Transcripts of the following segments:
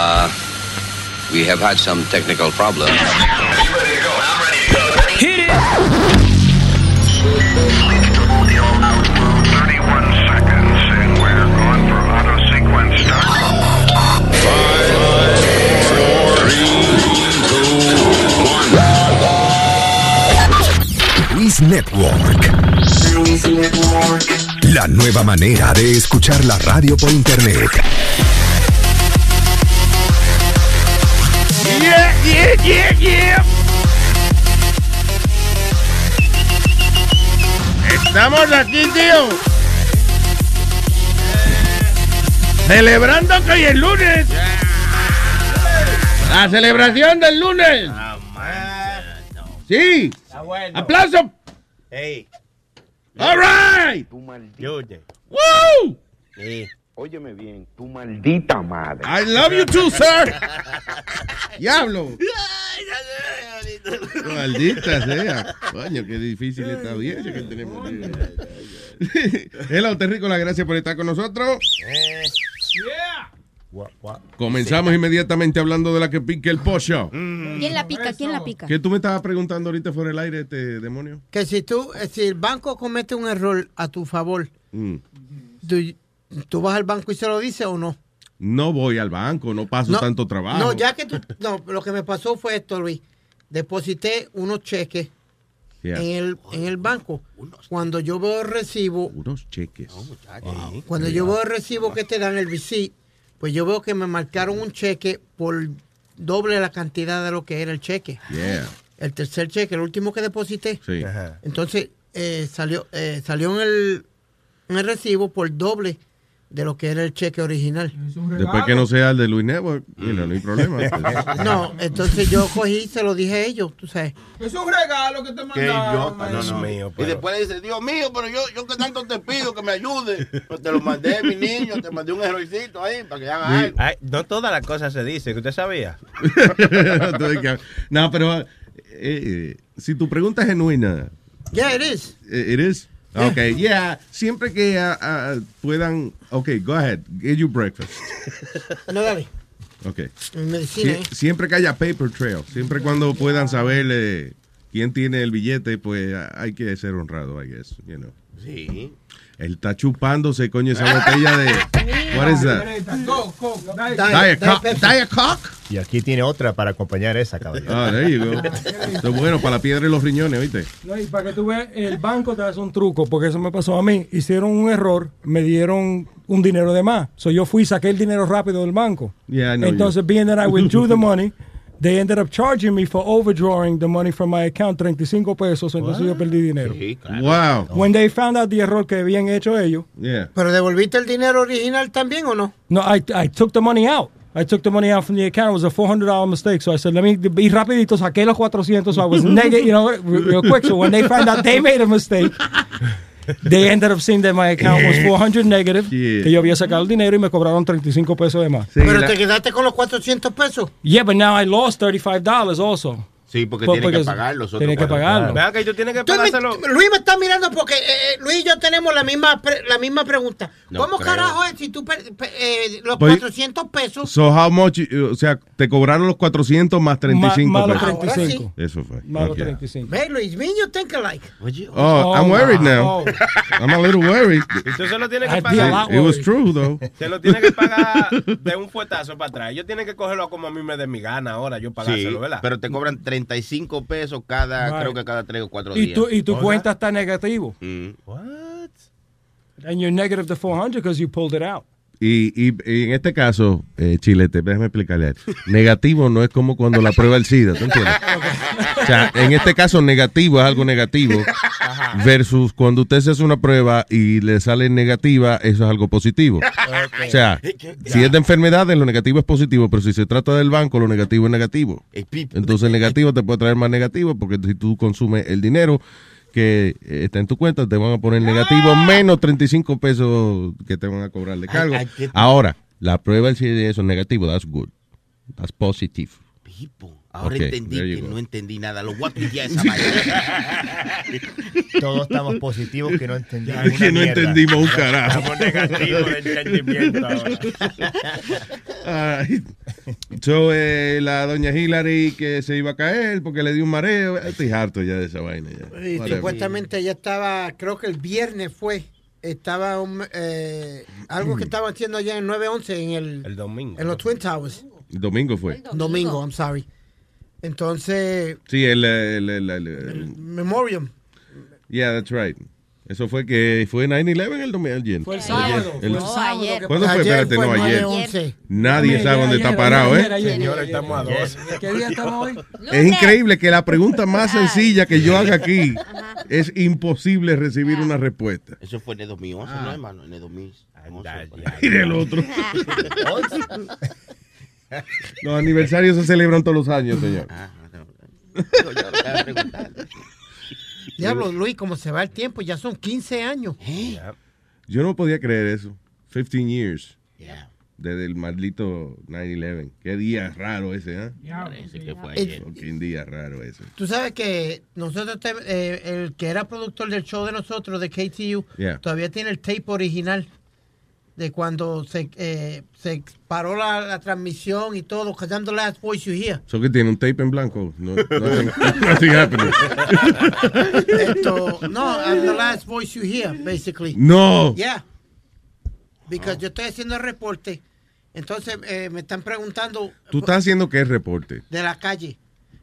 Uh, we have had some technical problems. Hit it! Luis Network. La nueva manera de escuchar la radio por internet. Yeah, yeah, yeah. Estamos aquí, tío. Celebrando que hoy es lunes. La celebración del lunes. Sí. Aplauso. Hey, All right. Woo. Óyeme bien, tu maldita madre. I love you too, sir. Diablo. Maldita sea. Coño, qué difícil esta audiencia que tenemos. Hello, Terrícola, gracias por estar con nosotros. What, what? Comenzamos inmediatamente hablando de la que pique el pollo. ¿Quién la pica? ¿Quién la pica? ¿Qué tú me estabas preguntando ahorita fuera del aire, este demonio? Que si tú, eh, si el banco comete un error a tu favor, Mm. tú, tú vas al banco y se lo dices o no. No voy al banco, no paso no, tanto trabajo. No, ya que tú, no, lo que me pasó fue esto, Luis. Deposité unos cheques Yeah. en el en el banco. Cuando yo veo el recibo, Unos cheques. cuando yo veo el recibo que te dan el receipt, pues yo veo que me marcaron un cheque por doble la cantidad de lo que era el cheque. Yeah. El tercer cheque, el último que deposité. Sí. Entonces eh, salió eh, salió en el, en el recibo por doble de lo que era el cheque original. Después que no sea el de Luis Network, mira, no hay problema. No, entonces yo cogí y se lo dije a ellos, tú sabes. Es un regalo que te mandaron. Dios no, no. mío, Y después le dice, Dios mío, pero yo, yo que tanto te pido que me ayude. Pues te lo mandé, mi niño, te mandé un errorcito ahí para que haga algo. Ay, no todas las cosas se dicen, que usted sabía. no, pero eh, eh, si tu pregunta es genuina, Yeah, it is. eh, it is. Okay, yeah. Siempre que ah, ah, puedan. Okay, go ahead. Get your breakfast. No, dale. Okay. Mi medicina, Sie- ¿eh? siempre que haya paper trail, siempre cuando puedan saber eh, quién tiene el billete, pues hay que ser honrado, I guess, you know. Sí. Él está chupándose, coño, esa botella de. What is that? Go, go, dale. Diet Coke. Y aquí tiene otra para acompañar esa, caballero. Ah, there you go. Esto es bueno para la piedra y los riñones, ¿oíste? No, y para que tú veas, el banco te hace un truco, porque eso me pasó a mí. Hicieron un error, me dieron un dinero de más. So yo fui y saqué el dinero rápido del banco. Yeah, I know Entonces, being that I withdrew the money, they ended up charging me for overdrawing the money from my account, 35 pesos, entonces yo perdí dinero. Sí, claro. Wow. When they found out the error que habían hecho ellos, Yeah. ¿Pero devolviste el dinero original también o no? no, I, I took the money out. I took the money out from the account. It was a $400 mistake. So I said, let me be rapidito, saqué los 400. So I was negative, you know, real, real quick. So when they found out they made a mistake, they ended up seeing that my account was 400 negative, Yeah. que yo había sacado el dinero y me cobraron 35 pesos de más. Sí, Pero la- te quedaste con los 400 pesos. Yeah, but now I lost $35 also. Sí, porque Pues, tiene que porque pagar los otros. tiene que pagarlo. Vean que tú tienes que Tú me- pagárselo. Luis me está mirando porque eh, eh, Luis y yo tenemos la misma pre- la misma pregunta. No ¿Cómo creo. carajo es si tú eh, los Pues- 400 pesos? So how much, uh, o sea, te cobraron los 400 más 35 Más, más los pesos. Ahora 35. Eso fue. Más los Okay. 35. Ve, Luis, me you think alike. Oye, Oh, I'm Oh, worried wow. now. I'm a little worried. Tú se lo tienes que pagar. It was worried. true, though. Se lo tiene que pagar de un fuetazo para atrás. Ellos tienen que cogerlo como a mí me dé mi gana ahora, yo sí, pagárselo, ¿verdad? pero te cobran 35 pesos cada, Right. creo que cada 3 o 4 Y días. tu, y tu cuenta está negativo. Mm. What? And you're negative the 400 because you pulled it out. Y, y- y en este caso, eh, Chilete, déjame explicarle. Negativo no es como cuando la prueba el SIDA, ¿tú entiendes? O sea, en este caso, negativo es algo negativo. Versus cuando usted se hace una prueba y le sale negativa, eso es algo positivo. O sea, si es de enfermedades, lo negativo es positivo, pero si se trata del banco, lo negativo es negativo. Entonces el negativo te puede traer más negativo porque si tú consumes el dinero que eh, está en tu cuenta, te van a poner negativo menos 35 pesos que te van a cobrar de cargo. Ahora, la prueba si eso es negativo, that's good. That's positive. Ahora entendí que go. no entendí nada. Lo voy a pillar esa vaina. Todos estamos positivos que no entendimos. Es que no entendimos un carajo. Estamos negativos de entendimiento ahora. Ay, So, eh, la doña Hillary que se iba a caer porque le dio un mareo. Estoy harto ya de esa vaina. Ya. Y Whatever. supuestamente ella estaba, creo que el viernes fue, estaba un, eh, algo que estaban haciendo allá en 911 en el, El domingo. en los Twin Towers. El domingo fue. Domingo, I'm sorry. Entonces, Sí, el, el, el- el- el- Memoriam. Yeah, that's right. Eso fue que fue 9-11 el domingo. ayer. Fue el sábado. El- Fue el sábado. ayer. ¿Cuándo fue? Ayer Espérate, fue no, ayer. 9/11. Nadie Ayer, sabe dónde ayer, está ayer, parado, ayer, ¿eh? ayer, estamos a ayer. dos. ¿Qué día estamos hoy? Es increíble que la pregunta más sencilla que yo haga aquí es imposible recibir una respuesta. Eso fue en el 2011, ¿no, hermano? En el 2011. Anda, por ahí. ya. Mire el otro. Los aniversarios se celebran todos los años, señor. Ah, no. Diablo, Luis, como se va el tiempo, ya son 15 años. Yo no podía creer eso. 15 years Yeah, desde el maldito 9-11. Qué día raro ese, ¿eh? parece que fue Eh, ayer. Qué día raro ese. Tú sabes que nosotros, te- eh, el que era productor del show de nosotros, de KTU, Yeah. todavía tiene el tape original de cuando se, eh, se paró la, la transmisión y todo, because I'm the last voice you hear. ¿So que tiene un tape en blanco? No, nothing, nothing happening. Esto, no, I'm the last voice you hear, basically. No. Yeah. Because yo estoy haciendo el reporte, entonces eh, me están preguntando Tú estás haciendo qué reporte. de la calle.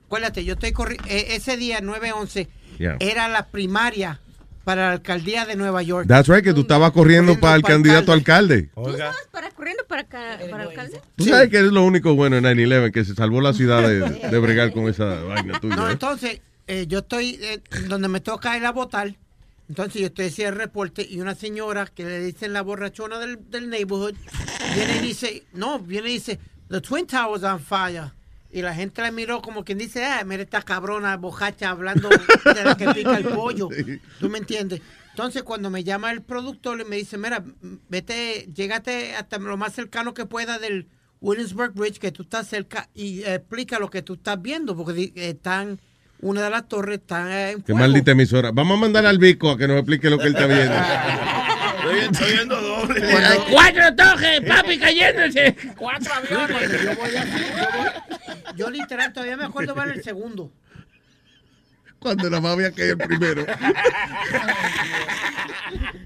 Acuérdate, yo estoy corriendo, ese día 9-11 Yeah. era la primaria para la alcaldía de Nueva York. That's right, que tú estabas corriendo Corriendo para el para candidato a alcalde. ¿Tú estabas para, corriendo para, acá, para alcalde? Tú sabes que es lo único bueno en 9-11, que se salvó la ciudad de, de bregar con esa vaina tuya. No, ¿eh? entonces, eh, yo estoy eh, donde me toca ir a votar. Entonces, yo estoy haciendo el reporte y una señora que le dicen la borrachona del, del neighborhood viene y dice, no, viene y dice, the Twin Towers on fire. Y la gente la miró como quien dice, ah, mira esta cabrona bojacha hablando de la que pica el pollo. ¿Tú me entiendes? Entonces, cuando me llama el productor y me dice, mira, vete, llégate hasta lo más cercano que pueda del Williamsburg Bridge, que tú estás cerca, y explica lo que tú estás viendo, porque están, una de las torres está en Qué fuego. maldita emisora. Vamos a mandar al Vico a que nos explique lo que él está viendo. Estoy, viendo doble. ¡Cuatro torres, papi, cayéndose! ¡Cuatro aviones! Yo, voy yo, voy- yo literal todavía me acuerdo ver el segundo. Cuando nada más había que ir el primero.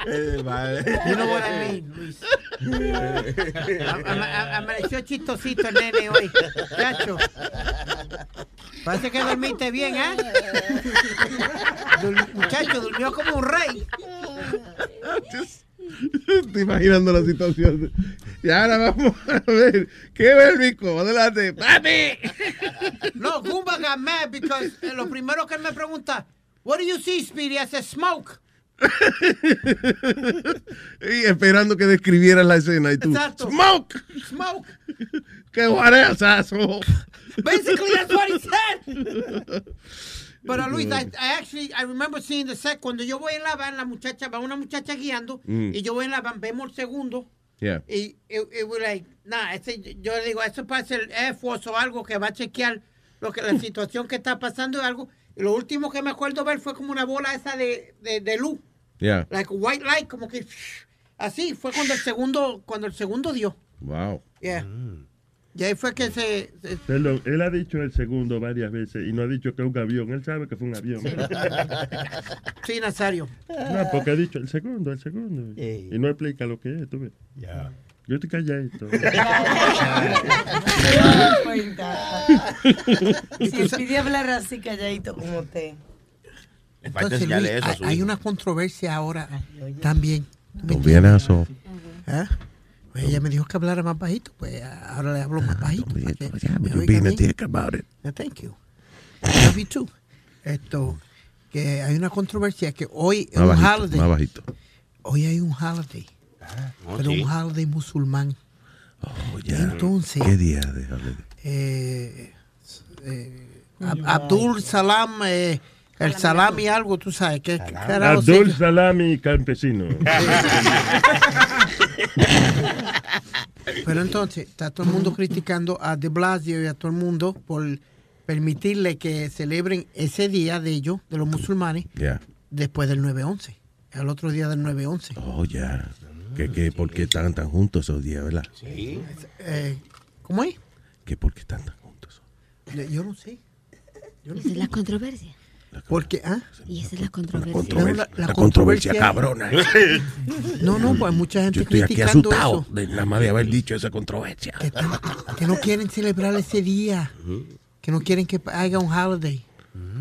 Eh, vale. You know what I mean, Luis. Am- am- am- Amaneció chistosito el nene hoy. Chacho. Parece que dormiste bien, ¿eh? Dur- muchacho, durmió como un rey. Estoy imaginando la situación. Y ahora vamos a ver. ¿Qué ve el Vico? Adelante. ¡Papi! No, Goomba got mad because eh, lo primero que él me pregunta, What do you see, Speedy? I said, smoke. Y esperando que describieras la escena y tú. Exacto. ¡Smoke! Smoke. ¡Qué guareazo! Basically, that's what he said. Pero Luis, I, I actually, I remember seeing the set. Cuando yo voy en la van, la muchacha, va una muchacha guiando, Mm. y yo voy en la van, vemos el segundo, Yeah. y it, it was like, nah, ese, yo le digo, eso parece el Air Force o algo que va a chequear lo que, la situación que está pasando y algo. Y lo último que me acuerdo ver fue como una bola esa de, de, de luz, Yeah. like a white light, como que así. Fue cuando el segundo, cuando el segundo dio. Wow. Yeah. Y ahí fue que se, se- Perdón, él ha dicho el segundo varias veces y no ha dicho que es un avión. Él sabe que fue un avión. sí, Nazario. No, porque ha dicho el segundo, el segundo. Y no explica lo que es, tú ves. ya. Yo estoy calladito. Si pide hablar así calladito como falta Entonces, Luis, hay, hay una controversia ahora también. Don't be an asshole. ¿Ah? Pues ella me dijo que hablara más bajito, pues ahora le hablo más bajito. You're oiga being a dick about it. Thank you. Love you too. Esto, que hay una controversia que hoy Más un bajito, holiday. más bajito. Hoy hay un holiday, Oh, pero sí. un holiday musulmán. Oh, ya. Entonces, ¿Qué día? Déjame. eh, eh, Ab- Abdul Salam, eh, el salami algo, tú sabes, que Abdul Salami Campesino. Pero entonces está todo el mundo criticando a De Blasio y a todo el mundo por permitirle que celebren ese día de ellos, de los musulmanes, después del 9-11, al otro día del 9-11. Oh, ya. ¿Qué, qué, ¿Por qué estaban tan juntos esos días, verdad? Sí. Eh, ¿Cómo es? ¿Que por qué están tan juntos? Yo no sé. Esa es la controversia. Porque, ¿ah? Y esa es la controversia. Controver- la- la la controversia controversia- cabrona. No, no, pues mucha gente Yo estoy aquí criticando asustado eso. de nada más de haber dicho esa controversia. Que no quieren celebrar ese día. Que no quieren que haya un holiday.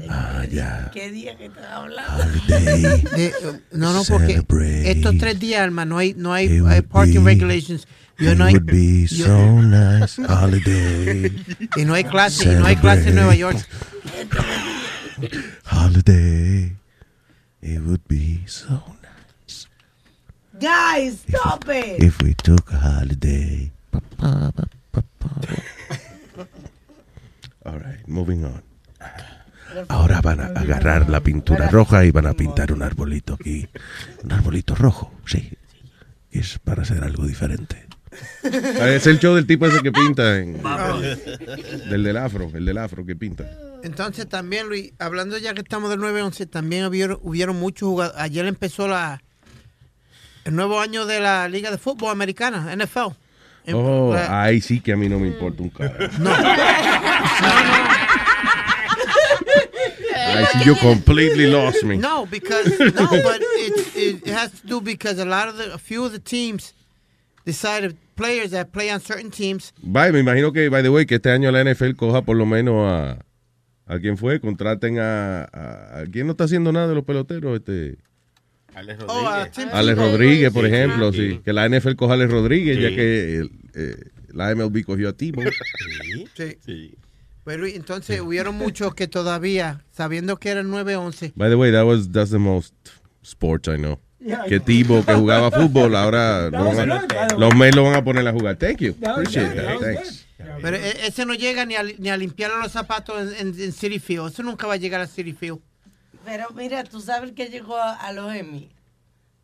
Ah, ya. ¿Qué día que estás hablando? De- eh, no, no, porque Celebrate. estos tres días, Alma, no hay, no hay, hay parking be- regulations. Yo no hay, would be yo- so nice holiday. y no hay clase, y no hay clase en Nueva York. Holiday. It would be so nice Guys, stop it. if we took a holiday. All right, moving on. Ahora van a agarrar la pintura roja y van a pintar un arbolito aquí. Un arbolito rojo, sí. Es para hacer algo diferente. Es el show del tipo ese que pinta. en- del del afro, el del afro que pinta. Entonces también, Luis, hablando ya que estamos del 9-11, también hubieron, hubieron muchos jugadores. Ayer empezó la el nuevo año de la Liga de Fútbol Americana, NFL. Oh, la- ahí sí que a mí no me importa un carajo. no. Ahí sí you completely lost me. No, because no, but it, it has to do because a lot of the, a few of the teams decided players that play on certain teams. Bye, me imagino que, by the way, que este año la NFL coja por lo menos a. ¿A quién fue? Contraten a. ¿A, a quién no está haciendo nada de los peloteros? Este. Alex Oh, Rodríguez. Alex. Rodríguez, por Sí, ejemplo, sí. sí. Que la NFL coja a Alex Rodríguez, Sí. ya que el, eh, la MLB cogió a Timo. Sí. Sí. Pero entonces hubieron muchos que todavía, sabiendo que era el 9-11, By the way, that was that's the most sports I know. Que Timo que jugaba fútbol, ahora los Mets lo van a poner a jugar. Thank you. Appreciate that. Thanks. pero e- ese no llega ni a, ni a limpiar los zapatos en, en- en City Field. Eso nunca va a llegar a City Field. Pero mira, tú sabes que llegó a, a los Emmy.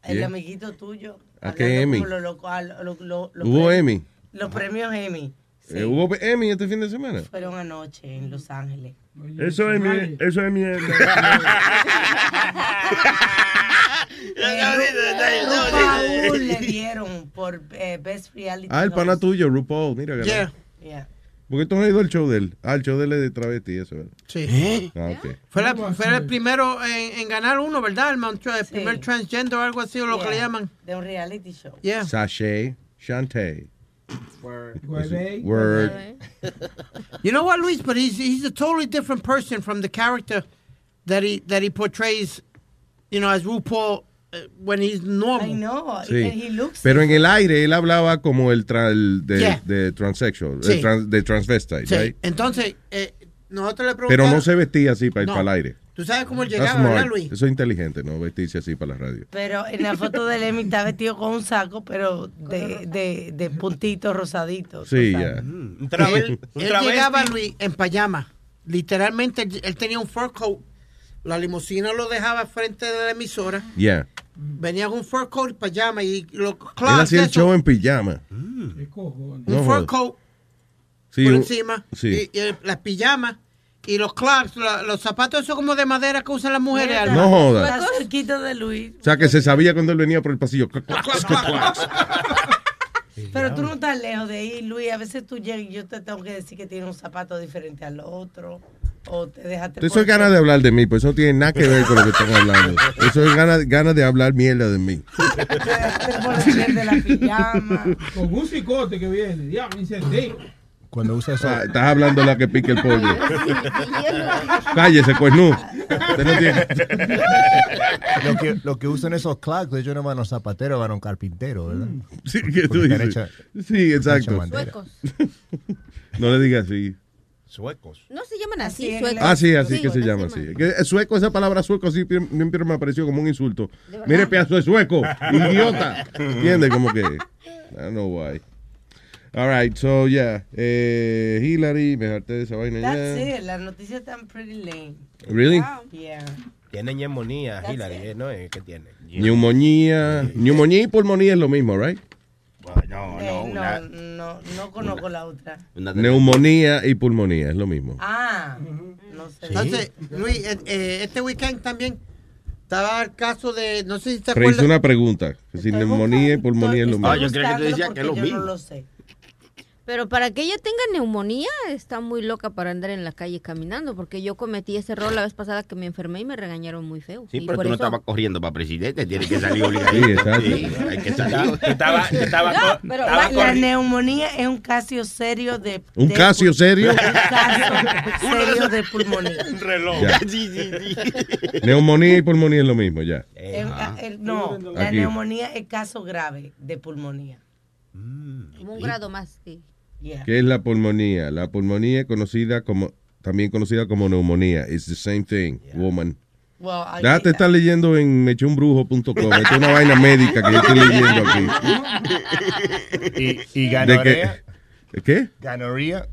El Yeah. amiguito tuyo. ¿A qué Emmy? como lo loco- a lo- lo- lo- los ¿Hubo Emmy? Los premios Emmy. Sí. Eh, ¿Hubo Emmy este fin de semana? Fueron anoche en Los Ángeles. Eso es mi, eso es mi. RuPaul le dieron por eh, Best Reality Ah, el pana Host. tuyo, RuPaul. Mira, Yeah. Yeah. Porque tú no has ido al show de él. Ah, el show de él es de travesti, eso, ¿verdad? Sí. Ah, ok. Fue, la- fue el primero en, en ganar uno, ¿verdad? El, Mount- el primer transgender o algo así, o lo que le llaman. De un reality show. Yeah. Sashay, Shantae. Hueve. Word. You know what, Luis? But he's he's a totally different person from the character that he that he portrays, you know, as RuPaul when he's normal. I know. Sí. And he looks Pero en el aire él hablaba como el, tra- el de, Yeah. de transsexual, Sí. de, trans- de transvestite, Sí. right? Entonces, eh, nosotros le Pero preguntamos. no se vestía así para ir No. para el aire. Tú sabes cómo él That's llegaba, ¿verdad. Luis? Eso es inteligente, ¿no? Vestirse así para la radio. Pero en la foto del Emmy está vestido con un saco, pero de, de, de puntitos rosaditos. Sí, ya. sabes. Un Él, él llegaba, Luis, en pijama. Literalmente, él, él tenía un fur coat. La limusina lo dejaba frente de la emisora. Yeah. Venía con un fur coat y pijama. Y los Él hacía el show en pijama. ¿Qué cojones? un No fur coat Sí, por un- encima. Sí. Y, y las pijamas. Y los la- los zapatos esos como de madera que usan las mujeres. No jodas. Está cerquita de Luis. O sea, que se sabía cuando él venía por el pasillo. Pero tú no estás lejos de ahí, Luis. A veces tú llegas y yo te tengo que decir que tiene un zapato diferente al otro. O te dejaste. Eso es ganas de hablar de mí, pues eso no tiene nada que ver con lo que están hablando. Eso es ganas ganas de hablar mierda de mí. de la pijama. Con un cicote que viene. Diablo, incendio. Cuando usa eso. Ah, estás hablando de la que pique el polvo. Cállese, pues no. Usted no tiene- Lo que, lo que usan esos clogs, ellos no van a los zapateros, van a un carpintero, ¿verdad? Sí, que tú dices. hechas- Sí, exacto. No le digas así. Suecos. No se llaman así, Así suecos. Ah, sí, así que se llama sí, así. sueco, esa palabra sueco siempre, siempre me ha parecido como un insulto. Mire, pedazo de sueco, idiota. ¿Entiendes? Como que. I don't know why. All right, so yeah. Eh, Hillary, me harté de esa vaina That's ya. it. Las noticias están pretty lame. Really? Yeah. Tiene neumonía, That's Hillary, it. eh, ¿no? es? ¿Qué tiene? Neumonía. Neumonía y pulmonía es lo mismo, right? No, Eh, no, no, una, no, no conozco la otra. Neumonía y pulmonía es lo mismo. Ah, no sé. Entonces, Luis, eh, eh, este weekend también estaba el caso de, no sé si te Pero hice acuerdas. una pregunta. que Si neumonía y pulmonía es lo mismo. Ah, yo creía que tú decías que es lo mismo. No lo sé. Pero para que ella tenga neumonía, está muy loca para andar en la calle caminando, porque yo cometí ese error la vez pasada que me enfermé y me regañaron muy feo. Sí, Y pero por tú no eso- estabas corriendo para presidente, tienes que salir obligadito. Sí. Sí, hay que salir. Estaba, estaba, No, co- pero estaba la, neumonía es un caso serio de... ¿Un de- Casio serio? Un caso serio de pulmonía. un reloj. Ya. Sí, sí, sí. Neumonía y pulmonía es lo mismo, ya. Es- el- no, la Aquí. neumonía es caso grave de pulmonía. Como un grado más, sí. Yeah. ¿Qué es la pulmonía? La pulmonía es conocida como, también conocida como neumonía. It's the same thing, woman. Well, I- Déjate estar leyendo en mechunbrujo.com. Esto es una vaina médica que yo estoy leyendo aquí. Y, y ¿De. Qué? ¿Qué? Ganoría.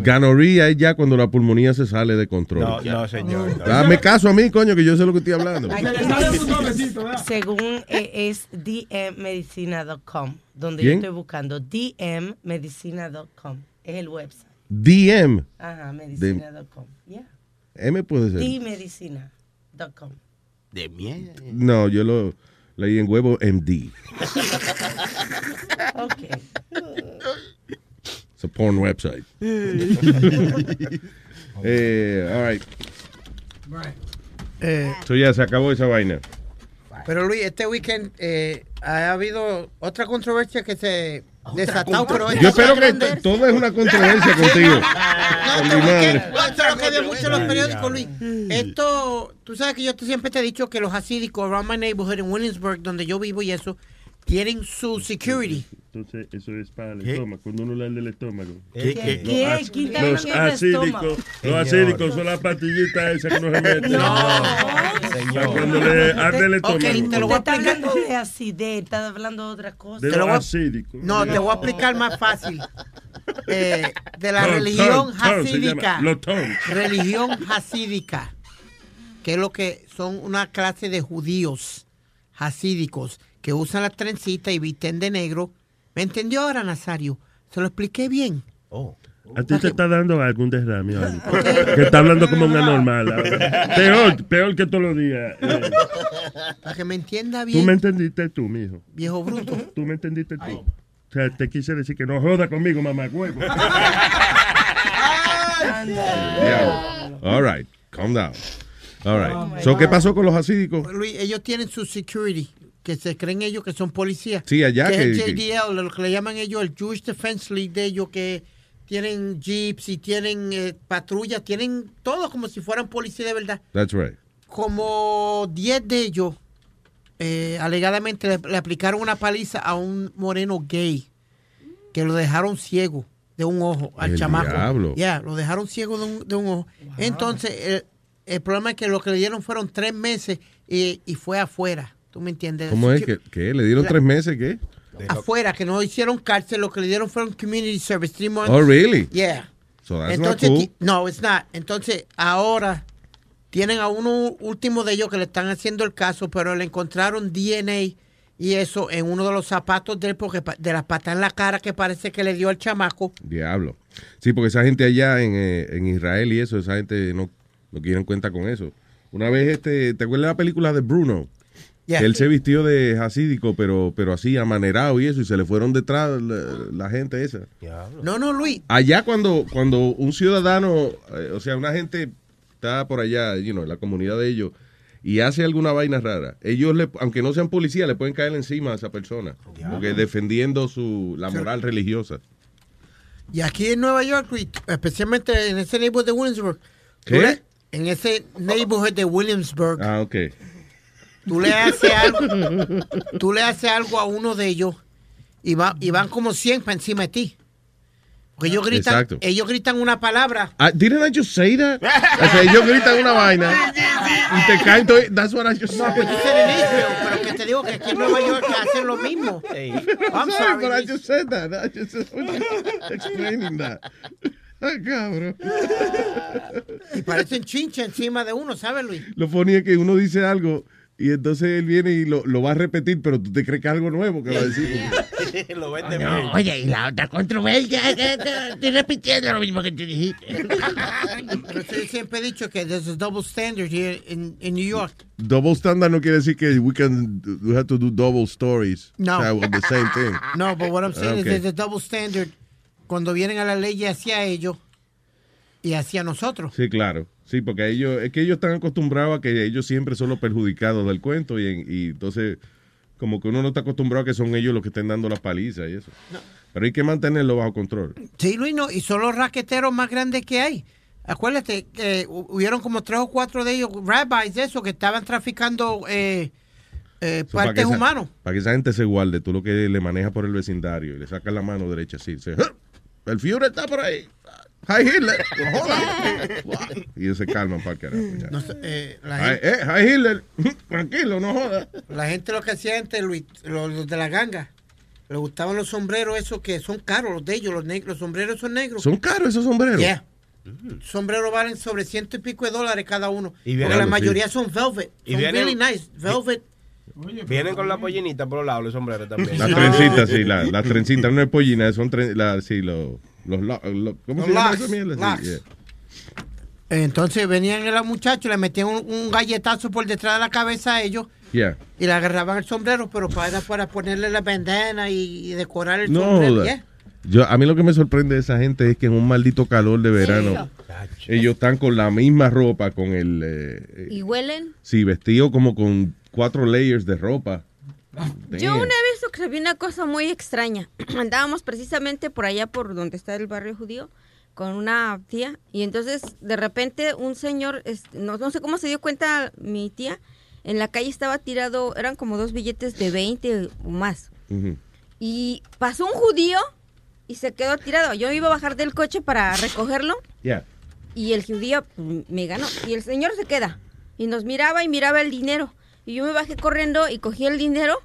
Ganoría es ya cuando la pulmonía se sale de control. No, no, señor. no. Dame caso a mí, coño, que yo sé lo que estoy hablando. Según eh, es dmmedicina.com, donde ¿Quién? yo estoy buscando, dmmedicina.com, es el website. DM. Ajá, medicina.com. Yeah. M puede ser. dmedicina.com. De mierda. No, yo lo leí en huevo MD. Ok. It's a porn website. eh, all right. Eh, So ya se acabó esa vaina. pero Luis, este weekend eh, ha habido otra controversia que se desató, pero Yo espero que todo es una controversia contigo. Con mi madre. Esto es lo que ve mucho los periódicos, Luis. Esto, tú sabes que yo te- siempre te he dicho que los hasídicos around my neighborhood en Williamsburg, donde yo vivo y eso, tienen su security. Entonces, eso es para el ¿Qué? estómago. Cuando uno le da el estómago. ¿Qué, qué? Los ¿Quién está Los hablando del estómago? acídicos. Los acídicos son las pastillitas esas que no se meten. No. Para cuando le arde el estómago. te lo voy a Usted está explicar. hablando de acidez, está hablando de otra cosa. De los acídicos. No, te voy a explicar más fácil. Eh, de la Ton, religión hasídica. Religión hasídica. Que es lo que son una clase de judíos hasídicos que usan las trencitas y visten de negro. ¿Me entendió ahora, Nazario? ¿Se lo expliqué bien? A ti te está dando algún derrame o algo. Que está hablando como una normal. ahora. Peor, peor que todos los días. Eh, Para que me entienda tú me bien, entendiste tú, mijo. viejo bruto. Tú me entendiste tú. O sea, te quise decir que no joda conmigo, mamá huevo. Yeah. All right. Calm down. All right. so, ¿qué pasó con los asídicos? Luis, ellos tienen su security, que se creen ellos que son policías. Sí, allá que, que- es el JDL, lo que le llaman ellos el Jewish Defense League de ellos, que tienen jeeps y tienen eh, patrullas, tienen todo como si fueran policías de verdad. That's right. Como 10 de ellos, eh, alegadamente, le, le aplicaron una paliza a un moreno gay, que lo dejaron ciego de un ojo al El chamaco. diablo. Ya, lo dejaron ciego de un, de un ojo. Entonces, el, el problema es que lo que le dieron fueron tres meses y, y fue afuera. ¿Tú me entiendes? ¿Cómo es que qué? le dieron La- tres meses? ¿Qué? Afuera, que no hicieron cárcel, lo que le dieron fueron community service. three months. Oh, really? Yeah. So that's Entonces, not cool. ti- no, it's not. Entonces, ahora tienen a uno último de ellos que le están haciendo el caso, pero le encontraron DNA y eso en uno de los zapatos de él, porque de las patas en la cara que parece que le dio al chamaco. Diablo. Sí, porque esa gente allá en, eh, en Israel y eso, esa gente no, no quieren cuenta con eso. Una vez, este, ¿te acuerdas de la película de Bruno? Yeah. Que él se vistió de hasídico, pero, pero así amanerado y eso, y se le fueron detrás la, la gente esa. No, no, Luis. Allá cuando, cuando un ciudadano, eh, o sea, una gente está por allá, you know, en la comunidad de ellos, y hace alguna vaina rara, ellos, le, aunque no sean policías, le pueden caer encima a esa persona, porque defendiendo su, la moral religiosa. Y aquí en Nueva York, Luis, especialmente en ese neighborhood de Williamsburg. ¿Qué? En ese neighborhood de Williamsburg. Ah, ok. Tú le haces algo, tú le haces algo a uno de ellos y, va, y van como 100 para encima de ti. Porque ellos gritan, Exacto. ellos gritan una palabra. Ah, didn't I just say that? O sea, ellos gritan una vaina y te caen todo. That's what I just No, said. pues yo sé en Israel, pero que te digo que aquí en Nueva York hacen lo mismo. I'm sorry, sorry, but I just said that. I just explaining that. Ah, cabrón. Y parecen chincha encima de uno, ¿sabes, Luis? Lo funny es que uno dice algo y entonces él viene y lo, lo va a repetir, pero tú te crees que es algo nuevo que va a decir. Lo vende No, bien. oye, y la otra controversia, estoy repitiendo lo mismo que tú dijiste. Pero yo siempre he dicho que there's a double standard here in, in New York. Double standard no quiere decir que we can we have to do double stories. No. O sea, of the same thing. No, but what I'm saying Okay. is there's a double standard cuando vienen a la ley hacia ellos y hacia nosotros. Sí, claro. Sí, porque ellos, es que ellos están acostumbrados a que ellos siempre son los perjudicados del cuento y, en- y entonces como que uno no está acostumbrado a que son ellos los que estén dando las palizas y eso. Pero hay que mantenerlo bajo control. Sí, Luis, no, y son los raqueteros más grandes que hay. Acuérdate que hu- hubieron como tres o cuatro de ellos, rabbis de eso, que estaban traficando eh, eh, So, para partes esa- humanos. Para que esa gente se guarde, tú lo que le manejas por el vecindario y le sacas la mano derecha así. dice, "Ah, el Führer está por ahí. Hi Hitler. No jodas. y ellos se calman para el carajo. No eh, la, Hi, gente, eh, hi Hitler. Tranquilo, no jodas. la gente lo que hacía antes, Luis, los, de la ganga, les gustaban los sombreros esos que son caros, los de ellos, los, negros, los sombreros son negros. Son caros esos sombreros. Yeah. Sombreros valen sobre ciento y pico de dólares cada uno. Y porque la Sí. mayoría son velvet. Y Son vienen- really nice. Velvet. Vienen con la pollinita por los lados, los sombreros también. Las trencitas, sí, la- las trencitas, no es pollina, son tren, la, sí, los, los, lo- lo- ¿cómo Los se llama locks. yeah. Entonces venían a los muchachos, le metían un, un galletazo por detrás de la cabeza a ellos Yeah. y le agarraban el sombrero, pero para, para ponerle la bandana y, y decorar el No, sombrero. yeah. Yo, a mí lo que me sorprende de esa gente es que en un maldito calor de verano, ellos están con la misma ropa, con el, eh, Y huelen. sí, vestido como con cuatro layers de ropa. Yo una vez observé una cosa muy extraña. Andábamos precisamente por allá, por donde está el barrio judío, con una tía. Y entonces, de repente, un señor, este, no, no sé cómo se dio cuenta mi tía, en la calle estaba tirado, eran como dos billetes de 20 o más. Y pasó un judío y se quedó tirado. Yo iba a bajar del coche para recogerlo Yeah. y el judío mm, me ganó. Y el señor se queda. Y nos miraba y miraba el dinero. Y yo me bajé corriendo y cogí el dinero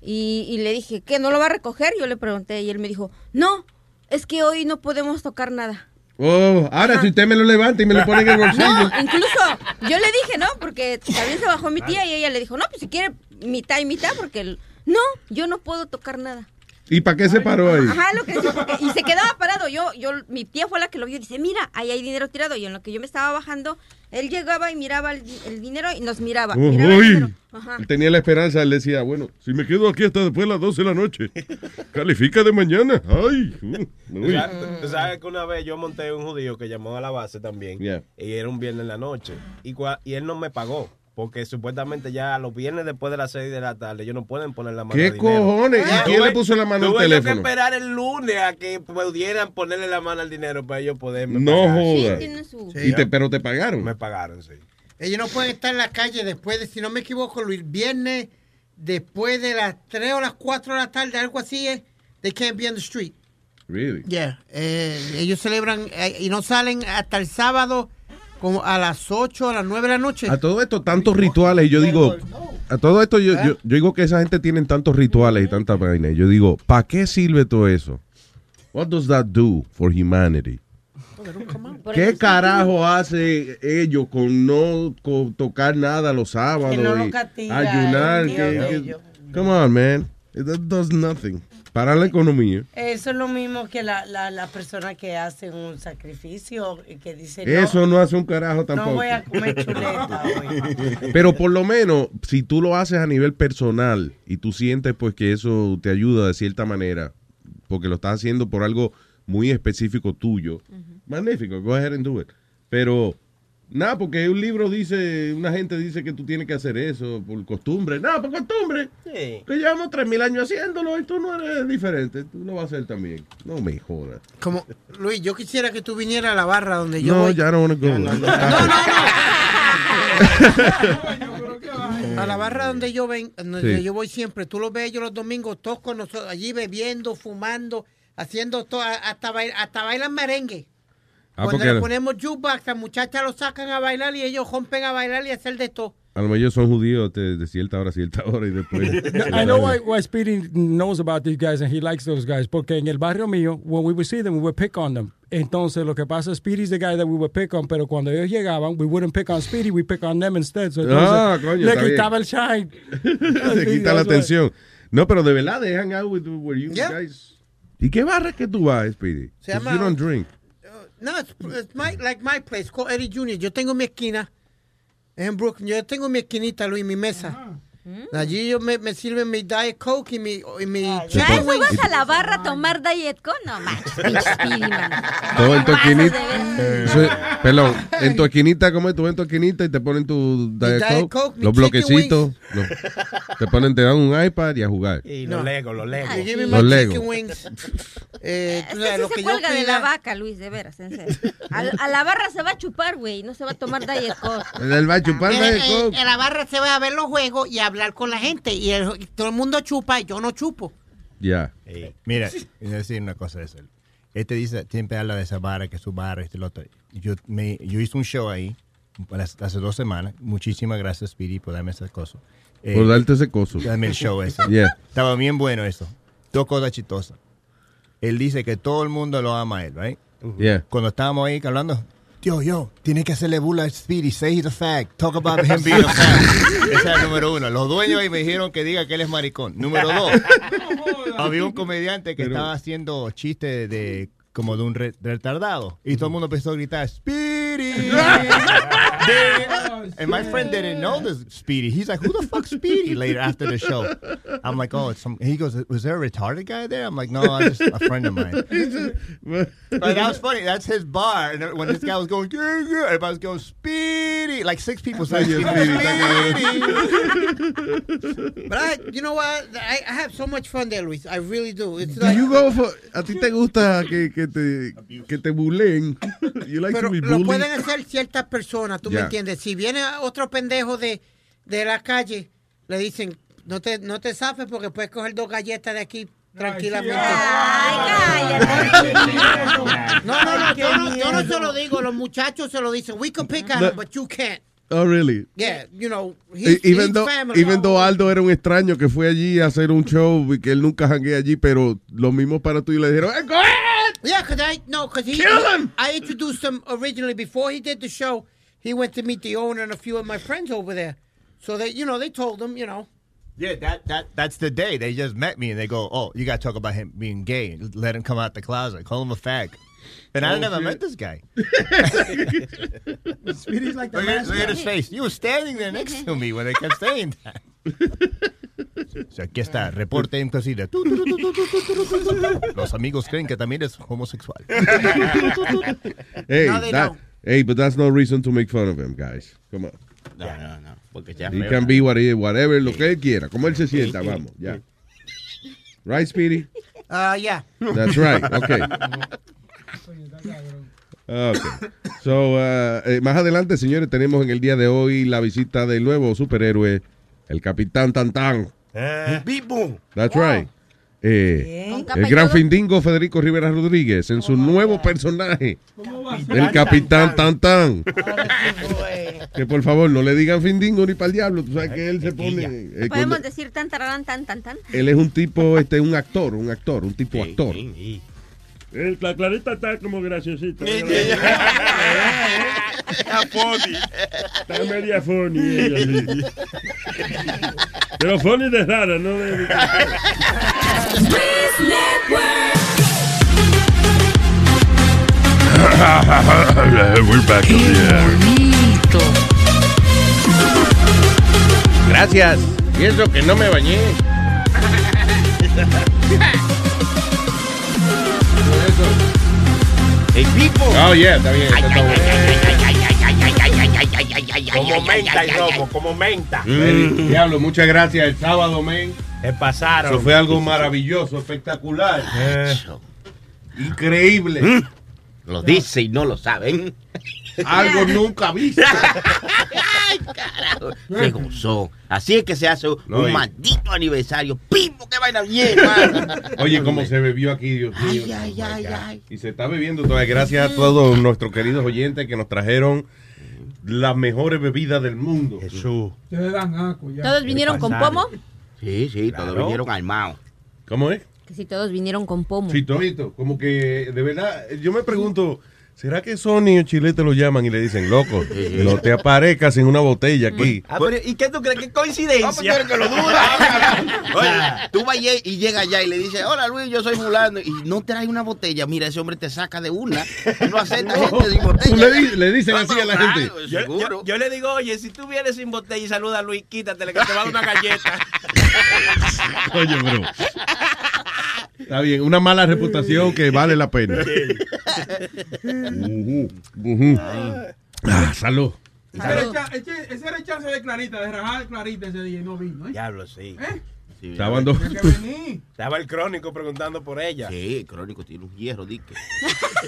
y, y le dije, ¿qué? ¿No lo va a recoger? Yo le pregunté y él me dijo, no, es que hoy no podemos tocar nada. Oh, ahora si usted me lo levanta y me lo pone en el bolsillo. No, incluso yo le dije, ¿no? Porque también se bajó mi tía y ella le dijo, no, pues si quiere mitad y mitad, porque el- no, yo no puedo tocar nada. ¿Y para qué se paró ahí? Ajá, lo que dice, porque- y se quedaba parado. Yo, yo, mi tía fue la que lo vio y dice, mira, ahí hay dinero tirado. Y en lo que yo me estaba bajando, él llegaba y miraba el, el dinero y nos miraba. miraba el Uy. dinero. Ajá. Él tenía la esperanza, él decía, bueno, si me quedo aquí hasta después de las 12 de la noche, califica de mañana. Ay, uh, Tú uy. sabes, tú sabes que una vez yo monté un judío que llamó a la base también. Yeah. Y era un viernes en la noche. Y, y él no me pagó. Porque supuestamente ya los viernes después de las 6 de la tarde ellos no pueden poner la mano ¿Qué al dinero. cojones? ¿Y quién Tuve- le puso la mano al teléfono? que esperar el lunes a que pudieran ponerle la mano al dinero para ellos poder No joda. tiene su- Y te, pero te pagaron. Me pagaron, sí. Ellos no pueden estar en la calle después de, si no me equivoco, Luis, viernes después de las 3 o las 4 de la tarde, algo así es. They can't be on the street. Really? Yeah. Eh, ellos celebran eh, y no salen hasta el sábado como a las 8 o a las 9 de la noche. A todo esto, tantos rituales, y yo digo, a todo esto, yo, yo, yo digo que esa gente tiene tantos rituales y tantas vainas. y Yo digo, ¿para qué sirve todo eso? What does that do for humanity? ¿Qué carajo hace ellos con no con tocar nada los sábados Que no lo y castiga ayunar? que- que- come on, man. That does nothing. Para la economía. Eso es lo mismo que la, la, la persona que hace un sacrificio y que dice Eso no hace un carajo tampoco. No voy a comer chuleta hoy. Pero por lo menos, si tú lo haces a nivel personal y tú sientes pues que eso te ayuda de cierta manera, porque lo estás haciendo por algo muy específico tuyo, magnífico, go ahead and do it. Pero, nada, porque un libro dice, una gente dice que tú tienes que hacer eso por costumbre. Nada, por costumbre. Sí. Que llevamos tres mil años haciéndolo y tú no eres diferente. Tú lo vas a hacer también. No me jodas. Como, Luis, yo quisiera que tú vinieras a la barra donde yo no, voy. ya no wanna go. A la barra donde yo ven, donde Sí. yo voy siempre, tú los ves ellos los domingos, todos con nosotros, allí bebiendo, fumando, haciendo todo, hasta, bail- hasta bailan merengue. Ah, Cuando le ponemos jukebox, las muchachas lo sacan a bailar y ellos rompen a bailar y hacer de todo. a lo mejor son judíos de, de cierta hora a cierta hora y después. I know why, why Speedy knows about these guys and he likes those guys. Porque en el barrio mío, when we would see them, we would pick on them. Entonces, lo que pasa es Speedy's the guy that we would pick on, pero cuando ellos llegaban, we wouldn't pick on Speedy, we pick on them instead. So, entonces, Ah, coño, le quitaba el shine. Se quita la atención. No, pero de verdad, they hang out with where you Yeah. guys. ¿Y qué barra es que tú vas, Speedy? Se llama- You don't drink. No, it's, it's my, like my place, called Eddie Jr. Yo tengo mi esquina en Brooklyn. Yo tengo mi esquinita, Luis, mi mesa. Allí yo me, me sirven mi Diet Coke y mi, y mi ¿A chicken eso vas a la barra a tomar Diet Coke? No manches. Todo en de Eso es- Perdón, en tu esquinita, ¿cómo es? Tú en tu esquinita y te ponen tu Diet Diet Coke, Coke, los bloquecitos. los- te ponen, te dan un iPad y a jugar. Y los No. legos, los give me Los Lego. wings. Eh, Este sí lo se que yo cuelga de pida- la vaca, Luis, de veras, en serio. A, a la barra se va a chupar, güey, no se va a tomar Diet Coke. Él va a chupar Mira, Diet eh, Coke. en la barra se va a ver los juegos y a hablar con la gente. Y, el- y todo el mundo chupa y yo no chupo. Ya. Mira, voy a decir una cosa de eso. Este dice, siempre habla de esa barra, que su barra, este lo otro. Yo, me, yo hice un show ahí hace dos semanas. Muchísimas gracias, Speedy, por darme esa cosa. Eh, Por darte ese coso. Dame el show ese. Yeah. Estaba bien bueno eso. Dos cosas chistosas. Él dice que todo el mundo lo ama a él, right? Yeah. Cuando estábamos ahí hablando, yo, yo, tiene que hacerle burla a Speedy, say he's a fag, talk about him being a fag. Ese es el número uno. Los dueños ahí me dijeron que diga que él es maricón. Número dos, había un comediante que estaba haciendo chistes de como de un re- retardado y todo el mundo empezó a gritar Speedy. and my friend didn't know this Speedy. He's like, who the fuck Speedy? Later after the show, I'm like, oh, it's some. He goes, was there a retarded guy there? I'm like, no, I'm just a friend of mine. But that was funny. That's his bar. And when this guy was going, yeah, yeah, everybody was going, Speedy. Like six people said, Speedy. But I, you know what? I, I have so much fun there, Luis. I really do. It's Do like, you go for- a ti te gusta que, que te que te bulen. You like pero to be lo pueden hacer ciertas personas, ¿tú me Ya. entiendes? Si viene otro pendejo de, de la calle, le dicen, no te, no te zafes porque puedes coger dos galletas de aquí tranquilamente. No, no, no, yo no, yo no se lo digo, los muchachos se lo dicen. We can pick on him, but you can't. Oh, really? Yeah, you know, E- he's, even, he's though, family. even though Aldo era un extraño que fue allí a hacer un show y que él nunca janguea allí, pero los mismos para tú y le dijeron, "Eh, go ahead!" Yeah, because I no, because he, Kill him! I introduced him originally before he did the show. He went to meet the owner and a few of my friends over there. So they, you know, they told him, you know. Yeah, that, that that's the day they just met me and they go, oh, you got to talk about him being gay. Let him come out the closet. Call him a fag. Then oh, I never met this guy. Speedy's like the face. You were standing there next to me when they kept saying that. Aquí está, reporte en. Los amigos creen que también es homosexual. hey, no, but that's no reason to make fun of him, guys. Come on. No, no, no. Porque ya he can be whatever, whatever lo que él quiera. Como él se sienta, vamos. Yeah. Right, Speedy? Ah, uh, yeah. That's right, okay. Okay. So, uh, eh, más adelante, señores, tenemos en el día de hoy la visita del nuevo superhéroe, el Capitán Tantán. ¡Vivo! That's right. Eh, el gran. Findingo Federico Rivera Rodríguez en su nuevo personaje, el Capitán Tantán. Que por favor no le digan Findingo ni para el diablo, tú sabes que él se pone. eh, ¿Podemos decir tan, tararán, tan, tan, tan? él es un tipo, este, un actor, un actor, un tipo actor. El- la clarita está como graciosita. Está funny. Está media funny ella, sí. Pero funny de rara, no de... We're back on the air. Gracias. Y eso que no me bañé. El tipo. Oh, yeah, está bien. está Como menta y romo, como menta. bien. Diablo, muchas gracias. El sábado, men. Se pasaron. Eso fue algo maravilloso, espectacular. Increíble. Lo dice y no lo saben. Algo nunca visto. Carajo. Se gozó. Así es que se hace No, un maldito aniversario. ¡Pimbo! ¡Qué vaina bien, mano! Oye, cómo se bebió aquí, Dios mío. Ay, ay, ay, ay. Y se está bebiendo todavía. Gracias a todos nuestros queridos oyentes que nos trajeron las mejores bebidas del mundo. Jesús. ¿Todos vinieron con pomo? Sí, sí, todos vinieron armados. ¿Cómo es? Que si todos vinieron con pomo. Sí, todito. Como que, de verdad, yo me pregunto, ¿Será que Sony o Chilete lo llaman y le dicen, loco, no te aparezcas en una botella aquí? Ah, pero, ¿Y qué tú crees? ¿Qué coincidencia? No, pues que lo duda. Oye, tú vas y llega allá y le dices, hola Luis, yo soy fulano, y no trae una botella. Mira, ese hombre te saca de una. Y no acepta gente sin botella. Tú le, di- le dicen así a la gente. Claro, Yo, seguro. yo- yo le digo, oye, si tú vienes sin botella y saludas a Luis, quítatele que te va a dar una galleta. Oye, bro. Está bien, una mala reputación que vale la pena. Ujú, ujú. Ah, salud. Ese era, el cha- ese- ese era el chance de Clarita, de rajar Clarita ese día y no vino. ¿eh? Diablo, sí. ¿Eh? Estaban dos- Tenía que venir. Estaba el crónico preguntando por ella. Sí, el crónico tiene un hierro, dique.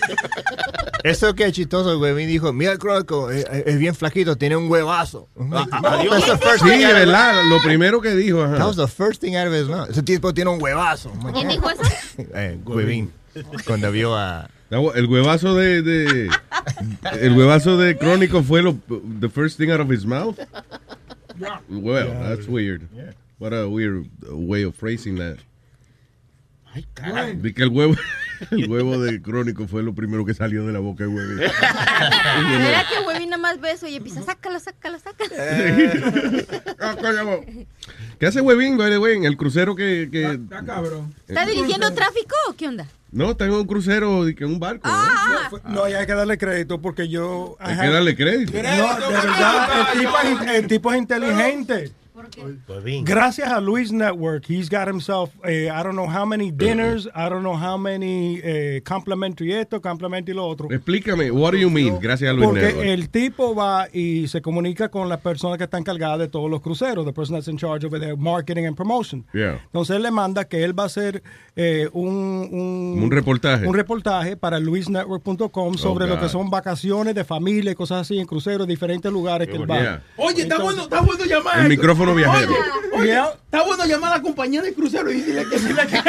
Eso que es chistoso, el huevín dijo, mira el crónico, es, es bien flaquito, tiene un huevazo. adiós. That's the first Sí, de verdad, lo primero que dijo. ajá. That was the first thing out of his mouth. Ese tipo tiene un huevazo. ¿Quién dijo eso? Eh, huevín. Cuando vio a... El huevazo de, de- el huevazo de Crónico fue lo the first thing out of his mouth. Well, that's weird. What a weird way of phrasing that. De que el huevo, el huevo de Crónico fue lo primero que salió de la boca de huevín. Era que Huevín nada más beso y empieza, sácalo, sácalo, sácalo. Ah. ¿Qué hace huevín, way, en el crucero que, que Está cabrón. ¿Está dirigiendo tráfico o qué onda? no está en un crucero en un barco? ¿no? Ah, No, y hay que darle crédito porque yo. Hay que darle crédito. No, de verdad, el tipo, es, el tipo es inteligente. Gracias a Luis Network, he's got himself, eh, I don't know how many dinners, I don't know how many eh, complimentary esto, complimentary lo otro. Explícame, what do you mean? Gracias a Luis Porque Network. el tipo va y se comunica con la persona que está encargada de todos los cruceros, the person that's in charge of their marketing and promotion. Yeah. Entonces él le manda que él va a hacer eh, un, un, Un reportaje. un reportaje para luisnetwork.com sobre Oh, lo God. que son vacaciones de familia y cosas así en cruceros, diferentes lugares que él va. Yeah. Oye, está bueno, está bueno llamar. El micrófono viajero. Oye, oye, está bueno llamar a la compañía de crucero y decirle que si le que.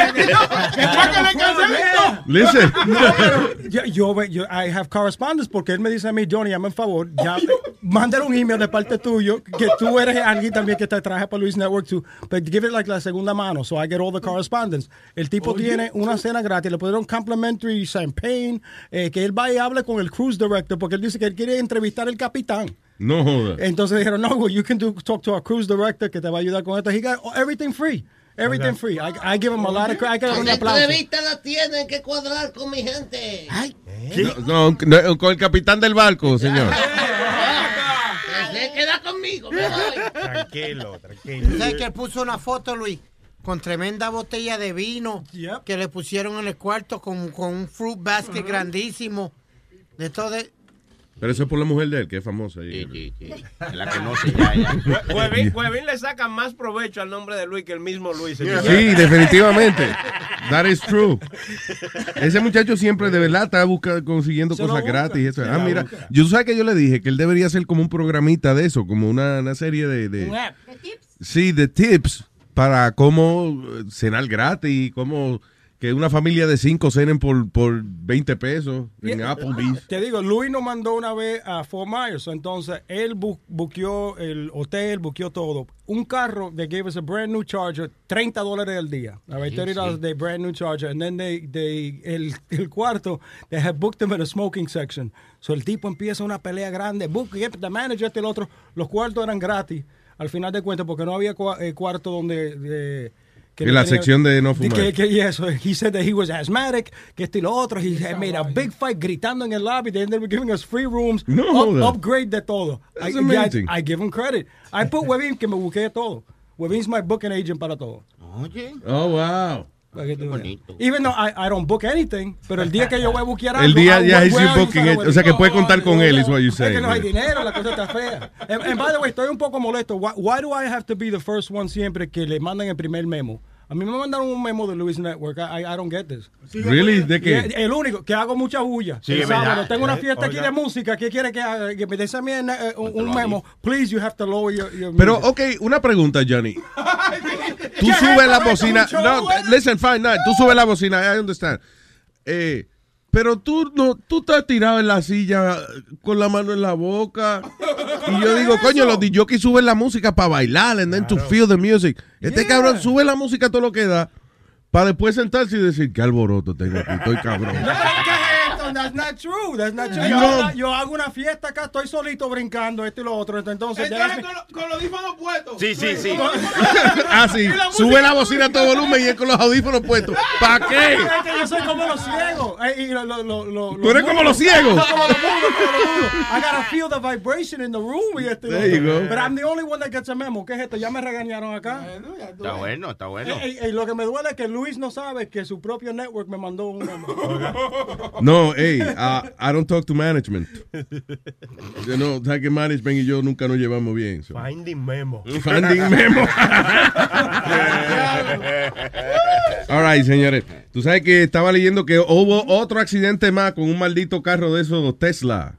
Listen. No, pero yo, yo, yo- I have correspondence porque él me dice a mí, Johnny, hazme un favor, ya, mándale un email de parte tuyo que tú eres alguien también que te traje para Luis Network too, but give it like la segunda mano, so I get all the correspondence. El tipo tiene una cena gratis, le pusieron complimentary champagne, eh, que él va y hable con el cruise director porque él dice que él quiere entrevistar al capitán. No joda. Entonces dijeron, no, well, you can do, talk to our cruise director que te va a ayudar con esto. He got everything free. Everything free. I, I give him a lot of credit. I give him un La aplauso. entrevista la tienen que cuadrar con mi gente. Ay, No, no, no, con el capitán del barco, señor. se queda conmigo. Tranquilo, tranquilo. ¿Sabes que él puso una foto, Luis? Con tremenda botella de vino que le pusieron en el cuarto con, con un fruit basket grandísimo. De todo. de- Pero eso es por la mujer de él, que es famosa. ahí. La conoce ya, ya. Huevín, Huevín le saca más provecho al nombre de Luis que el mismo Luis. señor. Sí, definitivamente. That is true. Ese muchacho siempre de verdad está buscando, consiguiendo Se cosas gratis. y Eso. Ah, mira, busca. yo sabes que yo le dije que él debería hacer como un programita de eso, como una, una serie de, de- sí, de tips para cómo cenar gratis, cómo que una familia de cinco cenen por, por 20 pesos en Applebee's. Te digo, Luis nos mandó una vez a Fort Myers, entonces él bu buqueó el hotel, buqueó todo. Un carro, they gave us a brand new charger, 30 dólares al día. All right, Sí, 30 dollars sí. de brand new charger. And then they, they, el, el cuarto, they had booked him in a smoking section. So el tipo empieza una pelea grande, book, get the manager, este, el otro. Los cuartos eran gratis, al final de cuentas, porque no había cua- eh, cuarto donde... de- que En no la tenía- sección de no fumar. Que, que y eso, he said that he was asthmatic, que esto y lo otro. He had made a big fight gritando en el lobby. They ended up giving us free rooms, No up- upgrade de todo. That's I, amazing. I, I give him credit. I put Webin que me buquee todo. Webin's my booking agent para todo. Oye. Oh, wow. Even though I, I don't book anything, pero el día que yo voy a buquear algo, El día I ya es you booking agent. O sea, que puede contar con él, is what you Es que no hay dinero, la cosa está fea. And, and by the way, estoy un poco molesto. Why, why do I have to be the first one siempre que le mandan el primer memo? A mí me mandaron un memo de Luis Network. I, I don't get this. Really? ¿De qué? Yeah, El único, que hago mucha bulla. Sí, el sábado tengo una Eh, fiesta aquí de música. ¿Qué quiere que haga? Que me des a mí un, un memo. Please, you have to lower your, your Pero, music. ok, una pregunta, Johnny. Tú ¿Qué subes la bocina. ¿Es un show, No, listen, fine, no, tú subes la bocina, I understand. Eh, pero tú no, tú estás tirado en la silla con la mano en la boca. Y yo digo, coño, los DJs suben la música para bailar and then to feel the music. Este Yeah. cabrón sube la música todo lo que da para después sentarse y decir, qué alboroto tengo aquí, estoy cabrón. That's not true. That's not true. Yo, hago una fiesta acá, estoy solito brincando esto y lo otro. Entonces, ya- Entonces, con, lo- con los audífonos puestos. Sí, sí, sí. Ah, sí. Sube la bocina a todo volumen y es con los audífonos puestos. ¿Para qué? Es que yo soy como los ciegos. Eh, y lo- lo- lo- lo- Tú eres como los ciegos. Yo como los mudos, como los mudos. I gotta feel the vibration in the room. Y este, There you go. But I'm the only one that gets a memo. ¿Qué es esto? Ya me regañaron acá. Está bueno, está bueno. Eh, eh, y lo que me duele es que Luis no sabe que su propio network me mandó un memo. No, hey, uh, I don't talk to management. Yo no, sabes que management y yo nunca nos llevamos bien. so. Finding memo. Finding memo. All right, señores. Tú sabes que estaba leyendo que hubo otro accidente más con un maldito carro de esos Tesla.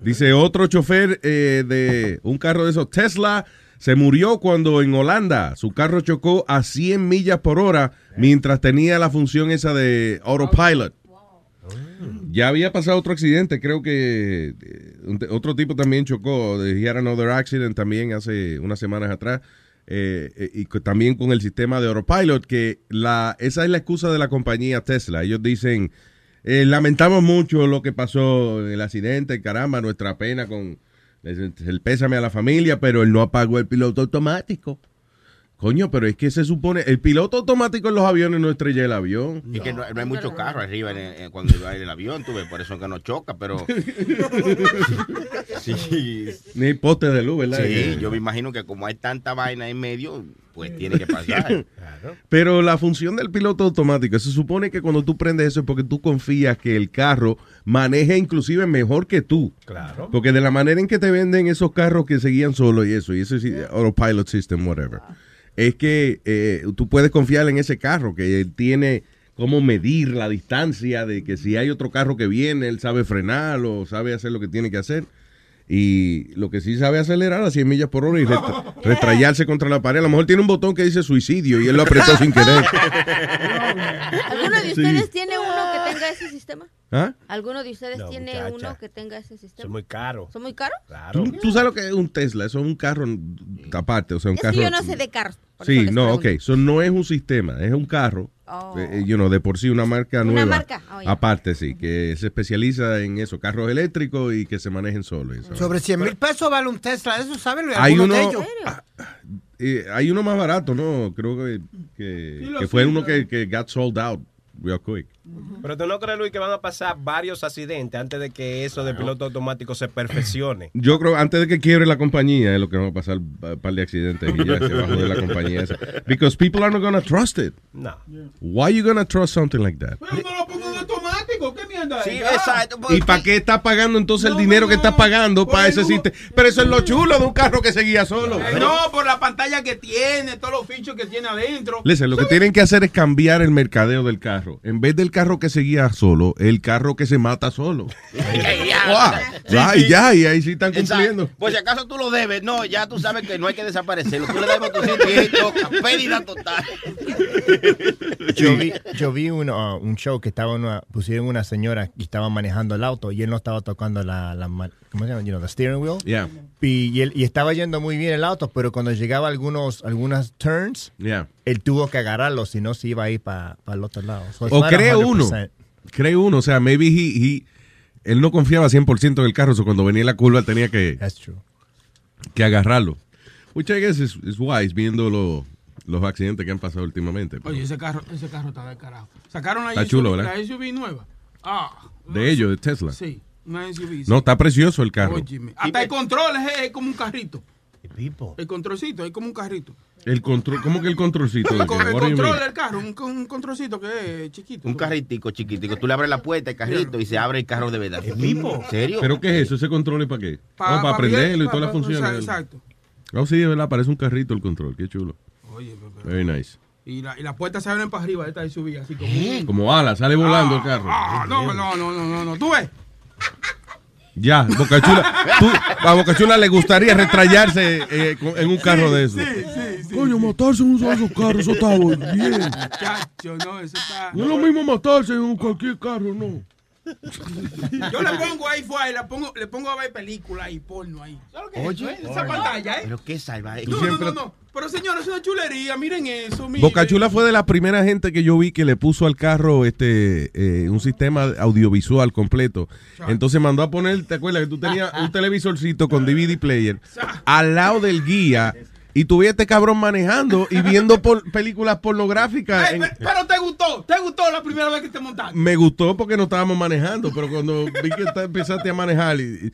Dice otro chofer eh, de un carro de esos Tesla se murió cuando en Holanda su carro chocó a 100 millas por hora mientras tenía la función esa de autopilot. Ya había pasado otro accidente, creo que eh, otro tipo también chocó, de had another accident también hace unas semanas atrás, eh, eh, y también con el sistema de autopilot, que la, esa es la excusa de la compañía Tesla. Ellos dicen, eh, lamentamos mucho lo que pasó en el accidente, caramba, nuestra pena con el pésame a la familia, pero él no apagó el piloto automático. Coño, pero es que se supone, el piloto automático en los aviones no estrella el avión. Y que no, no hay mucho carro arriba en el- en- cuando va el avión, tú ves, por eso que no choca, pero... sí, Ni hay poste de luz, ¿verdad? sí, yo me imagino que como hay tanta vaina en medio, pues tiene que pasar. Pero la función del piloto automático, se supone que cuando tú prendes eso es porque tú confías que el carro maneje inclusive mejor que tú. Claro. Porque de la manera en que te venden esos carros que se guían solo y eso, y eso es autopilot system, whatever, es que eh, tú puedes confiar en ese carro, que él tiene cómo medir la distancia de que si hay otro carro que viene, él sabe frenar o sabe hacer lo que tiene que hacer. Y lo que sí sabe acelerar a 100 millas por hora y restrayarse contra la pared. A lo mejor tiene un botón que dice suicidio y él lo apretó sin querer. ¿Alguno de Sí. ustedes tiene uno que tenga ese sistema? ¿Ah? ¿Alguno de ustedes No, tiene muchacha. uno que tenga ese sistema? Son muy caros. ¿Son muy caros? Claro. ¿Tú, tú sabes lo que es un Tesla, eso es un carro aparte, o sea, un Es carro. que yo no sé de carros. Sí, no, pregunto. ok, eso no es un sistema, es un carro, Oh. eh, eh, you know, de por sí una marca Una nueva. marca, oh, ya. Aparte, sí, que se especializa en eso, carros eléctricos y que se manejen solos. Sobre 100 mil pesos vale un Tesla, eso saben Hay uno- de ellos. Eh, hay uno más barato, ¿no? Creo que, que, Sí, lo que fue sí, uno que, que got sold out real quick. Pero tú no crees, Luis, que van a pasar varios accidentes antes de que eso de piloto automático se perfeccione. Yo creo, antes de que quiebre la compañía, es lo que va a pasar, un par de accidentes y ya se va a joder la compañía esa. Because people are not gonna trust it. No. Why you gonna trust something like that? Pero no lo pongo en ¿Qué mierda es? Sí, Ya. exacto. ¿Y para qué estás pagando entonces el dinero que estás pagando para ese sistema? Pero eso es lo chulo de un carro que se guía solo. Eh, no, por la pantalla que tiene, todos los fichos que tiene adentro. Listen, lo que tienen que hacer es cambiar el mercadeo del carro. En vez del carro que se guía solo, el carro que se mata solo. Wow. Right, ya, y ahí sí están cumpliendo. Exacto. Pues si acaso tú lo debes, no, ya tú sabes que no hay que desaparecerlo. Tú le das motocicleta y esto, pérdida total. Yo vi, yo vi un, uh, un show que estaba una, pusieron una señora y estaba manejando el auto y él no estaba tocando la, la ¿cómo se llama? You know, the steering wheel. Yeah. Y, y él- y estaba yendo muy bien el auto, pero cuando llegaba a algunos, algunas turns, Yeah. él tuvo que agarrarlo, si no se iba a ir para el otro lado. So O cree uno. 100%. Cree uno. O sea, maybe he, he- él no confiaba 100% en el carro, so cuando venía la curva tenía que, That's true. que agarrarlo. Which I guess is, is wise viendo lo- los accidentes que han pasado últimamente. Oye, ese carro, ese carro está del carajo. Sacaron la Está SUV, chulo, ¿verdad? la SUV nueva. Ah, De ellos, de Tesla. sí, una SUV. No, sí. está precioso el carro. Óyeme, Hasta el control es, es como un carrito. El controlcito es como un carrito. El control, ¿Cómo que el controlcito? El, control del carro, un, un controlcito que es chiquito. Un carritico chiquitico. Tú le abres la puerta, el carrito, y se abre el carro de verdad. ¿En serio? ¿Pero qué es eso? ¿Ese control es para qué? Pa- oh, para pa- prenderlo y todas las funciones. Exacto. Oh, sí, de verdad, parece un carrito el control. Qué chulo. Oye, pero- Very nice. Y, la, y las puertas se abren para arriba de esta SUV, así como. Como ala, sale volando el carro. Ah, no, no, no, no, no, no. Tú ves. Ya, Bocachula. tú, a Bocachula le gustaría retrayarse eh, en un carro de eso. Sí, sí, sí. Coño, matarse en uno de esos carros, eso está bien. Chacho, no, eso está. No es lo mismo matarse en un cualquier carro, no. Yo le pongo ahí fue, le pongo, le pongo a ver películas y porno ahí. ¿Sabes lo que es Oye, eh? esa pantalla, eh? Pero qué salvaje. No, no, no, no. Pero señores, es una chulería, miren eso, miren. Boca Chula fue de la primera gente que yo vi que le puso al carro este eh, un sistema audiovisual completo. Entonces mandó a poner, ¿te acuerdas que tú tenías un televisorcito con DVD player al lado del guía y tuve este cabrón manejando y viendo por- películas pornográficas? En- pero te gustó, te gustó la primera vez que te montaste. me gustó porque no estábamos manejando, pero cuando vi que te- empezaste a manejar y, y-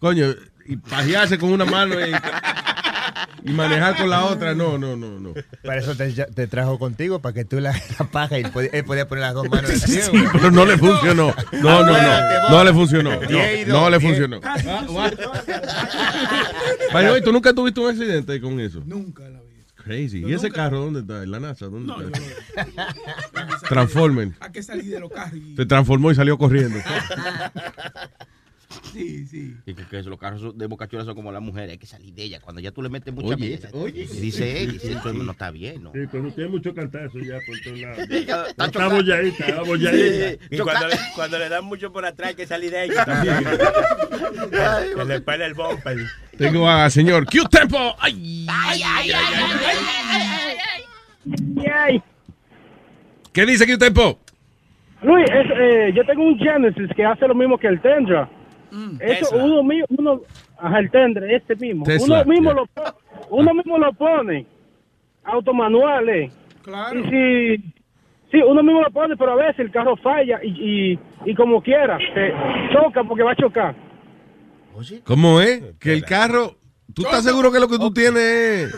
coño, y pajearse con una mano y, y manejar con la otra, no, no, no, no. Para eso te, te trajo contigo, para que tú la, la paja y él podía poner las dos manos Sí, pero no le funcionó. No, no, no. No le funcionó. No, le funcionó. By the way, ¿tú nunca tuviste un accidente con eso? Nunca la vi. Crazy. ¿Y ese carro dónde está? ¿En la NASA? ¿Dónde No, está? Transformen. Hay que salir de los carros. y- Se transformó y salió corriendo. Sí, sí. Y que, que los carros de Boca Chula son como las mujeres, hay que salir de ella. Cuando ya tú le metes mucha Oye, mierda, oye. y dice él, dice, eso no está bien, ¿no? Sí, cuando tiene mucho cantazo ya por todos lados. Está bolladita, está bolladita. Y cuando le, cuando le dan mucho por atrás, hay que salir de ella también. que le pele el bumper. Tengo a señor Q Tempo. Ay. ¿Qué dice Q Tempo? Luis, es, eh, yo tengo un Genesis que hace lo mismo que el Tendra. Eso Tesla. uno mismo, uno, ajá, el Tendra, este mismo. Tesla, uno mismo yeah. lo uno mismo lo pone automanual, eh. Claro. Y si sí, uno mismo lo pone, pero a veces el carro falla y, y, y como quiera, se choca porque va a chocar. ¿Cómo es? Que el carro. ¿Tú estás seguro que lo que tú tienes es.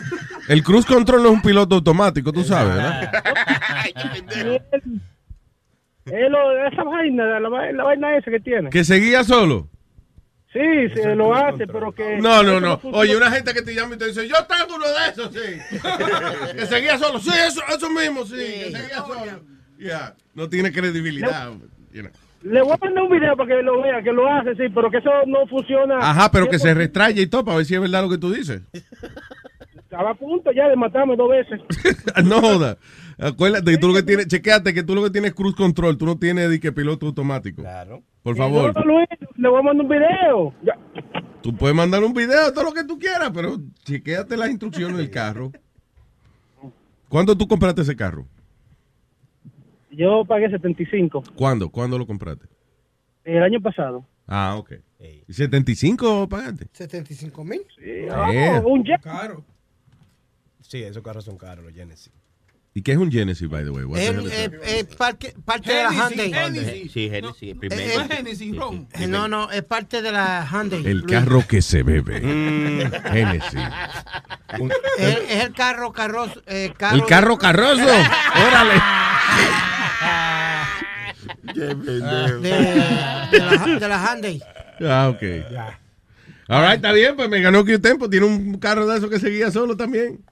El cruise control no es un piloto automático, tú sabes, ¿verdad? Es lo- esa vaina, la, va- la vaina esa que tiene. Que seguía solo. Sí, se lo hace, pero que... No, no, no. Oye, una gente que te llama y te dice, yo tengo uno de esos, sí. que seguía solo. Sí, eso, eso mismo, sí. Que seguía solo. Ya, no tiene credibilidad. you know. Le voy a mandar un video para que lo vea, que lo hace, sí, pero que eso no funciona. Ajá, pero que se 100%. restraye y todo para ver si es verdad lo que tú dices. Estaba a punto ya de matarme dos veces. no joda. Acuérdate, tú lo que tienes, chequeate que tú lo que tienes es cruise control, tú no tienes de que piloto automático. Claro. Por favor. No, Luis, le voy a mandar un video. Ya. Tú puedes mandar un video, todo lo que tú quieras, pero chequéate las instrucciones del carro. ¿Cuándo tú compraste ese carro? Yo pagué 75 ¿Cuándo? ¿Cuándo lo compraste? el año pasado. Ah, ok. ¿Y 75 pagaste? 75 mil. Yeah. un jet. Claro. Sí, esos carros son caros, los Genesis. ¿Y qué es un Genesis, by the way? Es parte, parte de la Hyundai. Genesis. Sí, Genesis, el primero. No es Genesis, Ron. Eh, No, no, es parte de la Hyundai. El carro que se bebe. Mm. Genesis. Es, es el carro carrozo. eh, carro El carro carroso. Órale. de, de la, de la Hyundai. Ah, ok. All right, está bien, pues me ganó que tiempo. Tiene un carro de esos que seguía solo también.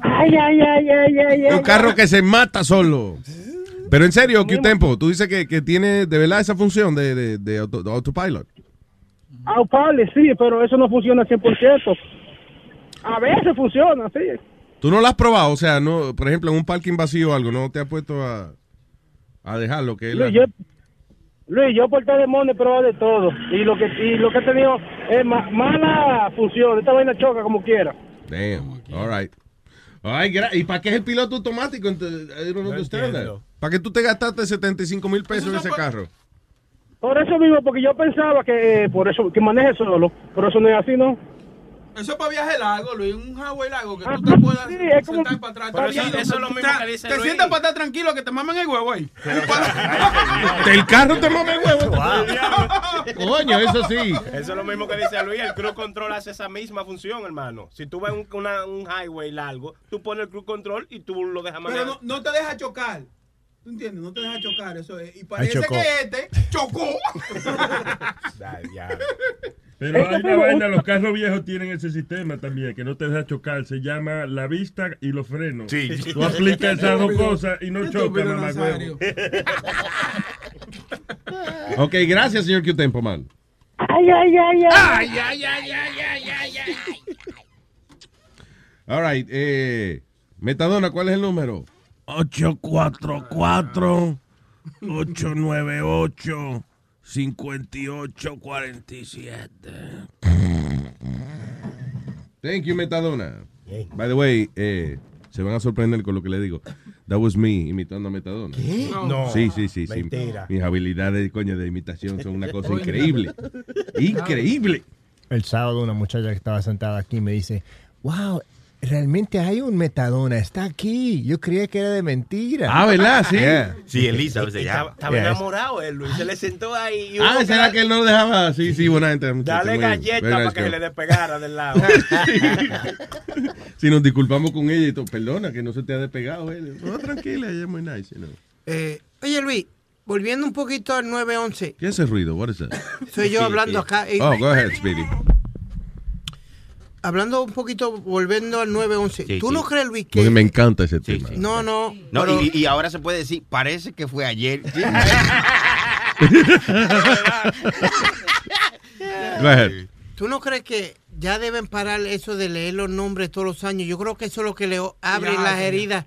Ay, ay, ay, ay, ay, ay. Un carro que se mata solo. Pero en serio, ¿qué tiempo? Tú dices que, que tiene de verdad esa función de, de, de auto- de autopilot. Autopilot, sí, pero eso no funciona 100%. A veces funciona, sí. ¿Tú no lo has probado? O sea, no, por ejemplo, en un parking vacío o algo, ¿no te has puesto a, a dejarlo? Que Luis, yo, Luis, yo por teléfono he probado de todo. Y lo que, y lo que he tenido es ma- mala función. Esta vaina choca como quiera. Damn. All right. Gra- ¿Y para qué es el piloto automático? ¿Para qué tú te gastaste 75 mil pesos en ese carro? Por eso mismo, porque yo pensaba que eh, por eso que maneje solo, pero eso no es así, ¿no? Eso es para viaje largo, Luis. Un highway largo que tú te puedas sí, es como- sentar para atrás. Pero tranquilo. eso- eso es lo mismo que dice Te Luis. sientas para atrás tranquilo que te maman el huevo ahí. El carro te mame el huevo. Coño, eso sí. Eso es lo mismo que dice Luis. El cruise control hace esa misma función, hermano. Si tú ves un, una- un highway largo, tú pones el cruise control y tú lo dejas Pero manejar. no, no te deja chocar. ¿Tú entiendes? No te deja chocar, eso es. Y parece que este chocó. Ay. Pero Eso hay una vaina, los carros viejos tienen ese sistema también, que no te deja chocar. Se llama la vista y los frenos. Sí. Tú aplicas esas dos cosas y no Estúpido, choca, mamá. Ok, gracias, señor Q-Tempo, man. Ay, ay, ay, ay. All right, eh, Metadona, ¿cuál es el número? 844 5847. Thank you, Metadona. By the way, eh, se van a sorprender con lo que le digo. That was me imitando a Metadona. ¿Qué? No. Sí, sí, sí. sí. Mis habilidades, coño, de imitación son una cosa increíble. Increíble. El sábado una muchacha que estaba sentada aquí me dice, wow, realmente hay un metadona, está aquí. Yo creía que era de mentira. Ah, ¿verdad? Sí. Yeah. Sí, Elisa, se Estaba, llama. estaba Yeah, enamorado él, Luis. Se le sentó ahí. y Ah, ¿será que él no lo dejaba? Sí, sí, buena gente. Dale galleta para que se le despegara del lado. Si nos disculpamos con ella y todo, perdona que no se te ha despegado. él. No, tranquila, ella es muy nice. know. Eh, oye, Luis, volviendo un poquito al 911. ¿Qué es ese ruido? What is that? Soy yo hablando acá. eh, Oh, go ahead, Speedy. Hablando un poquito, volviendo al 911. Sí, ¿Tú sí. no crees, Luis, que... Porque me encanta ese tema. No, no. No, pero- y, y ahora se puede decir, parece que fue ayer. ¿Tú no crees que ya deben parar eso de leer los nombres todos los años? Yo creo que eso es lo que le abre Ya, las ya. heridas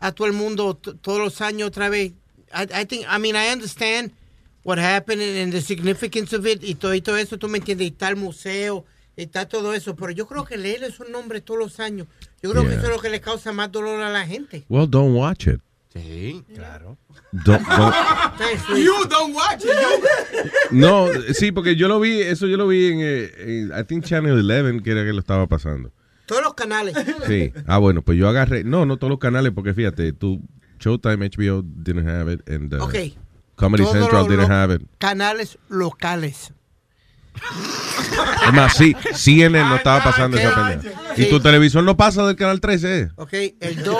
a todo el mundo todos los años otra vez. I, I think, I mean, I understand what happened and, and the significance of it y todo, y todo eso, tú me entiendes, y está el museo, está todo eso, pero yo creo que leer esos nombres todos los años, yo creo que eso es lo que le causa más dolor a la gente. Well, don't watch it. Sí, claro. Don't- don't-. You don't watch it. You. no, sí, porque yo lo vi, eso yo lo vi en, eh, en, I think Channel 11, que era que lo estaba pasando. Todos los canales. Sí. Ah, bueno, pues yo agarré, no, no todos los canales, porque fíjate, tú, Showtime, HBO didn't have it, and uh. Comedy Todos Central los- didn't los have it. Canales locales. Es más, sí, CNN no estaba pasando esa pendeja. Y tu televisor no pasa del canal 13, ¿eh? Ok, el 2,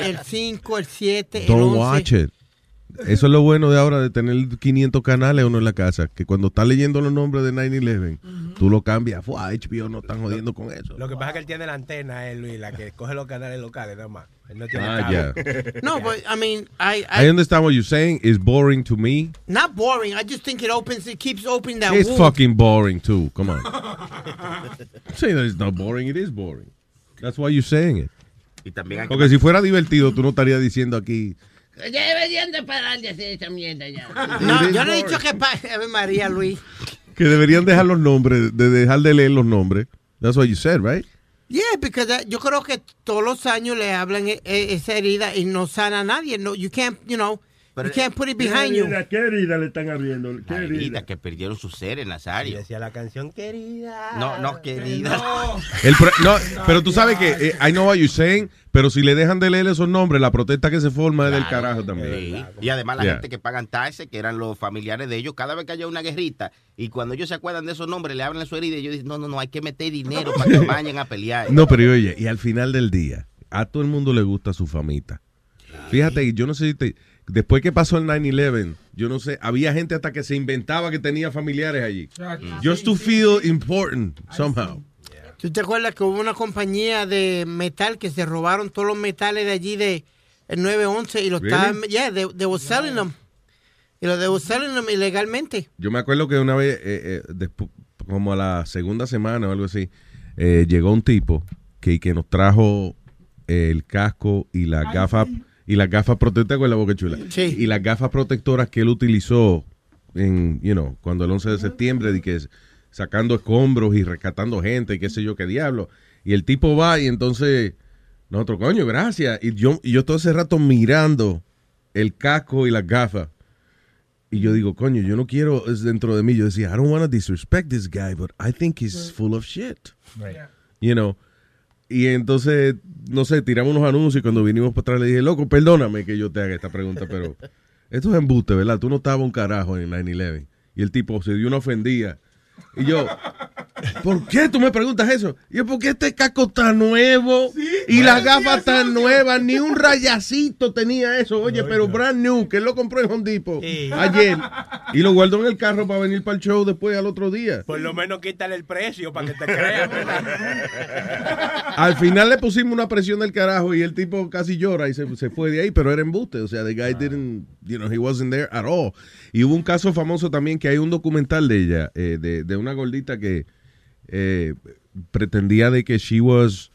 el 5, el 7, el Don't 11. watch it. Eso es lo bueno de ahora de tener 500 canales uno en la casa, que cuando está leyendo los nombres de 9-11, tú lo cambias. Fua, HBO no están jodiendo con eso. Lo que pasa es que él tiene la antena, él, Luis, la que coge los canales locales nada más. Él no tiene Ah, cable. No, but I mean, I, I I, understand what you're saying. It's boring to me. not boring. I just think it opens, it keeps opening that It's wound. fucking boring too. Come on. Say that it's not boring. It is boring. That's why you're saying it. Y también hay que- Porque si fuera divertido, tú no estarías diciendo aquí. Ya deberían de parar de hacer esa mierda ya. No, yo no he dicho que pa Ave María Luis. Que deberían dejar los nombres, de dejar de leer los nombres. That's what you said, right? Yeah, because uh, yo creo que todos los años le hablan e- e- esa herida y no sana a nadie. No, you can't, you know, you can't put it behind you. herida? ¿Qué herida le están abriendo? ¿Qué La herida? herida que perdieron su ser en Nazario. Decía la canción querida. No, no, querida. El pro- no, pero tú sabes que eh, I know what you're saying, pero si le dejan de leer esos nombres, la protesta que se forma es del carajo también. Sí. Y además la Yeah. gente que pagan taxes, que eran los familiares de ellos, cada vez que haya una guerrita, y cuando ellos se acuerdan de esos nombres, le abren su herida y ellos dicen, no, no, no, hay que meter dinero para que vayan a pelear. No, pero oye, y al final del día, a todo el mundo le gusta su famita. Fíjate, yo no sé si te, después que pasó el 9-11, yo no sé, había gente hasta que se inventaba que tenía familiares allí. Just to feel important somehow. ¿Tú te acuerdas que hubo una compañía de metal que se robaron todos los metales de allí de el 911 y los Really? estaban, yeah, they, they were selling them. Y los they were selling them ilegalmente. Yo me acuerdo que una vez, eh, eh, despu- como a la segunda semana o algo así, eh, llegó un tipo que, que nos trajo el casco y las gafas y las gafas protectoras con la boca chula. Sí. Y las gafas protectoras que él utilizó en, you know, cuando el 11 de septiembre, de que es- sacando escombros y rescatando gente y qué sé yo qué diablo. Y el tipo va y entonces, nosotros, coño, gracias. Y yo, y yo todo ese rato mirando el casco y las gafas. Y yo digo, coño, yo no quiero, es dentro de mí, yo decía, I don't want to disrespect this guy, but I think he's full of shit. You know. Y entonces, no sé, tiramos unos anuncios y cuando vinimos para atrás le dije, loco, perdóname que yo te haga esta pregunta, pero esto es embuste, ¿verdad? Tú no estabas un carajo en 9-11. Y el tipo se dio una ofendida. Y yo, ¿por qué tú me preguntas eso? Y yo, porque este casco está nuevo y las gafas están nuevas, ni un rayacito tenía eso. Oye, pero brand new, que él lo compró en Home Depot ayer y lo guardó en el carro para venir para el show después al otro día. Por lo menos quítale el precio para que te crean. Al final le pusimos una presión del carajo y el tipo casi llora y se, se fue de ahí, pero era embuste. O sea, the guy didn't, you know, he wasn't there at all. Y hubo un caso famoso también que hay un documental de ella, eh, de, de una gordita que eh, pretendía de que she was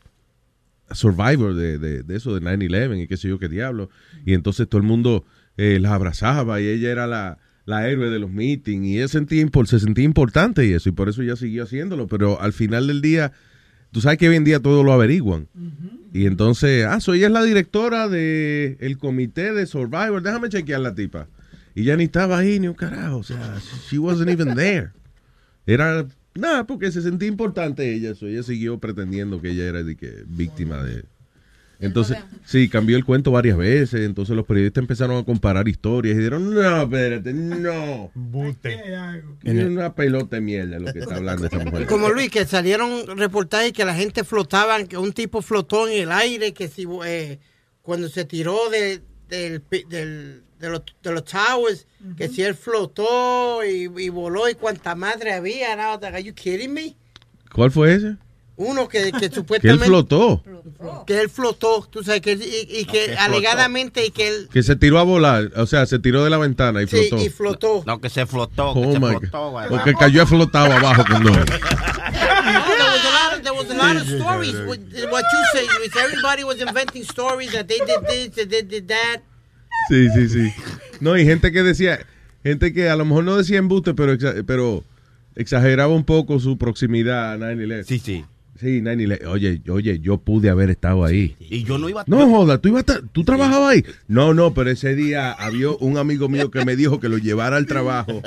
a survivor de, de, de eso, de 9-11 y qué sé yo qué diablo. Y entonces todo el mundo eh, la abrazaba y ella era la, la héroe de los meetings y ella sentía se sentía importante y eso, y por eso ella siguió haciéndolo. Pero al final del día, tú sabes que hoy en día todo lo averiguan. Y entonces, ah, soy ella es la directora del el comité de Survivor. Déjame chequear la tipa. Y ya ni estaba ahí ni un carajo. O sea, she wasn't even there. Era nada, porque se sentía importante ella. Eso, ella siguió pretendiendo que ella era de que, víctima de. Entonces, sí, cambió el cuento varias veces. Entonces los periodistas empezaron a comparar historias y dijeron, no, espérate, no. Es una pelota de mierda lo que está hablando esta mujer. Como Luis, que salieron reportajes que la gente flotaba, que un tipo flotó en el aire, que si eh, cuando se tiró de, del- de, los, de los towers, que si él flotó y, y voló y cuánta madre había. Was like, Are you kidding me? ¿Cuál fue ese? Uno que, que Que él supuestamente... flotó. Que él flotó, tú sabes, que, y, y que flotó. alegadamente y que él... Que se tiró a volar. O sea, se tiró de la ventana y Sí, flotó. y flotó. No, que se flotó, Oh, que se flotó. Güey. Porque cayó flotado abajo con dos. No, there was a lot of, was stories. What, you say, Luis, everybody was inventing stories that they did this, that they did that. Sí, sí, sí. No, y gente que decía, gente que a lo mejor no decía embuste, pero, pero exageraba un poco su proximidad a 9-11. Sí, sí. Sí, 9-11. Oye, oye, yo pude haber estado ahí. Y yo no iba a... No joda, ¿tú, ibas a ¿tú trabajabas ahí? No, no, pero ese día había un amigo mío que me dijo que lo llevara al trabajo,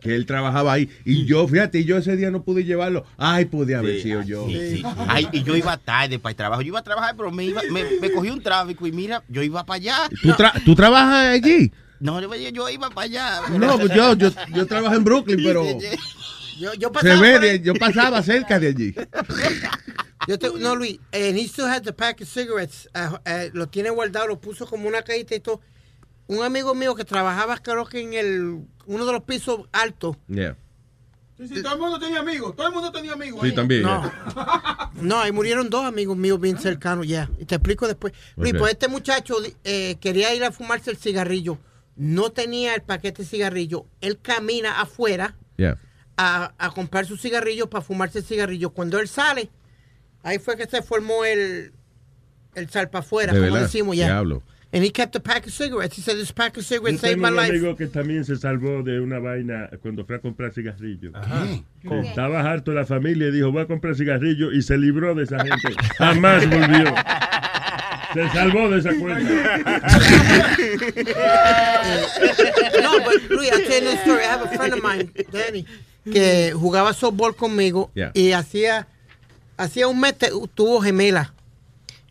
que él trabajaba ahí. Y yo, fíjate, yo ese día no pude llevarlo. Ay, pude haber Sí, sido yo. sí, sí. Ay, y yo iba tarde para el trabajo. Yo iba a trabajar, pero me, iba, me, me cogí un tráfico y mira, yo iba para allá. ¿Tú, tra- ¿Tú trabajas allí? No, yo, yo iba para allá. No, pues yo, yo, yo trabajo en Brooklyn, pero Yo, yo se pasaba ve, yo pasaba cerca de allí. Yo te- no, Luis, and he still had the pack of cigarettes. uh, uh, lo tiene guardado, lo puso como una cajita y todo. Un amigo mío que trabajaba, creo que en el uno de los pisos altos. Yeah. Sí, sí, todo el mundo tenía amigos. Todo el mundo tenía amigos. Sí, ahí. también. No. No, ahí murieron dos amigos míos bien cercanos, ya. Y te explico después. Luis, pues este muchacho eh, quería ir a fumarse el cigarrillo. No tenía el paquete de cigarrillo. Él camina afuera Yeah. A, a comprar su cigarrillo para fumarse el cigarrillo. Cuando él sale, ahí fue que se formó el, el salpa afuera, De como verdad. decimos ya. Diablo. And he kept a pack of cigarettes. He said, this pack of cigarettes saved tengo my un life. amigo que también se salvó de una vaina cuando fue a comprar cigarrillos. Sí, Estaba harto la familia y dijo, voy a comprar cigarrillos y se libró de esa gente. Jamás volvió. Se salvó de esa cuenta. no, but Luis, I'll tell you a story. I have a friend of mine, Danny, que jugaba softball conmigo Yeah. y hacía, hacía un mes te- tuvo gemela.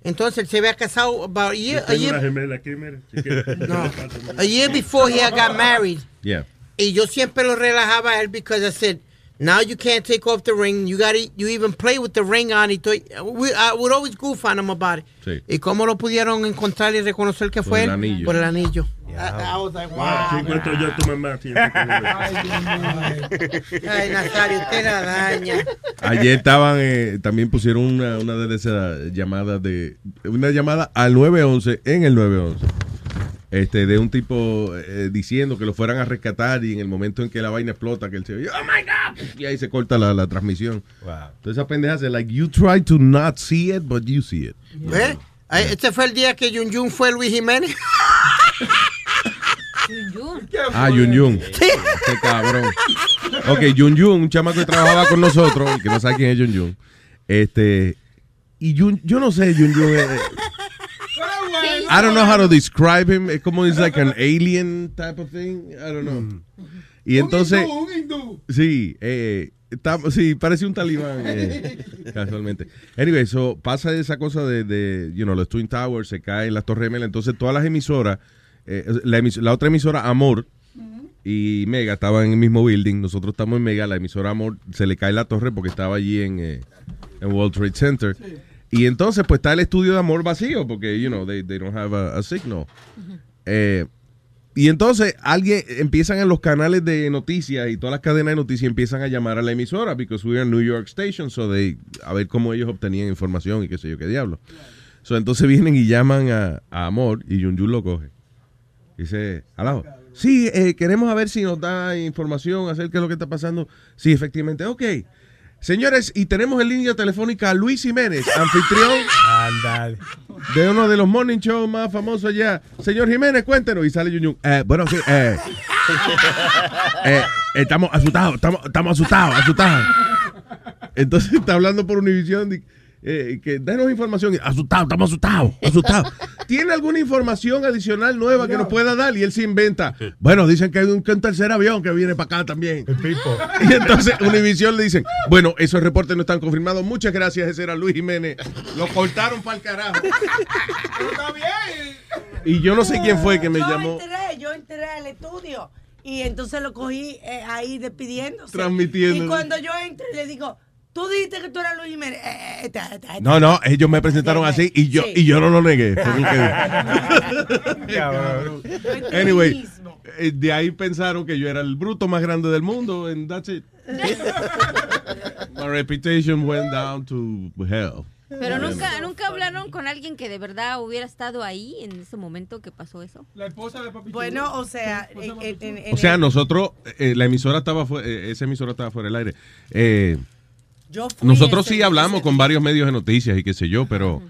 Entonces él se había casado about a year, a year, gemela aquí, mira. si quieres. no, a year before he had got married. Yeah. Y yo siempre lo relajaba a él because I said, now you can't take off the ring. You got you even play with the ring on. Y we, I would always goof on him about it. Sí. ¿Y cómo lo pudieron encontrar y reconocer que Por fue el él? anillo. Por el anillo. I, I was like, wow. Si encuentro yo a tu mamá. sí, Ay, Nazario, usted la daña. Ayer estaban, eh, también pusieron una, una de esas llamadas de, una llamada al 911 en el 911. Este, de un tipo eh, diciendo que lo fueran a rescatar y en el momento en que la vaina explota, que él se oye, oh my God, y ahí se corta la, la transmisión. Entonces esa pendeja hace, like, you try to not see it, but you see it. ¿Ves? Ay, Este fue el día que Yun Yun fue Luis Jiménez. Ah, Yun Yun. Ese cabrón. Ok, Yun Yun, un chamaco que trabajaba con nosotros, que no sabe quién es Yun Yun. Este, y Yun, yo no sé, Yun Yun. eh, I don't know how to describe him. Es como es like an alien type of thing. I don't know. Y entonces, Un hindú. sí, eh, está- sí, parece un talibán eh, casualmente. Anyway, so pasa esa cosa de, de, you know, los Twin Towers, se caen las Torres Gemelas. Entonces todas las emisoras, eh, la, emis- la otra emisora, Amor, y Mega estaban en el mismo building. Nosotros estamos en Mega. La emisora Amor se le cae la torre porque estaba allí en, eh, en World Trade Center. Y entonces, pues está el estudio de Amor vacío porque, you know, they, they don't have a, a signal. Eh, y entonces alguien empiezan en los canales de noticias y todas las cadenas de noticias empiezan a llamar a la emisora because we are New York Station, so they, a ver cómo ellos obtenían información y qué sé yo qué diablo. So, entonces vienen y llaman a, a Amor y Yun Yun lo coge. Dice, aló. Sí, eh, queremos a ver si nos da información acerca de lo que está pasando. Sí, efectivamente. Ok. Señores, y tenemos en línea telefónica a Luis Jiménez, anfitrión de uno de los morning shows más famosos allá. Señor Jiménez, cuéntenos. Y sale Yunyun. Eh, bueno, sí, eh, eh, estamos asustados, estamos, estamos asustados, asustados. Entonces está hablando por Univision eh, que denos información. Asustado, estamos asustados, asustados. ¿Tiene alguna información adicional nueva que nos pueda dar? Y él se inventa. Bueno, dicen que hay un, que un tercer avión que viene para acá también. Y entonces Univision le dicen, bueno, esos reportes no están confirmados. Muchas gracias, ese era Luis Jiménez. Lo cortaron para el carajo. Y yo no sé quién fue que me yo llamó Entré, yo entré al estudio y entonces lo cogí eh, ahí despidiéndose. Transmitiendo. Y cuando yo entré le digo, tú dijiste que tú eras Luis Jiménez. Eh, eh. No, no, ellos me presentaron así y yo, Sí. y yo no lo negué. Anyway, eh, de ahí pensaron que yo era el bruto más grande del mundo, and that's it. My reputation went down to hell. Pero nunca, nunca hablaron con alguien que de verdad hubiera estado ahí en ese momento que pasó eso. La esposa de papi Bueno, o sea, en, en- en- en O sea, nosotros, eh, la emisora estaba fuera, eh, esa emisora estaba fuera del aire. Eh, nosotros sí hablamos con varios medios de noticias y qué sé yo, pero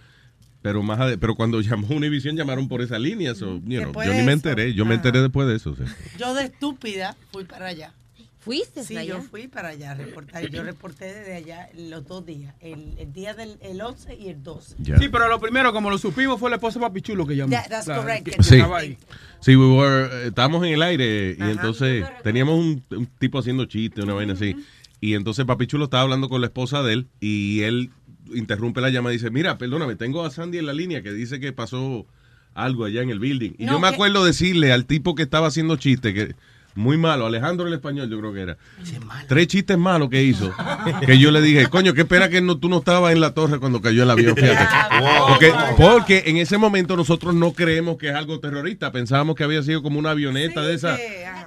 pero más ade- pero cuando llamó Univision llamaron por esa línea, so, you know, Después yo ni me enteré, yo me enteré después de eso. Yo de estúpida fui para allá. ¿Fuiste Sí, allá? yo fui para allá a reportar. Yo reporté desde allá los dos días, el, el día del el 11 y el 12. Sí, pero lo primero, como lo supimos, fue la esposa de Papi Chulo que llamó. Yeah, that's La- correct. que- que Sí. estaba ahí. Sí, we were, eh, estábamos en el aire y entonces teníamos un, un tipo haciendo chistes, una vaina así. Y entonces Papi Chulo estaba hablando con la esposa de él y él interrumpe la llamada y dice, mira, perdóname, tengo a Sandy en la línea que dice que pasó algo allá en el building. Y No, yo me que- acuerdo decirle al tipo que estaba haciendo chistes, que muy malo, Alejandro el español yo creo que era. Tres chistes malos que hizo. Que yo le dije, coño, qué pena que no, tú no estabas en la torre cuando cayó el avión, fíjate. Porque, porque en ese momento nosotros no creemos que es algo terrorista. Pensábamos que había sido como una avioneta de esa,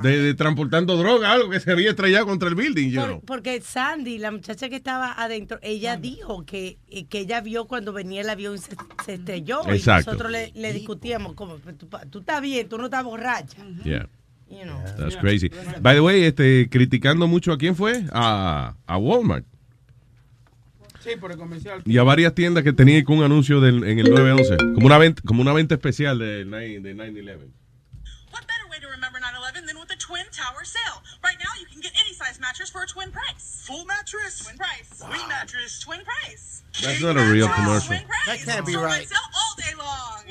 de, de transportando droga, algo que se había estrellado contra el building. you Por- know. porque Sandy, la muchacha que estaba adentro, ella dijo que, eh, que ella vio cuando venía el avión y se, se estrelló. Exacto. Y nosotros le, le discutíamos, como, tú, tú estás bien, tú no estás borracha. Yeah. You know. That's crazy. By the way, este, criticando mucho a quién fue? A, a Walmart. Sí, por el comercial. Y a varias tiendas que tenían con un anuncio del, en el 911. Como una venta, como una venta especial de 9 de 9-11. Twin Tower Sale. Right now, you can get any size mattress for a twin price. Full mattress? Twin price. Queen mattress? Twin price. That's not a real commercial. That can't be right. Sale all day long.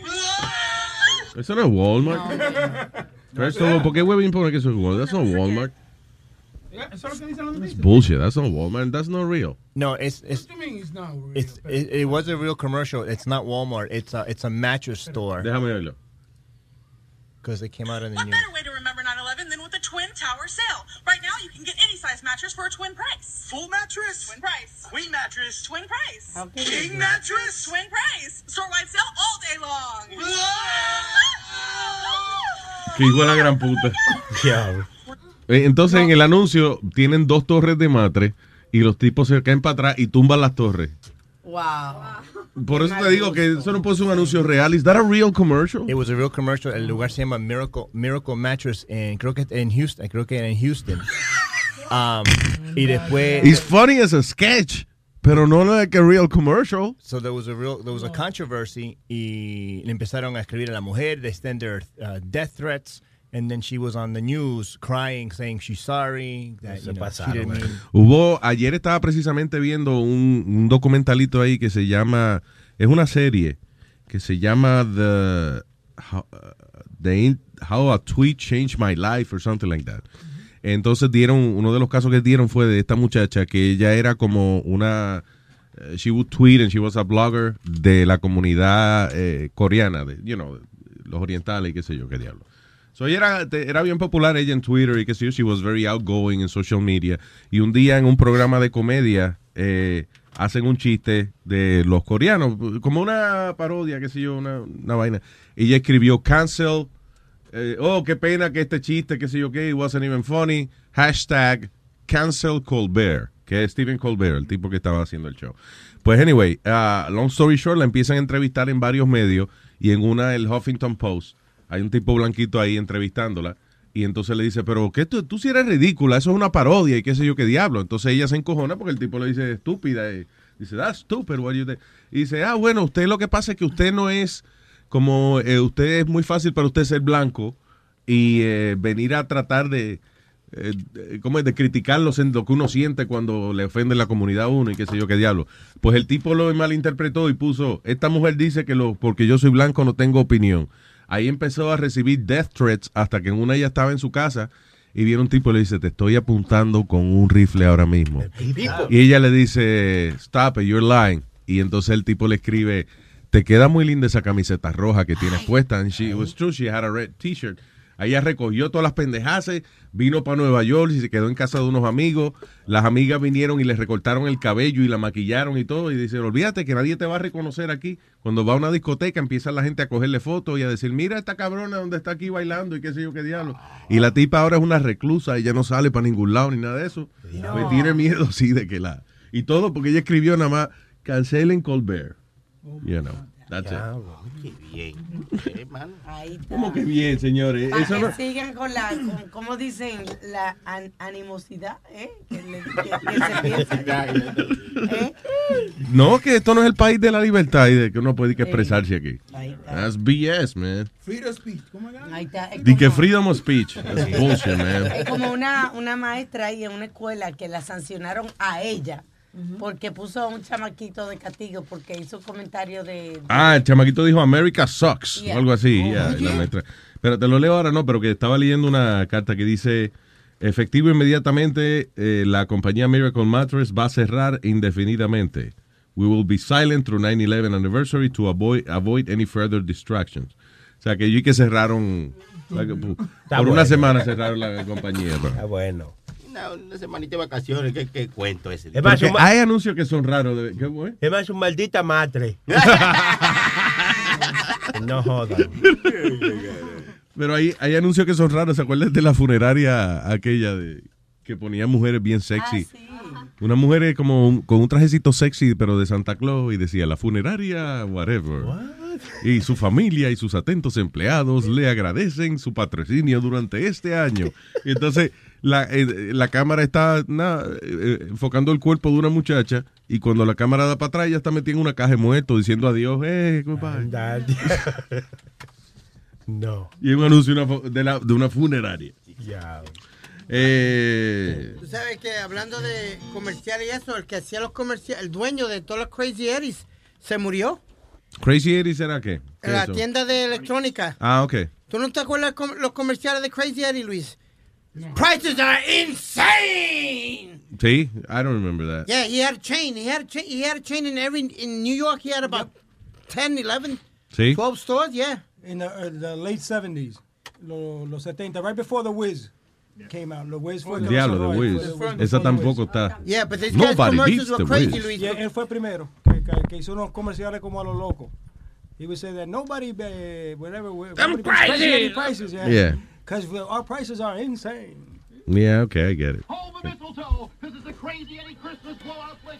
Eso no es Walmart. First of all, ¿por qué Webin pone que eso es Walmart? That's not Walmart. Eso es lo que dicen los noticias. Bullshit. That's not Walmart. That's not real. No, it's it's What do you mean it's not real? it's it, it was a real commercial. It's not Walmart. It's a it's a mattress store. Déjame verlo. Because it came out in the news. Better way to remember 9/11 than with the Twin Tower Sale. Right now, you can get any size mattress for a twin price. Full mattress? Twin price. Queen mattress? Twin price. King mattress? Twin price. Store-wide sale all day long. Que hijo de la gran puta. Eh, Entonces, en el anuncio tienen dos torres de matre y los tipos se caen para atrás y tumban las torres. Wow. Por eso te digo que eso no puede ser un anuncio real. ¿Is that a real commercial? It was a real commercial. El lugar se llama Miracle Miracle Mattress en creo que en Houston, creo que en Houston. Um, y después It's funny as a sketch, pero no like a real commercial. So there was a real there was a controversy y le empezaron a escribir a la mujer, they send her uh, death threats and then she was on the news crying saying she's sorry that you know, she didn't mean Hubo, ayer estaba precisamente viendo un, un documentalito ahí que se llama, es una serie que se llama The How, uh, the In- How a Tweet Changed My Life or something like that. Entonces dieron, uno de los casos que dieron fue de esta muchacha que ella era como una, eh, she would tweet and she was a blogger de la comunidad eh, coreana, de, you know, los orientales y qué sé yo, qué diablo. So ella era, era bien popular ella en Twitter y que sé yo, she was very outgoing en social media. Y un día en un programa de comedia eh, hacen un chiste de los coreanos, como una parodia, qué sé yo, una, una vaina. Ella escribió cancel, eh, oh, qué pena que este chiste, qué sé yo qué, wasn't even funny, hashtag cancel Colbert, que es Stephen Colbert, el tipo que estaba haciendo el show. Pues anyway, uh, long story short, la empiezan a entrevistar en varios medios y en una el Huffington Post hay un tipo blanquito ahí entrevistándola Y entonces le dice, pero ¿qué tú, tú sí eres ridícula, eso es una parodia y qué sé yo qué diablo. Entonces ella se encojona porque el tipo le dice estúpida. Y dice, that's stupid, what you do?" Y dice, ah, bueno, usted lo que pasa es que usted no es como, eh, usted es muy fácil para usted ser blanco y eh, venir a tratar de, eh, ¿cómo es? De criticar lo, sen- lo que uno siente cuando le ofende la comunidad a uno y qué sé yo qué diablo. Pues el tipo lo malinterpretó y puso, esta mujer dice que lo, porque yo soy blanco no tengo opinión. Ahí empezó a recibir death threats hasta que en una ella estaba en su casa y viene un tipo y le dice, te estoy apuntando con un rifle ahora mismo. Y ella le dice, stop it, you're lying. Y entonces el tipo le escribe, te queda muy linda esa camiseta roja que tienes puesta. And she, it was true, she had a red t-shirt. Ella recogió todas las pendejadas, vino para Nueva York y se quedó en casa de unos amigos. Las amigas vinieron y le recortaron el cabello y la maquillaron y todo. Y dice, olvídate que nadie te va a reconocer aquí. Cuando va a una discoteca empieza la gente a cogerle fotos y a decir, mira esta cabrona donde está aquí bailando y qué sé yo qué diablo. Y la tipa ahora es una reclusa, ella no sale para ningún lado ni nada de eso. Pues tiene miedo, sí, de que la... Y todo porque ella escribió nada más, cancelen Colbert. You know, that's it. Qué bien. Ahí está. ¿Cómo que bien, señores? Para Eso que no- sigan con la, con, ¿cómo dicen? La an- animosidad, ¿eh? Que, le- que- que se piensa. ¿Eh? No, que esto no es el país de la libertad y de que uno puede que expresarse aquí. That's BS, man. Freedom speech. ¿Cómo es? Ahí está. Es Di que freedom of speech. That's bullshit, man. Es como una, una maestra ahí en una escuela que la sancionaron a ella porque puso a un chamaquito de castigo porque hizo un comentario de... de- Ah, el chamaquito dijo America sucks Yeah. o algo así. Oh, la maestra. Pero te lo leo ahora, no, pero que estaba leyendo una carta que dice, efectivo inmediatamente, eh, la compañía Miracle Mattress va a cerrar indefinidamente. We will be silent through 9-11 anniversary to avoid, avoid any further distractions. O sea, que yo y que cerraron, like, por una semana cerraron la compañía. bro. Está bueno. Una, una semanita de vacaciones, ¿qué, qué cuento ese? Es más, Porque un ma- hay anuncios que son raros. De, ¿qué fue? Es más, un maldita matre. no jodan. Pero hay, hay anuncios que son raros. ¿Se acuerdan de la funeraria aquella de que ponía mujeres bien sexy? Una mujer como un- con un trajecito sexy, pero de Santa Claus, y decía la funeraria, whatever. Y su familia y sus atentos empleados le agradecen su patrocinio durante este año. Y entonces la, eh, la cámara está na, eh, enfocando el cuerpo de una muchacha, y cuando la cámara da para atrás, ya está metida en una caja de muertos diciendo adiós, eh, goodbye. No. Y un anuncio de una, fu- de la- de una funeraria. Ya. Eh, Tú sabes que hablando de comercial y eso, el que hacía los comerciales, el dueño de todos los Crazy Eddies, se murió Crazy Eddie será qué? ¿Qué la eso? tienda de electrónica. Ah, ok. ¿Tú no te acuerdas com- los comerciales de Crazy Eddie, Luis? Prices are insane. Sí, I don't remember that. Yeah, he had a chain. He had a chain. He had a chain in every in New York. He had about 10, 11, Sí. 12 stores. Yeah. In the, uh, the late 70s, lo- los 70, right before The Wiz came out. The Wiz fue el que Diablo, lo The cerró, Wiz. fue The Wiz. Esa tampoco está. Yeah, but these guys' Nobody commercials beats were The crazy, Wiz. Luis. Y él, él fue el primero que, que, que hizo unos comerciales como a lo loco. He would say that nobody, uh, whatever, Them nobody Crazy prices. prices, yeah. Yeah. Because our prices are insane. Yeah, okay, I get it. Mistletoe. This is the Crazy Eddie Christmas blowout flick.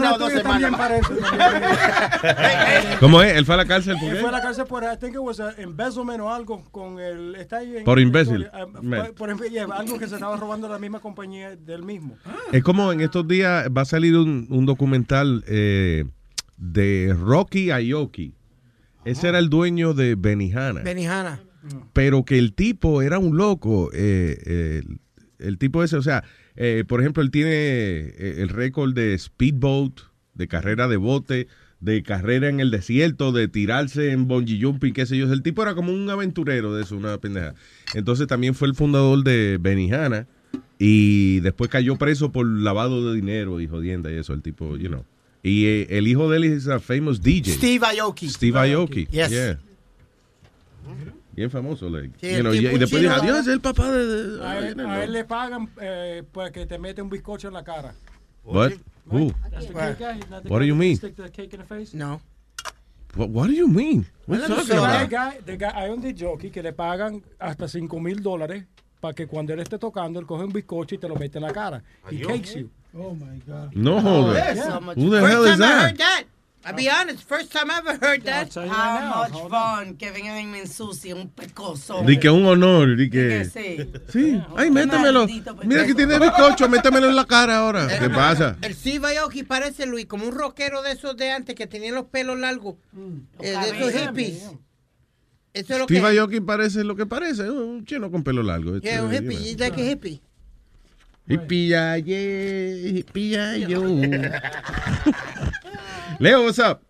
una o dos semanas. parece. ¿Cómo es? ¿Él fue a la cárcel por Él qué? fue a la cárcel por, I think it was embezzlement o algo con el, está ahí en Por imbécil. ah, por, por yeah, algo que se estaba robando la misma compañía del mismo. Es como en estos días va a salir un, un documental eh, de Rocky Aoki. Ese era el dueño de Benihana. Benihana. pero que el tipo era un loco. eh, el, el tipo ese, o sea, eh, por ejemplo, él tiene eh, el récord de speedboat, de carrera de bote, de carrera en el desierto, de tirarse en bungee jumping, qué sé yo. El tipo era como un aventurero de eso, una pendeja. Entonces también fue el fundador de Benihana y después cayó preso por lavado de dinero y jodienda y eso, el tipo, you know. Y eh, el hijo de él es a famous DJ. Steve Aoki. Steve Aoki. Yes. Yeah. Bien famoso. Like, Sí, you el know, y, después dijo, adiós, es el papá de... de- A él, a él le pagan eh, pues que te mete un bizcocho en la cara. What? Who? What do you mean? Stick the cake in the face. No. What, what do you mean? What you talking So, about? guy- the guy- hay un jockey que le pagan hasta 5 mil dólares para que cuando él esté tocando, él coge un bizcocho y te lo mete en la cara. He Adiós. cakes you. Oh my God. No joder. Yeah. Who the First hell is that? I'll be honest, first time I ever heard that. How much fun que vengan y me ensucien un pecoso. Di que un honor, di que... sí. Sí, ay, métemelo. Mira que tiene bizcocho, métemelo en la cara ahora. ¿Qué pasa? El Steve Aoki parece, Luis, como un rockero de esos de antes que tenían los pelos largos. eh, de esos hippies. Eso es lo Steve que... Aoki parece lo que parece, un chino con pelo largo. Yeah, un Este, hippie. He's like a hippie. Hippie, yeah, hippie, yo. Leo, what's up?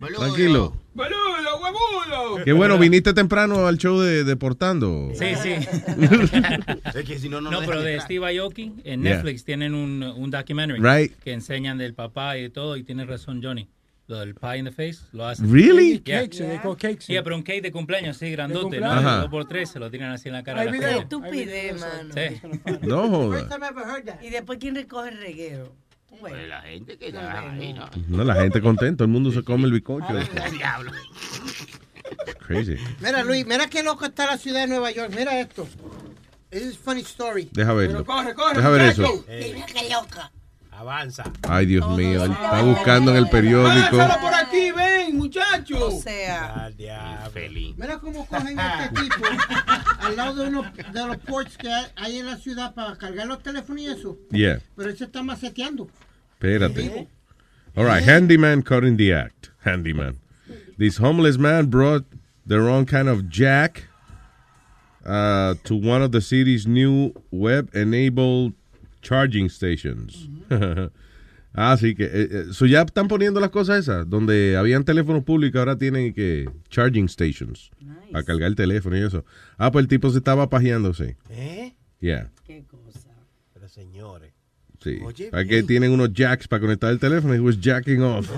Tranquilo. ¡Boludo, huevudo! Qué bueno, viniste temprano al show de Deportando. Sí, sí. Es que si no, no No, pero de entrar. Steve Aoki, en Yeah. Netflix tienen un, un documentary Right. que enseñan del papá y de todo, y tiene razón Johnny. Lo del pie in the face, lo hacen. Really? Yeah. Cakes, they call cakes. Yeah, pero un cake de cumpleaños, sí, grandote, ¿no? Ajá. Dos por tres, se lo tiran así en la cara. Hay a la video. gente. Estupidez, mano. Sí. No joda. First time I ever heard that. Y después, ¿quién recoge el reguero? Pues la gente que está ahí, ¿no? No, la gente contenta, todo el mundo se come el bizcocho. Diablo. Crazy. Mira, Luis, mira qué loco está la ciudad de Nueva York. Mira esto. This is funny story. Deja verlo. corre, corre, Deja ver eso. muchacho. Mira qué loca. Avanza. Ay, Dios mío, él está buscando en el periódico. Pásalo por aquí, ven, muchacho. O sea, Feliz. Mira cómo cogen a este tipo al lado de uno de los ports que hay- hay en la ciudad para cargar los teléfonos y eso. Yeah, Pero él se está maceteando. Espérate. All right, handyman caught in the act. Handyman. This homeless man brought the wrong kind of jack uh, to one of the city's new web-enabled charging stations. ah, sí que. eh, eh, so ya están poniendo las cosas esas, donde habían teléfonos públicos, ahora tienen que charging stations. A cargar el teléfono y eso. Ah, pues el tipo se estaba pajeándose. ¿Eh? Yeah. qué cosa. Pero señores. Sí. Oye, Aquí bien. tienen unos jacks para conectar el teléfono. He was jacking off.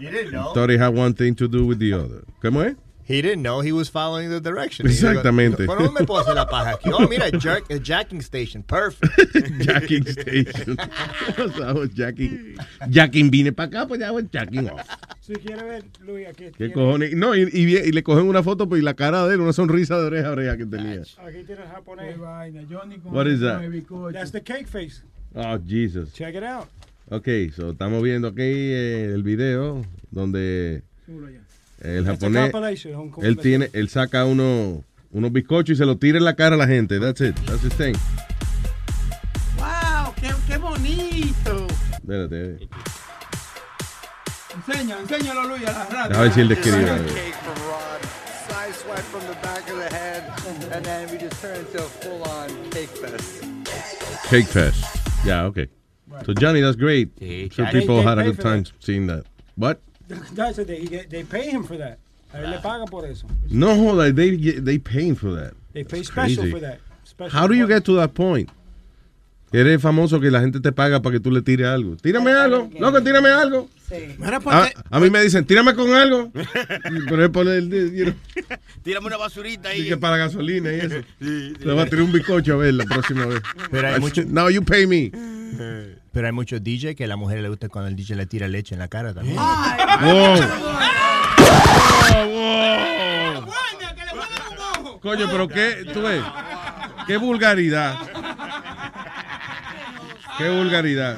You didn't know. Thought it had one thing to do with the other. ¿Cómo es? He didn't know he was following the directions. Exactamente. ¿Por dónde me puedo hacer la paja aquí? Oh, mira, jerk, a jacking station. Perfect. jacking station. I was jacking. Jacking vine para acá, pues ya was jacking off. Si quiere ver, Luis, aquí ¿Qué tiene, cojones? No, y, y, y le cogen una foto pues, y la cara de él, una sonrisa de oreja a oreja que tenía. aquí tiene el japonés. Qué vaina, Johnny con What is that? That's the cake face. Oh, Jesus. Check it out. Ok, so estamos viendo aquí eh, el video donde Súbelo ya. El a japonés, él tiene, él saca uno, unos bizcochos y se los tira en la cara a la gente. That's it. That's his thing. ¡Wow! ¡Qué, qué bonito! Espérate. Enseña, enséñalo, Luis, a la radio. A ver si él describe. Side swipe from the back of the head, and then we just turn into a full-on cake fest. Cake Fest. Yeah, okay. So Johnny, that's great. So Johnny. people had a good time seeing that. What? That's it. They, get- they pay him for that. A él le pagan por eso. No, hold on. They they paying for that. They pay That's special crazy. for that. Special How do you get to that point? Eres famoso que la gente te paga para que tú le tires algo. Tírame algo. Loco, tírame algo. Mira, A, a mí me dicen, tírame con algo. Pero es poner el you know, Tírame una basurita y ahí. que para gasolina y eso. Le va a tirar un bizcocho a ver la próxima vez. Pero hay mucho- Now you pay me. Pero hay muchos DJ que a la mujer le gusta cuando el DJ le tira leche en la cara también. Wow. Coño, pero qué, tú ves, qué vulgaridad. Qué vulgaridad.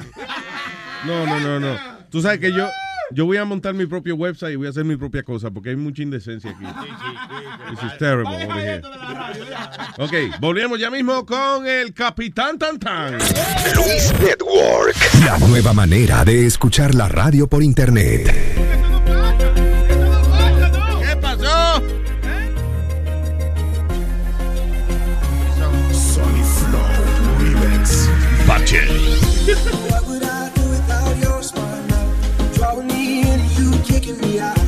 No, no, no, no. Tú sabes que yo, yo voy a montar mi propio website y voy a hacer mi propia cosa porque hay mucha indecencia aquí. This is terrible over here. Ok, volvemos ya mismo con el Capitán Tantán. Luis Network. La nueva manera de escuchar la radio por internet. ¿Qué pasó? Sony Flow Remix. Bache. you kicking me out.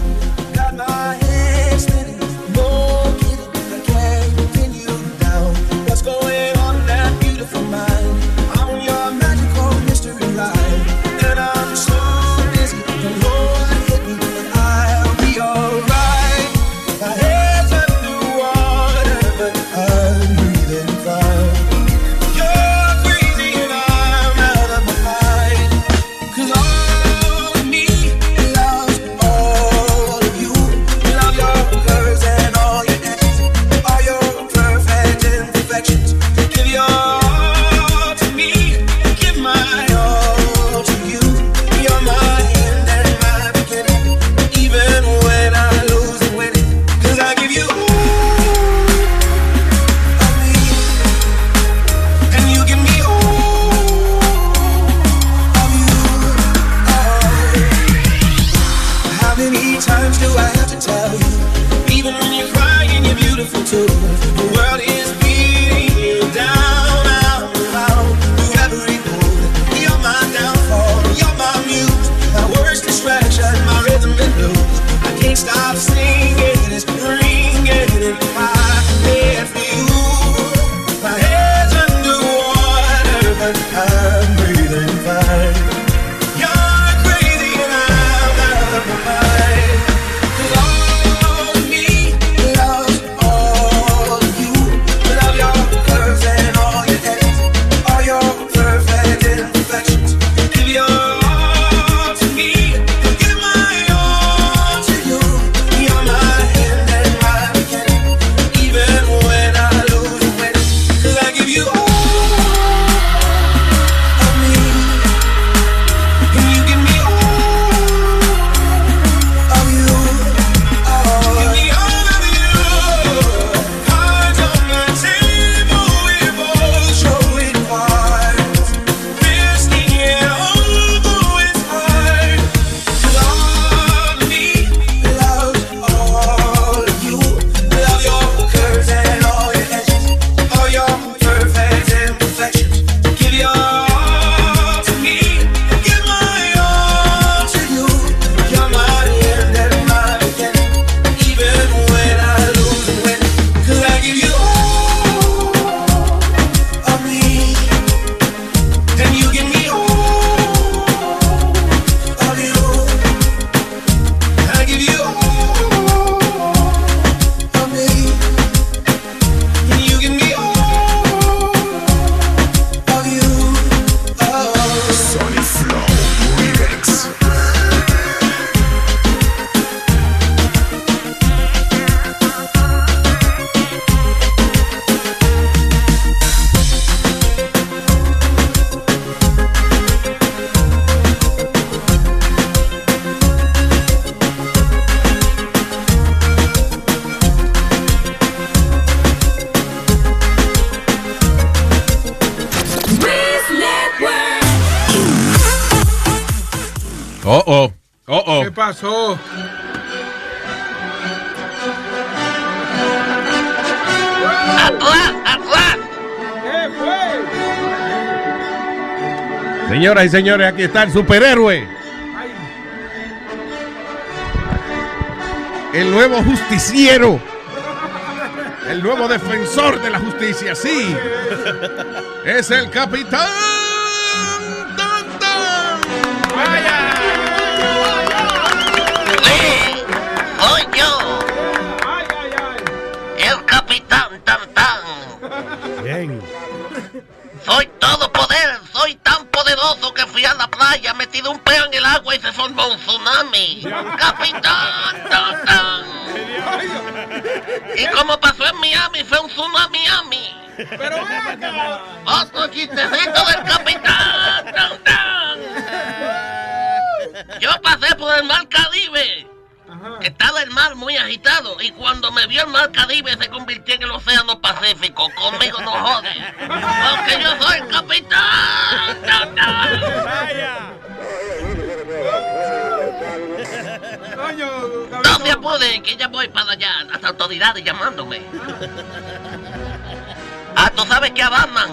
Señoras y señores, aquí está el superhéroe. El nuevo justiciero. El nuevo defensor de la justicia, sí. Es el capitán. Del capitán Tantán. Yo pasé por el mar Caribe. Estaba el mar muy agitado y cuando me vio el mar Caribe se convirtió en el océano Pacífico. Conmigo no jode. Porque yo soy el capitán. No se apure, que ya voy para allá. Las autoridades llamándome. Ah, tú sabes que a Batman,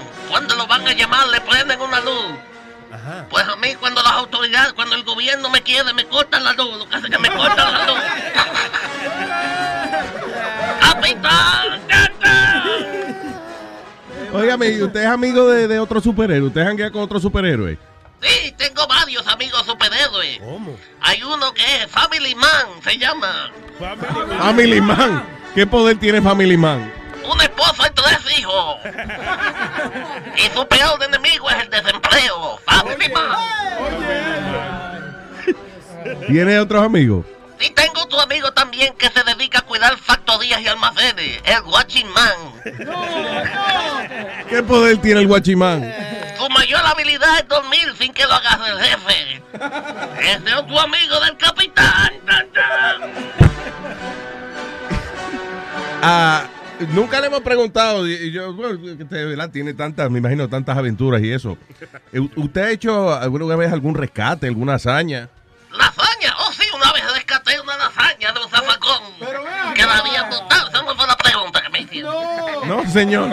van a llamar, le prenden una luz. Pues a mí cuando las autoridades, cuando el gobierno me quiere, me cortan la luz. Lo que hace que me cortan la luz. ¡Capitán! Óigame, ¿y usted es amigo de, de otro superhéroe? ¿Usted janguea con otro superhéroe? Sí, tengo varios amigos superhéroes. ¿Cómo? Hay uno que es Family Man, se llama. Family Man. ¿Qué poder tiene Family Man? ¿Tiene otros amigos? Y tengo otro amigo también que se dedica a cuidar factorías y almacenes, el Watching Man. ¿Qué poder tiene el guachimán? Su mayor habilidad es dormir sin que lo agarre el jefe. Es de otro amigo del capitán. Ah, nunca le hemos preguntado, y yo, bueno, ¿verdad? tiene tantas, me imagino, tantas aventuras y eso. Eh, ¿Usted ha hecho alguna vez algún rescate, alguna hazaña? ¿Lasaña? Oh, sí, una vez rescaté una lasaña de un zafacón. Que la había. Esa no fue la pregunta que me hicieron. No, señor.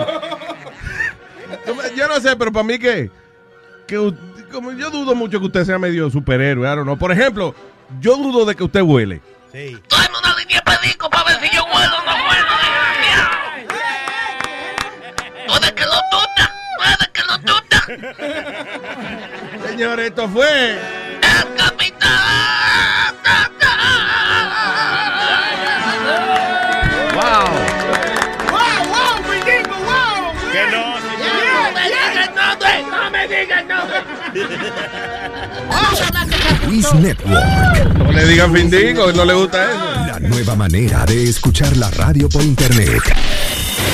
Yo no sé, pero para mí que, que como yo dudo mucho que usted sea medio superhéroe, don't know. Por ejemplo, yo dudo de que usted huele. Sí. Tráeme una línea de perico para ver si yo vuelo o no vuelo, desgraciado. Puede que lo tuta, puede que lo tuta. Señor, esto fue. Luis Network. No le digan Findingo, no le gusta eso. La nueva manera de escuchar la radio por internet.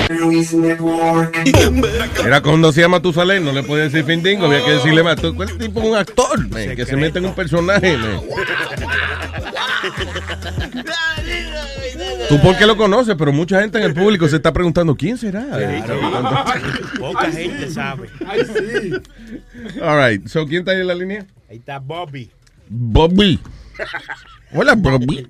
Luis Network. Era cuando se llama Tusalén, no le podía decir Findingo, había que decirle más. Tú- ¿Cuál tipo un actor, man, que se mete en un personaje, man? Tú porque lo conoces, pero mucha gente en el público se está preguntando quién será. Poca gente sabe. Ay, sí. All right, so ¿quién está ahí en la línea? Ahí está Bobby. Bobby. Hola, Bobby.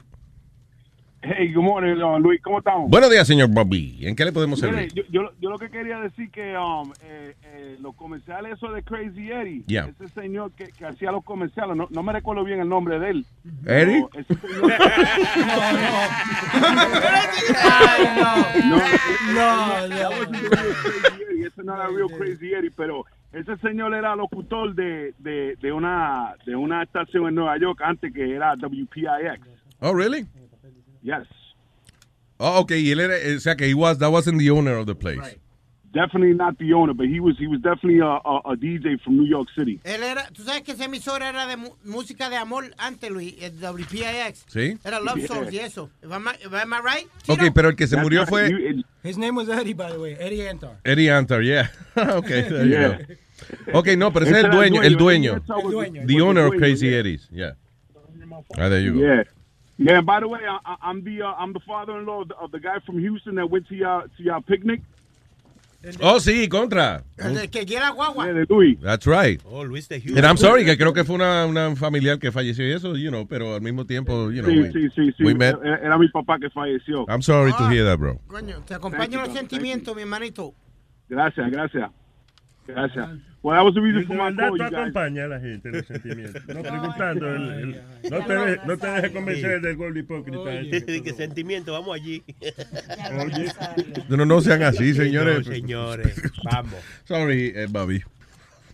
Hey, good morning, uh, Luis. ¿Cómo estamos? Buenos días, señor Bobby. ¿En qué le podemos Mire, servir? yo, yo, yo lo que quería decir que um, eh, eh, los comerciales eso de Crazy Eddie, Yeah. ese señor que, que hacía los comerciales, no, no me recuerdo bien el nombre de él. ¿Eddie? Pero ese señor- no, no, no, no. Crazy Eddie, ese no era real Crazy Eddie, pero ese señor era locutor de, de, de una de una estación en Nueva York antes que era WPIX. Oh, really? Yes. Oh, okay. Y él era, o sea que he was, that wasn't the owner of the place. Definitely not the owner, but he was he was definitely a, a, a DJ from New York City. Él era, tú sabes que esa emisora era de música de amor antes, Luis, el WPIX. ¿Sí? Era Love Yeah. Songs y eso. Am I, am I right? Ok, pero el que se murió fue His name was Eddie, by the way. Eddie Antar. Eddie Antar, yeah. okay, there you Yeah. go. Ok, no, pero ese es el dueño, el dueño. El dueño. The owner of Crazy yeah. Eddies, yeah. Ah, there you go. Yeah. Yeah, and by the way, I, I- I'm the uh, I'm the father-in-law of the, of the guy from Houston that went to your to your picnic. Oh, sí, contra. El de que quiera guagua. De Luis. That's right. Oh, Luis de And I'm sorry, que creo que fue una, una familiar que falleció y eso, you know, pero al mismo tiempo, you know, Sí, we, sí, sí, sí. we met. Era, era mi papá que falleció. I'm sorry to hear that, bro. Coño, te acompaño los sentimientos, mi hermanito. Gracias, gracias. Gracias. Well, that was the reason for De my verdad call, tú you guys. acompañas a la gente los sentimientos. No preguntando. el- el- no, te dejes no te dejes convencer del gol hipócrita. ese. que sentimiento, vamos allí. Oye. No, no sean así, señores. No, señores, vamos. Sorry, eh, Bobby.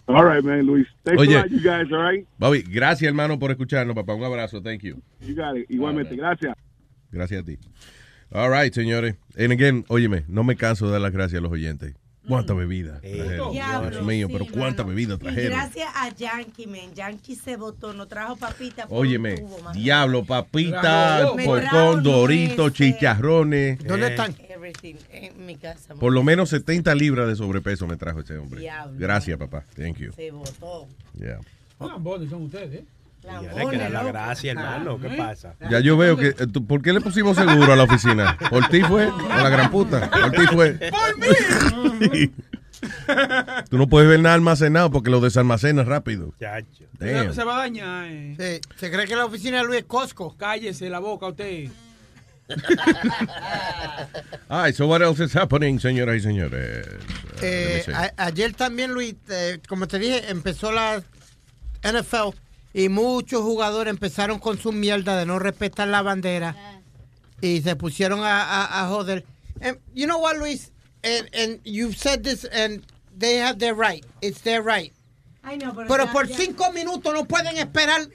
All right, man, Luis. Thanks Oye. a lot, you guys, all right? Bobby, gracias, hermano, por escucharnos, papá. Un abrazo. Thank you. You got it. Igualmente, gracias. Gracias a ti. All right, señores. And again, óyeme, no me canso de dar las gracias a los oyentes. ¿Cuánta bebida trajeron? Diablo, Dios mío, sí, pero cuánta bebida Y trajeron. gracias a Yankee, man. Yankee se votó, nos trajo papita. por Óyeme, tubo, diablo, papita, pocón, doritos, nueces. chicharrones. ¿Dónde están? Everything en mi casa. Por lo menos 70 libras de sobrepeso me trajo ese hombre. Diablo. Gracias, papá. Thank you. Se votó. Yeah. Lambones son ustedes, ¿eh? Que la gracia, hermano. ¿Qué pasa? Ya yo veo que. eh, tú- ¿Por qué le pusimos seguro a la oficina? ¿Por ti fue? ¿A la gran puta? ¿Por ti fue? ¡Por mí! Tú no puedes ver nada almacenado porque lo desalmacenas rápido. Chacho. Damn. Se va a dañar. eh. Sí, Se cree que la oficina de Luis es Costco. Cállese la boca usted. All right, so what else is happening, señoras y señores? Uh, Eh, a- ayer también, Luis, eh, como te dije, empezó la NFL y muchos jugadores empezaron con su mierda de no respetar la bandera y se pusieron a, a- a joder. And you know what, Luis? And, and you've said this, and they have their right. It's their right. Ay, no, pero Pero ya- por ya- cinco minutos no pueden esperar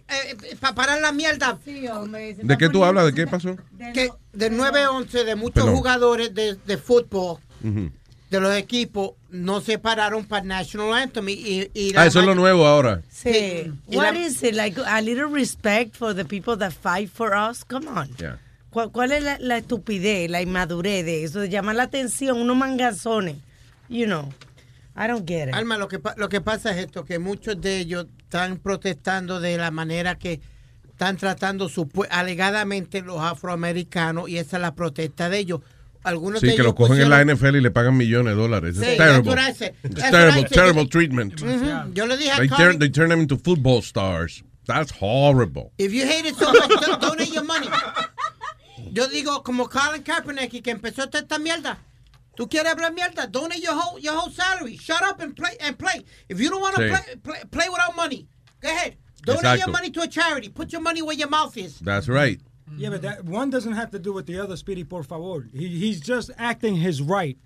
para parar la mierda. Sí, hombre, ¿De qué tú hablas? ¿De qué pasó? Que de 9-11 de muchos Perdón. jugadores de, de fútbol Ujú. De los equipos no se pararon para National Anthem y, y- Ah, eso es lo nuevo ahora. Sí. Y What la- is it? Like a little respect for the people that fight for us? Come on. Yeah. ¿Cuál, cuál es la, la estupidez, la inmadurez de eso? De llamar la atención, unos mangazones. You know. I don't get it. Alma, lo que, lo que pasa es esto, que muchos de ellos están protestando de la manera que están tratando supu- alegadamente los afroamericanos y esa es la protesta de ellos. Algunos Sí, que lo cogen en la pusieron- NFL y le pagan millones de dólares. Sí, It's terrible. It's That's terrible, terrible treatment. Ujú. Yo le dije a They Colin, turn, they turn them into football stars. That's horrible. if you hate it so much, do- donate your money. Yo digo, como Colin Kaepernick, que empezó toda esta mierda. ¿Tú quieres hablar mierda? Donate your whole, your whole salary. Shut up and play. And play. If you don't want to Sí. play, play, play without money. Go ahead. Donate Exacto. your money to a charity. Put your money where your mouth is. That's right. Yeah, but that one doesn't have to do with the other, Speedy, por favor. He, he's just acting his right.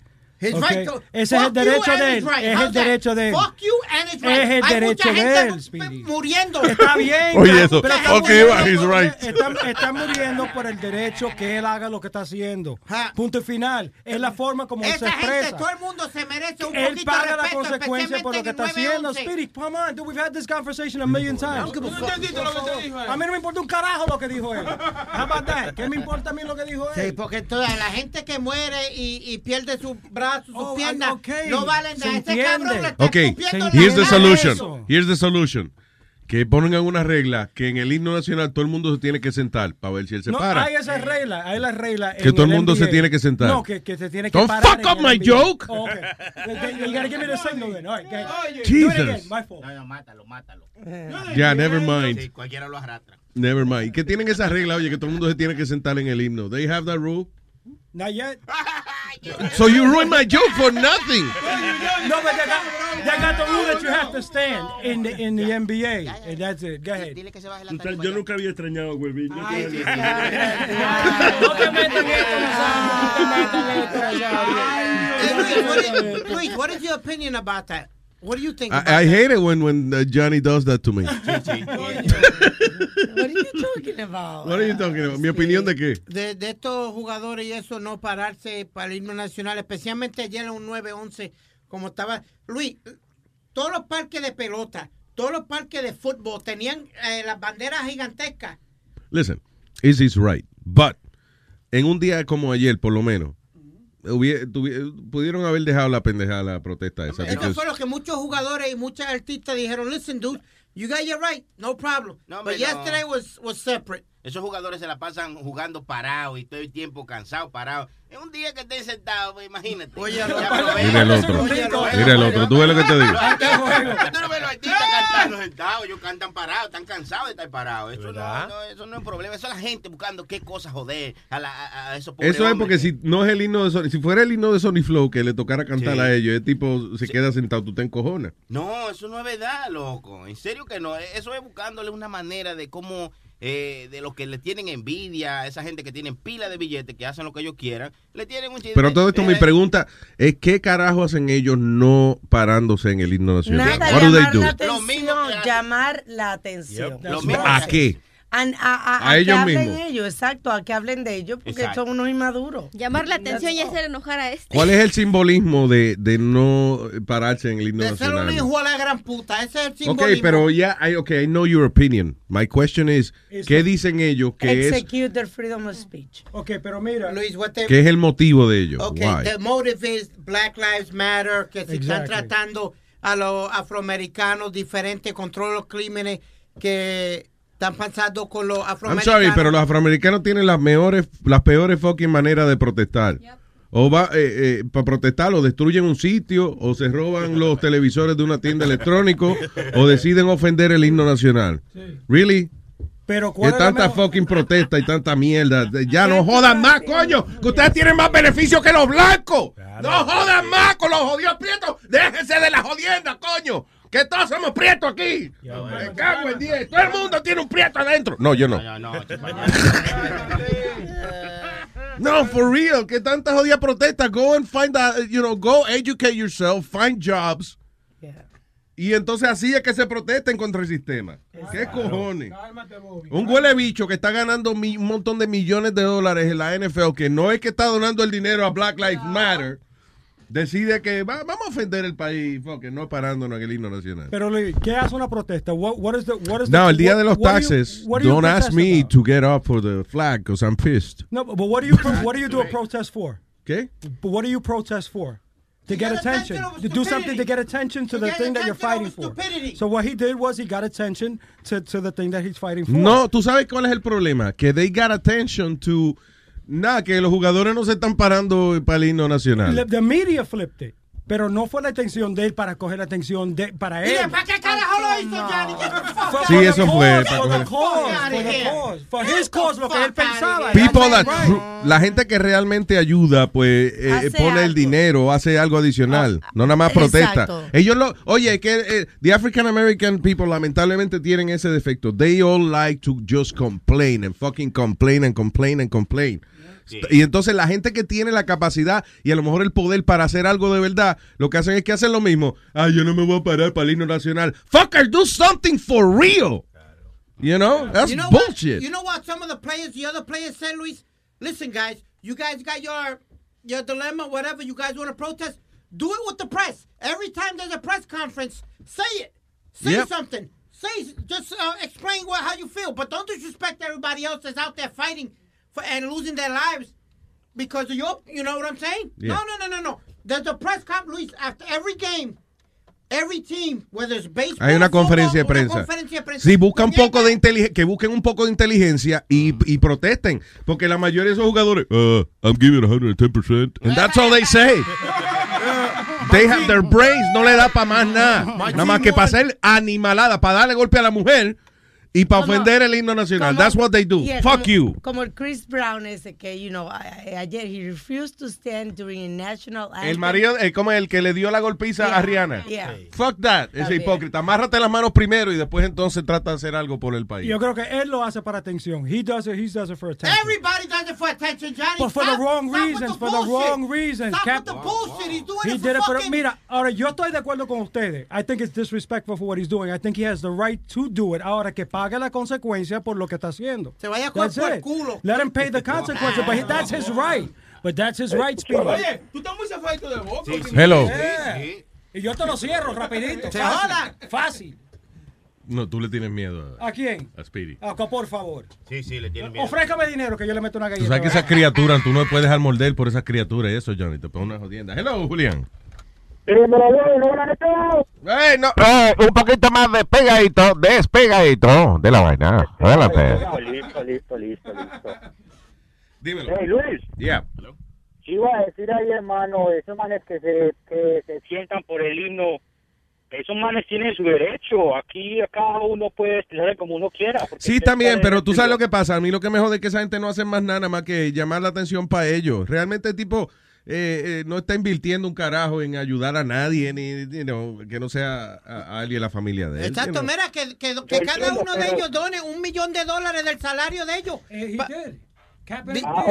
His Okay? right to- Ese es el derecho de él. right. Es How's el that? derecho de él. Fuck you and his right. Es el Hay derecho mucha de él, Speedy. muriendo. Está bien. Oye, eso. pero está muriendo por- right. Está, está muriendo por el derecho que él haga lo que está haciendo. Punto y final. Es la forma como él se Esa gente, expresa. todo el mundo se merece un Él poquito paga de la respeto, consecuencia por lo que está haciendo. en Speedy, come on, dude, we've had this conversation a million times. ¿Tú no entendiste lo que te dijo él? A mí no me importa un carajo lo que dijo él. How about that? ¿Qué me importa a mí lo que dijo él? Sí, porque toda la gente que muere y, y pierde sus brazos, sus Oh, piernas, ok. no valen Se nada. Este cabrón le está Ok, escupiendo en la here's the solution. Here's the solution. Que pongan una regla que en el himno nacional todo el mundo se tiene que sentar para ver si él se no, para. hay esa regla, hay la regla. Que en todo el mundo se NBA. tiene que sentar. No, que, que se tiene que Don't parar. fuck en up my NBA. joke. Oh, okay. you gotta give me the signal then. All right. Do it Jesus. again, my fault. No, no, mátalo, mátalo. Ya, never mind. Sí, cualquiera lo arrastra. Never mind. Que tienen esa regla, oye, que todo el mundo se tiene que sentar en el himno. They have that rule. Not yet. So you ruined my joke for nothing. No, but they got, they got the rule that you have to stand in the, in the NBA. And that's it. Go ahead. Tú sabes, Yo nunca había extrañado a Huevín. Yo No te metas esto, No te metas esto, Hey, Luis, what is, Luis, what is your opinion about that? What do you think about I, I that? hate it when, when uh, Johnny does that to me. What are you talking about? What are you talking about? ¿Mi opinión de qué? de, de estos jugadores y eso no pararse para el himno nacional, especialmente ayer en un 9-11, como estaba. Luis, todos los parques de pelota, todos los parques de fútbol tenían eh, las banderas gigantescas. Listen, Izzy's right. But, en un día como ayer, por lo menos, pudieron haber dejado la pendejada, la protesta esa. Eso fue lo que muchos jugadores y muchos artistas dijeron, listen, dude, you got your right, no problem. No, But no. yesterday was, was separate. Esos jugadores se la pasan jugando parados y todo el tiempo cansados, parados. Es un día que estén sentados, pues, imagínate. Oye. Mira el otro. Mira el otro. Tú ves lo que te digo. Tú no ves los artistas cantando sentados, ellos cantan parados, están cansados de estar parados. Eso no, no, eso no es problema. Eso es la gente buscando qué cosas joder a, la, a, a esos pobres Eso es hombres. porque si no es el himno de Sony, si fuera el himno de Sony Flow que le tocara cantar Sí. a ellos, el tipo se queda sentado, tú te encojonas. No, eso no es verdad, loco. En serio que no. Eso es buscándole una manera de cómo, eh, de los que le tienen envidia, a esa gente que tienen pila de billetes, que hacen lo que ellos quieran, le tienen un chiste. Pero todo esto, mi pregunta es: ¿qué carajo hacen ellos no parándose en el himno nacional? Nada, What do they llamar do? la atención, llamar la atención. Lo mismo ¿A qué? A, a- a- A a que ellos hablen mismos. ellos, exacto, a que hablen de ellos, porque Exacto. son unos inmaduros. Llamar la atención y hacer enojar a este. ¿Cuál es el simbolismo de, de no pararse en el himno De ser un nacional? hijo a la gran puta. Ese es el Ok, simbolismo. pero ya, I, okay, I know your opinion. My question is, ¿qué dicen ellos que es, Execute their freedom of speech. Ok, pero mira. Luis, what they- qué es el motivo de ellos? Okay, Why? the motive is Black Lives Matter, que se están Exactly. tratando a los afroamericanos diferentes, contra los crímenes que están pasando con los I'm afroamericanos. sorry, pero los afroamericanos tienen las mejores, las peores fucking maneras de protestar. O va, eh, para protestar, o destruyen un sitio, o se roban los televisores de una tienda electrónica, o deciden ofender el himno nacional. Really? Pero ¿cuál es la tanta fucking protesta y tanta mierda. Ya no jodan más, coño. Que ustedes tienen más beneficios que los blancos. No jodan más con los jodidos prietos. Déjense de la jodienda, coño. Que todos somos prietos aquí. Me cago en 10. Todo el mundo tiene un prieto adentro. No, yo no. No, for real. Que tanta jodida protesta. Go and find a, you know, go educate yourself, find jobs. Y entonces así es que se protesten contra el sistema. ¿Qué cojones? Un huele bicho que está ganando mi- un montón de millones de dólares en la NFL, que no es que está donando el dinero a Black Lives Matter, decide que va- vamos a ofender el país, porque no parándonos en el himno nacional. Pero ¿qué hace una protesta? What, what is the, what is the- No, el día what- de los what do you- taxes, what do you don't ask me about? to get up for the flag, because I'm pissed. No, but what do you what do you do a protest for? ¿Qué? But what do you protest for? To get attention. To do something to get attention to, the thing that you're fighting for. stupidity. So what he did was he got attention to, to the thing that he's fighting for. No, tú sabes cuál es el problema, que they got attention to nada, que los jugadores no se están parando para el himno nacional. The media flipped it. Pero no fue la atención de él para coger la atención de para ¿Y él. ¿Para qué carajo lo hizo, Johnny? Sí, eso fue para coger- cause, for cause. His lo que él pensaba. People That's that, right. la gente que realmente ayuda, pues eh, pone el dinero, hace algo adicional, no nada más protesta. exacto. Ellos lo, oye, que eh, the African American people lamentablemente tienen ese defecto. They all like to just complain and fucking complain and complain and complain. Y entonces la gente que tiene la capacidad y a lo mejor el poder para hacer algo de verdad, lo que hacen es que hacen lo mismo. Ah, yo no me voy a parar para el himno nacional. Fucker, do something for real. You know? That's you know bullshit. What? You know what? Some of the players, the other players said, Luis, listen, guys, you guys got your your dilemma, whatever you guys want to protest, do it with the press. Every time there's a press conference, say it. Say Yep. something. Say just uh, explain what how you feel, but don't disrespect everybody else that's out there fighting for and losing their lives because of your. You know what I'm saying? Yeah. No, no, no, no, no. There's a press conference, Luis, after every game. Every team, whether it's baseball, Hay una football, conferencia de una prensa. conferencia de prensa. Sí, busca un poco de inteligencia, que busquen un poco de inteligencia y, y protesten. Porque la mayoría de esos jugadores, uh, I'm giving 110%. And that's all they say. They have their brains, no le da para más nada. Nada más que para hacer animalada, para darle golpe a la mujer y para Como- ofender el himno nacional. como- That's what they do. Yeah, Fuck como, you. Como el Chris Brown ese que, you know, a- a- ayer he refused to stand during a national anthem. El marido, es como el que le dio la golpiza a Yeah, Rihanna. yeah. Fuck that. Está Ese bien. hipócrita. Amárrate las manos primero y después entonces trata de hacer algo por el país. Yo creo que él lo hace para atención. He does it, he does it for attention. Everybody does it for attention, Johnny. But for the Stop- wrong stop with reasons, the for the bullshit. wrong reasons. Stop Cap- with the bullshit. He's doing He it did for it for fucking... mira, ahora yo estoy de acuerdo con ustedes. I think it's disrespectful for what he's doing. I think he has the right to do it. Ahora que pague la consecuencia por lo que está haciendo. Se vaya por el culo. Let him pay the consequences, but he- that's his right. But that's his right, Speedy. Oye, tú estás muy zafadito de boca. Hello. Yeah. Y yo te lo cierro rapidito. Se fácil. joda. Fácil. No, tú le tienes miedo a, ¿A quién? a Speedy. Ah, por favor. Sí, sí, le tienen Ofrécame dinero que yo le meto una Tú galleta. sabes que esas criaturas, tú no puedes dejar morder por esas criaturas eso, Johnny. Te pones una jodienda. Hello, Julián. Eh, no, eh, un poquito más despegadito, despegadito de la vaina. Adelante. Listo, listo, listo, listo. Dímelo. Hey, Luis. Yeah. Sí, iba a decir ahí, hermano, esos manes que se, que se sientan por el himno, esos manes tienen su derecho. Aquí cada uno puede expresarse como uno quiera. Sí, también, pero tú sabes lo que pasa. A mí lo que me jode es que esa gente no hace más nada más que llamar la atención para ellos. Realmente tipo eh, eh, no está invirtiendo un carajo en ayudar a nadie, ni you know, que no sea a, a alguien de la familia de él. Exacto, you know. mira, que, que, que cada uno de ellos done un millón de dólares del salario de ellos. Di- Ah,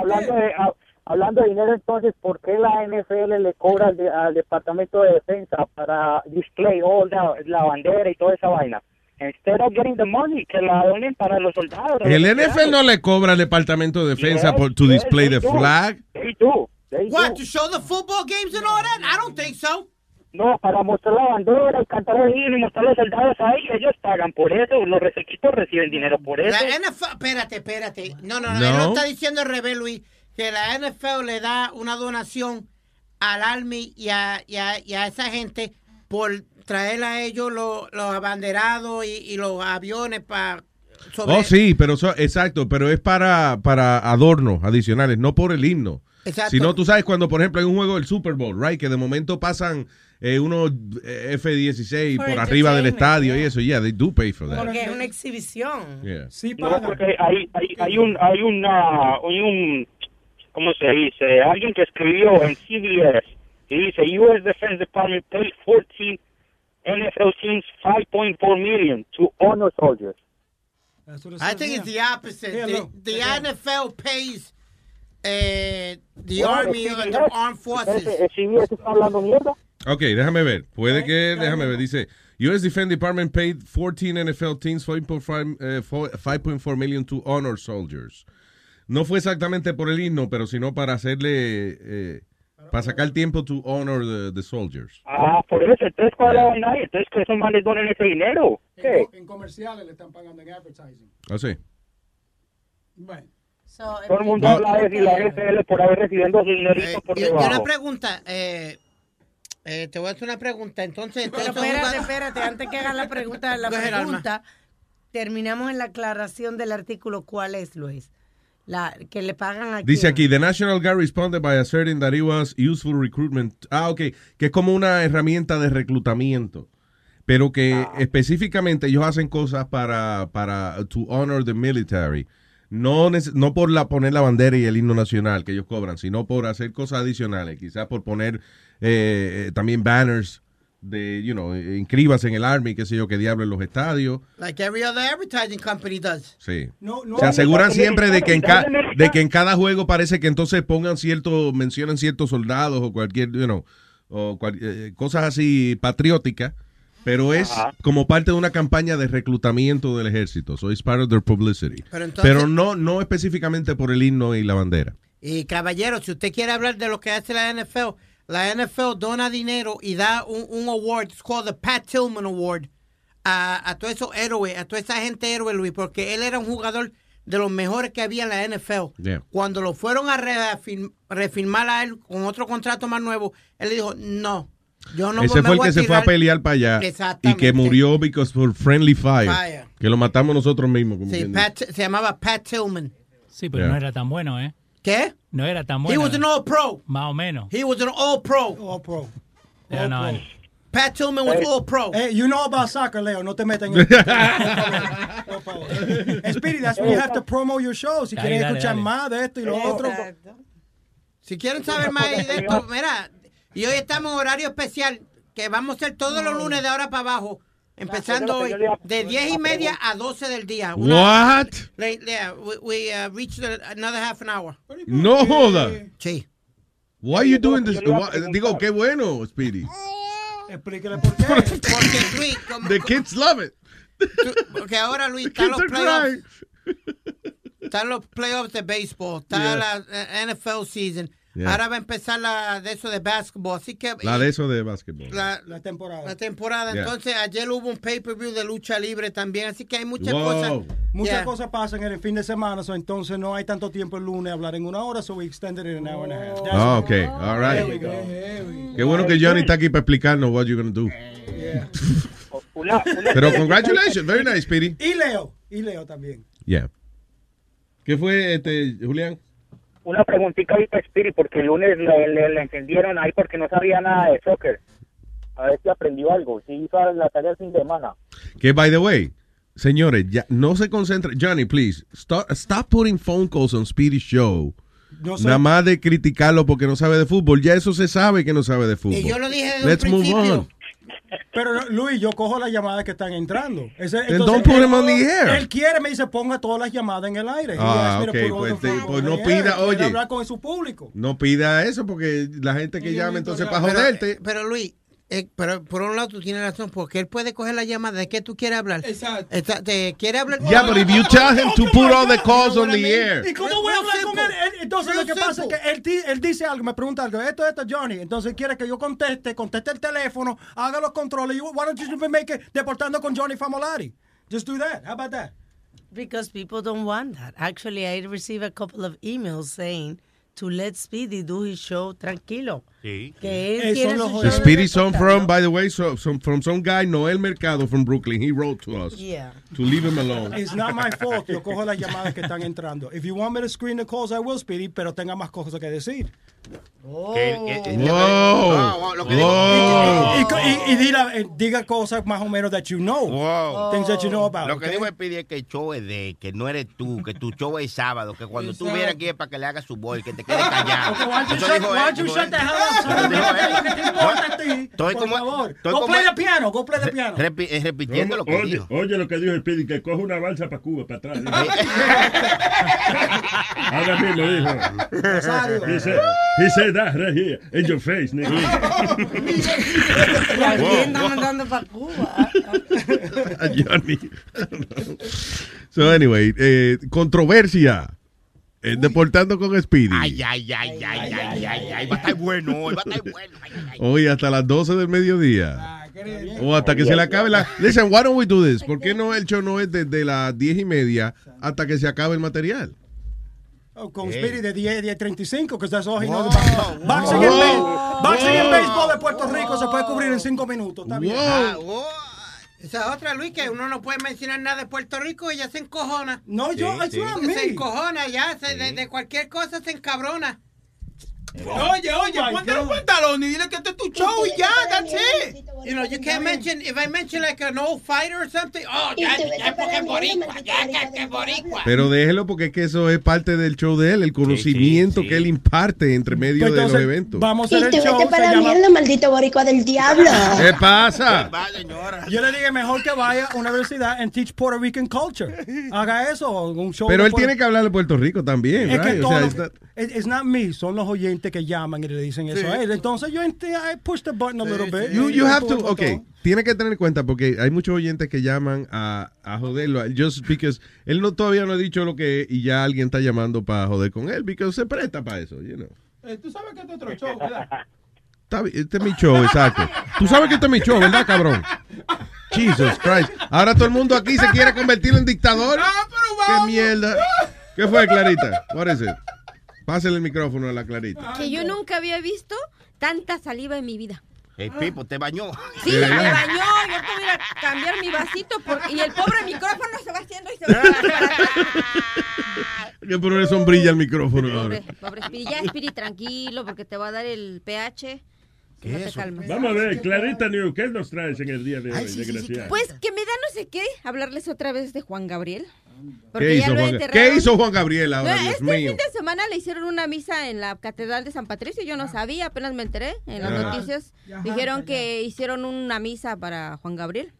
hablando, de, ah, hablando de dinero, entonces, ¿por qué la NFL le cobra al, de- al Departamento de Defensa para display all la, la bandera y toda esa vaina? Instead of getting the money, que la donen para los soldados. El NFL no le cobra al Departamento de Defensa por to Yes, display they the do. flag. They do. They What, do. to show the football games and all that? I don't think so. No, para mostrar la bandera y cantar el himno y mostrar a los soldados ahí, ellos pagan por eso, los equipos reciben dinero por eso. La NFL, espérate, espérate. No, no, no, No. él no está diciendo al revés, Luis, que la NFL le da una donación al Army y a, y a, y a esa gente por traer a ellos los, los abanderados y, y los aviones para... Oh, sí, pero eso, exacto, pero es para, para adornos adicionales, no por el himno. Exacto. Si no, tú sabes cuando, por ejemplo, hay un juego del Super Bowl, right, que de momento pasan eh, unos eh, F-16 For por arriba del estadio y eso, yeah, they do pay for that. Porque es una exhibición. Yeah. No, porque hay, hay, hay un, hay una, hay un, ¿cómo se dice? Alguien que escribió en CBS y dice, U.S. Defense Department paid 14 NFL teams 5.4 million to honor soldiers. I think it's the opposite. Yeah, the, look, the yeah. NFL pays eh, the Army CBS, the Armed Forces. mierda. Ok, déjame ver. Puede que, déjame ver. Dice, U.S. Defense Department paid 14 NFL teams 5.5 eh, 5.4 million to honor soldiers. No fue exactamente por el himno, pero sino para hacerle, eh, para sacar tiempo to honor the, the soldiers. Ah, por eso, entonces, ¿cuál es la vaina? Entonces, que esos manes donen ese dinero. ¿Qué? En comerciales le están pagando en advertising. ¿Ah, sí? Bueno. Todo el mundo habla de si la NFL por haber recibiendo su dinerito por Y, y una pregunta, eh, eh, te voy a hacer una pregunta. Entonces, Pero espérate, espérate, antes que hagas la pregunta, la pregunta, terminamos en la aclaración del artículo. ¿Cuál es, Luis? La que le pagan aquí. Dice aquí, the National Guard responded by asserting that it was useful recruitment. Ah, ok, que es como una herramienta de reclutamiento. Pero que específicamente ellos hacen cosas para, para to honor the military. No, no por la, poner la bandera y el himno nacional que ellos cobran, sino por hacer cosas adicionales. Quizás por poner eh, eh, también banners de, you know, inscríbase en el Army, qué sé yo, qué diablo en los estadios. like every other advertising company does. Sí. No, no. Se aseguran siempre de que, en ca- de que en cada juego parece que entonces pongan cierto, mencionan ciertos soldados o cualquier, you know, o cual- eh, cosas así patrióticas, pero es como parte de una campaña de reclutamiento del ejército. So it's part of their publicity. Pero entonces- Pero no, no específicamente por el himno y la bandera. Y caballero, si usted quiere hablar de lo que hace la NFL, la NFL dona dinero y da un, un award, it's called the Pat Tillman Award, a, a todos esos héroes, a toda esa gente héroe, Luis, porque él era un jugador de los mejores que había en la NFL. Yeah. Cuando lo fueron a refirm- refirmar a él con otro contrato más nuevo, él le dijo, no, yo no Ese me fue el que se fue a tirar". pelear para allá y que murió because for friendly fire, Fire. que lo matamos nosotros mismos. como Sí. Pat- se llamaba Pat Tillman. Sí, pero Yeah. no era tan bueno, ¿eh? ¿Qué? No era tan He bueno. was an all pro. Más o menos. He was an all pro. All pro. No, pro. Pat Tillman was all pro. Hey, you know about soccer, Leo. No te metan en No, por favor. Speedy, that's when you have to promote your show. Si quieren escuchar dale. más de esto y lo otro. Si quieren saber más de esto, mira, y hoy estamos en horario especial, que vamos a hacer todos los lunes de ahora para abajo, empezando hoy, de 10 y media a 12 del día. What? Le- le- we we, uh, reached another half an hour. No joda. Sí. Why are you doing this? Why- Digo, qué bueno, Speedy. Explíquele por qué. Porque Luis, como, The kids love it. porque ahora Luis, están los playoffs. Están los playoffs de béisbol, está Yeah. la eh, NFL season. Yeah. Ahora va a empezar la de eso de basketball. Así que La de eso de básquetbol. la, la temporada. La temporada. Yeah. Entonces, ayer hubo un pay-per-view de lucha libre también. Así que hay muchas cosas. Muchas Yeah. cosas pasan en el fin de semana, so entonces no hay tanto tiempo el lunes a hablar en una hora, so we extended it an hour and a half. That's Ah, it. ok, all right. There we go. Qué bueno que Johnny está aquí para explicarnos what you're going to do. Pero congratulations, very nice, Speedy. Y Leo, y Leo también. Yeah. ¿Qué fue, este, Julián? Una preguntita ahí para Spirit, porque el lunes le, le, le encendieron ahí porque no sabía nada de soccer. A ver si aprendió algo, si hizo la tarea el fin de semana. Que, by the way, señores, ya, no se concentren. Johnny, please, stop, stop putting phone calls on Speedy Show. No sé. Nada más de criticarlo porque no sabe de fútbol. Ya eso se sabe que no sabe de fútbol. Y yo lo dije desde Let's un move principio. on. Pero Luis, yo cojo las llamadas que están entrando. Ese, Then don't put him on the air. Él quiere, me dice, ponga todas las llamadas en el aire. Ah, asked me to ok, put all pues te- pues no pida, oye. hablar con su público. No pida eso porque la gente que llama entonces para Pero- joderte. Pero, Luis, eh, pero por un lado tú tienes razón, porque él puede coger la llamada de qué tú quieres hablar. Exacto. te quiere hablar. Yeah, but if you tell him to put all the calls on the air. ¿Y cómo voy a hablar con él? Entonces lo que pasa es que él, él dice algo, me pregunta algo, esto, esto, Johnny. Entonces quiere que yo conteste, conteste el teléfono, haga los controles. Why don't you just make it deportando con Johnny Famolari? Just do that. How about that? Because people don't want that. Actually, I received a couple of emails saying to let Speedy do his show tranquilo. Sí. Que él tiene lo su The Speedy song from, by the way, so, some, from some guy, Noel Mercado from Brooklyn. He wrote to us Yeah. to leave him alone. It's not my fault. Yo cojo las llamadas que están entrando. If you want me to screen the calls, I will, Speedy, pero tenga más cosas que decir. Que- que- Wow. No, no, lo que digo- Y, y- y diga, diga cosas más o menos that you know. Wow. Things that you know about. Lo que okay? digo es Speedy, es que el show es de, que no eres tú, que tu show es sábado, que cuando tú vienes aquí es para que le hagas su boy, que te quede callado. Estoy como- estoy Go como- play the piano, go play the piano. Repi- eh, repitiendo lo que Oye, dijo. oye lo que dijo el Speedy, que coge una balsa para Cuba, para atrás. Ahora mismo dijo. Rosario. He said, that right here, in your face, nigga. Y alguien está mandando para Cuba. A Johnny. so, anyway, eh, controversia. Eh, deportando con Speedy. Ay, ay, ay, ay, ay, ay, ay, va a estar bueno hoy, va a estar bueno. Ay, ay, ay. Hoy hasta las 12 del mediodía. O hasta que se le acabe la... Listen, why don't we do this? ¿Por qué no el show no es desde las 10 y media hasta que se acabe el material? Oh, con Hey. Speedy de 10, 10, 35, because that's all he knows about. Boxing, and, boxing baseball de Puerto Rico se puede cubrir en 5 minutos. Está bien. Ah, Esa es otra, Luis, que uno no puede mencionar nada de Puerto Rico y ya se encojona. No, yo, Sí, sí. Se encojona ya, se- de, de cualquier cosa se encabrona. Oye, oye, Oh my ponte los pantalones y dile que este es tu show y ya, that's it. You know, you can't mention, if I mention like an old fighter or something, oh, ya, ya, porque es boricua, ya, que es boricua. Pero déjelo porque es que eso es parte del show de él, el conocimiento que él imparte entre medio Pues de los eventos. Vamos a Y hacer te el show. para llama- mierda, maldito boricua del diablo. ¿Qué pasa? Yo le dije mejor que vaya a una universidad and teach Puerto Rican culture. Haga eso, un show. Pero él Puerto- tiene que hablar de Puerto Rico también, Es que? O sea, not- it's not me, son los oyentes que llaman y le dicen eso Sí. a él. Entonces yo I push the button a little bit. You, you have to, el ok, botón. tiene que tener en cuenta porque hay muchos oyentes que llaman a, a joderlo, just because él no todavía no ha dicho lo que y ya alguien está llamando para joder con él, porque se presta para eso, you know. Eh, Tú sabes que este es otro show, ¿verdad? Este es mi show, exacto. Tú sabes que este es mi show, ¿verdad, cabrón? Jesus Christ. Ahora todo el mundo aquí se quiere convertir en dictador. ¿Qué mierda? ¿Qué fue, Clarita? What is it? Pásale el micrófono a la Clarita. Que yo nunca había visto tanta saliva en mi vida. El Pipo te bañó. Sí, ¿De me bañó, yo tuviera que cambiar mi vasito por- y el pobre micrófono se va haciendo y se va. Que ponerle sombrilla al micrófono ahora. Pobre, pobre Spiri. Ya, Spiri, tranquilo, porque te va a dar el pH. Te calmas. Vamos a ver, Clarita New, ¿qué nos traes en el día de hoy, desgraciado? Pues que me da no sé qué hablarles otra vez de Juan Gabriel. ¿Qué hizo, Juan, ¿Qué hizo Juan Gabriel ahora, No, Dios este mío? fin de semana le hicieron una misa en la Catedral de San Patricio. Yo no sabía, apenas me enteré en las Ah. noticias. Ya. Dijeron que hicieron una misa para Juan Gabriel.